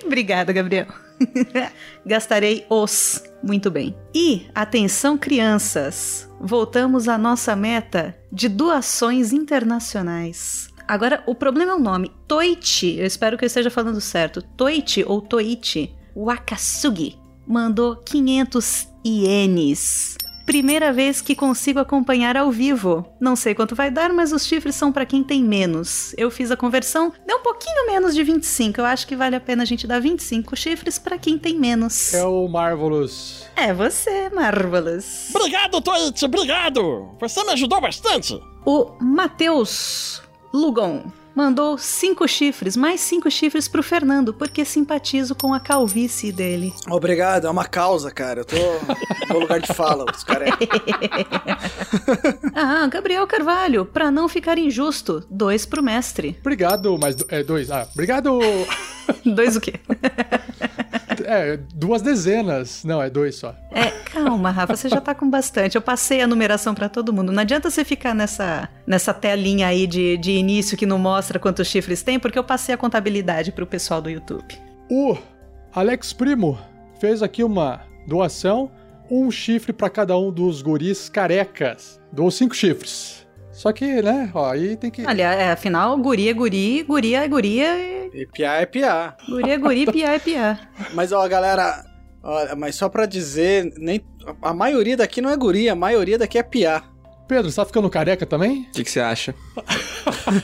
Speaker 2: Obrigada, Gabriel. (laughs) Gastarei os. Muito bem. E, atenção, crianças! Voltamos à nossa meta de doações internacionais. Agora, o problema é o nome. Toichi, eu espero que eu esteja falando certo. Toichi ou Toichi Wakasugi mandou 500 ienes. Primeira vez que consigo acompanhar ao vivo. Não sei quanto vai dar, mas os chifres são para quem tem menos. Eu fiz a conversão, deu um pouquinho menos de 25. Eu acho que vale a pena a gente dar 25 chifres para quem tem menos.
Speaker 1: É o Marvelous.
Speaker 2: É você, Marvelous.
Speaker 12: Obrigado, Twitch, obrigado. Você me ajudou bastante.
Speaker 2: O Matheus Lugon mandou cinco chifres, mais cinco chifres pro Fernando, porque simpatizo com a calvície dele.
Speaker 5: Obrigado, é uma causa, cara. Eu tô (laughs) no lugar de fala, os caras. (laughs)
Speaker 2: ah, Gabriel Carvalho, pra não ficar injusto, dois pro mestre.
Speaker 1: Obrigado, mas é dois. Ah, obrigado. (laughs)
Speaker 2: dois o quê?
Speaker 1: É, duas dezenas. Não, é dois só.
Speaker 2: É, calma, Rafa, você já tá com bastante. Eu passei a numeração para todo mundo. Não adianta você ficar nessa, nessa telinha aí de, de início que não mostra quantos chifres tem, porque eu passei a contabilidade pro pessoal do YouTube.
Speaker 1: O Alex Primo fez aqui uma doação, um chifre para cada um dos guris carecas. Doou cinco chifres. Só que, né, ó, aí tem que.
Speaker 2: Olha, é, afinal, guri é guri, guria é guria e.
Speaker 5: E piá é piá.
Speaker 2: Guri é guri, (laughs) piá é piá.
Speaker 5: Mas, ó, galera, ó, mas só pra dizer, nem, a maioria daqui não é guri, a maioria daqui é piá.
Speaker 1: Pedro, você tá ficando careca também?
Speaker 4: O que, que você acha?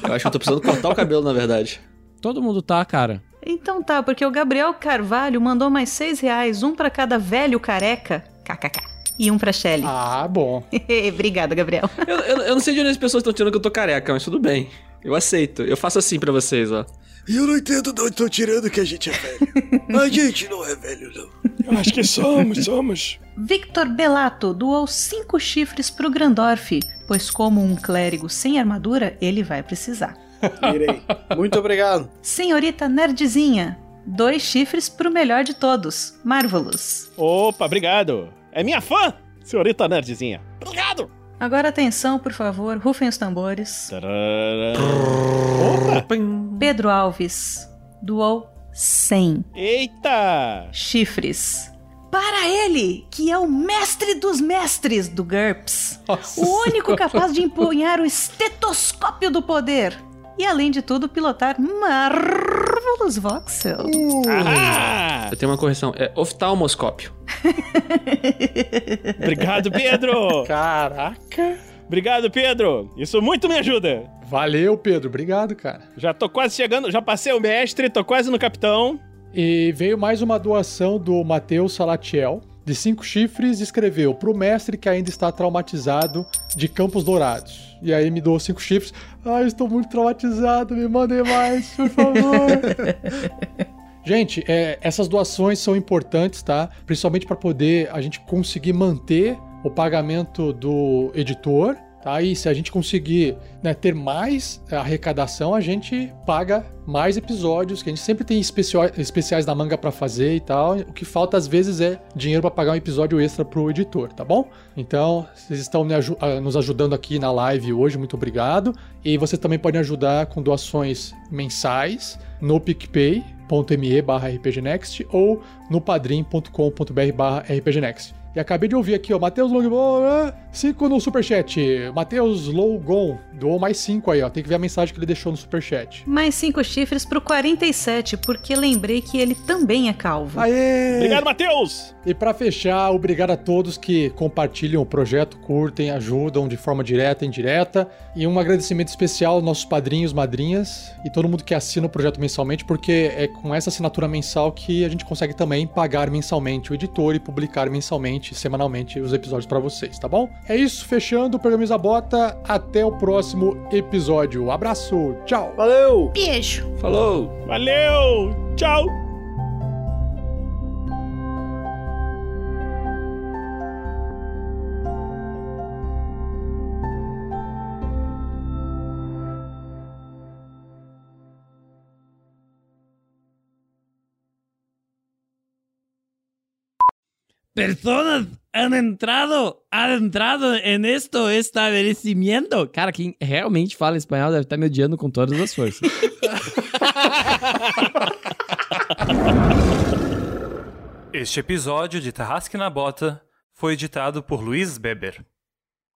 Speaker 4: eu acho que eu tô precisando cortar o cabelo, na verdade.
Speaker 6: Todo mundo tá, cara.
Speaker 2: Então tá, porque o Gabriel Carvalho mandou mais seis reais, um para cada velho careca. KKK e um pra Shelly.
Speaker 1: Ah, bom. (laughs)
Speaker 2: Obrigada, Gabriel.
Speaker 4: Eu, eu, eu, não sei de onde as pessoas estão tirando que eu tô careca, mas tudo bem. Eu aceito. Eu faço assim pra vocês, ó.
Speaker 5: E eu não entendo de onde estão tirando que a gente é velho. a gente não é velho, não.
Speaker 3: Eu acho que somos, somos.
Speaker 2: Victor Belato doou cinco chifres pro Grandorf, pois como um clérigo sem armadura, ele vai precisar. (laughs)
Speaker 5: Irei. Muito obrigado.
Speaker 2: Senhorita Nerdzinha, dois chifres pro melhor de todos, Marvelous.
Speaker 7: Opa, obrigado. É minha fã, senhorita nerdzinha. Obrigado!
Speaker 2: Agora atenção, por favor, rufem os tambores.
Speaker 7: Opa!
Speaker 2: Pedro Alves doou 100
Speaker 7: Eita!
Speaker 2: chifres. Para ele, que é o mestre dos mestres do GURPS.
Speaker 1: Nossa
Speaker 2: o único capaz de empunhar o estetoscópio do poder. E além de tudo, pilotar Marvelous Voxel.
Speaker 7: Ah!
Speaker 4: Eu tenho uma correção. É oftalmoscópio. (laughs)
Speaker 7: Obrigado, Pedro!
Speaker 1: Caraca!
Speaker 7: Obrigado, Pedro! Isso muito me ajuda!
Speaker 1: Valeu, Pedro. Obrigado, cara.
Speaker 7: Já tô quase chegando, já passei o mestre, tô quase no capitão.
Speaker 1: E veio mais uma doação do Matheus Salatiel, de cinco chifres, escreveu pro mestre que ainda está traumatizado de Campos Dourados. E aí me doou cinco chifres. Ai, estou muito traumatizado, me mandem mais, por favor. (laughs) Gente, é, essas doações são importantes, tá? Principalmente para poder a gente conseguir manter o pagamento do editor, tá? E se a gente conseguir né, ter mais arrecadação, a gente paga mais episódios, que a gente sempre tem especiais da manga para fazer e tal. O que falta às vezes é dinheiro para pagar um episódio extra pro editor, tá bom? Então, vocês estão aju nos ajudando aqui na live hoje, muito obrigado. E vocês também podem ajudar com doações mensais no picpay.me barra rpgnext ou no padrim.com.br barra rpgnext. E acabei de ouvir aqui, ó, Matheus Longbon, 5 no superchat. Matheus Logon doou mais 5 aí, ó. Tem que ver a mensagem que ele deixou no superchat.
Speaker 2: Mais cinco chifres pro 47, porque lembrei que ele também é calvo.
Speaker 1: Aê!
Speaker 7: Obrigado, Matheus!
Speaker 1: E para fechar, obrigado a todos que compartilham o projeto, curtem, ajudam de forma direta e indireta. E um agradecimento especial aos nossos padrinhos, madrinhas e todo mundo que assina o projeto mensalmente, porque é com essa assinatura mensal que a gente consegue também pagar mensalmente o editor e publicar mensalmente diariamente, semanalmente, os episódios pra vocês, tá bom? É isso, fechando o Programa Bota. Até o próximo episódio. Abraço, tchau.
Speaker 5: Valeu!
Speaker 2: Beijo.
Speaker 10: Falou!
Speaker 12: Valeu! Tchau!
Speaker 6: Personas han entrado, han entrado en esto establecimiento.
Speaker 15: Cara, quem realmente fala espanhol deve estar me odiando com todas as forças.
Speaker 16: Este episódio de Tarrasque na Bota foi editado por Luiz Beber.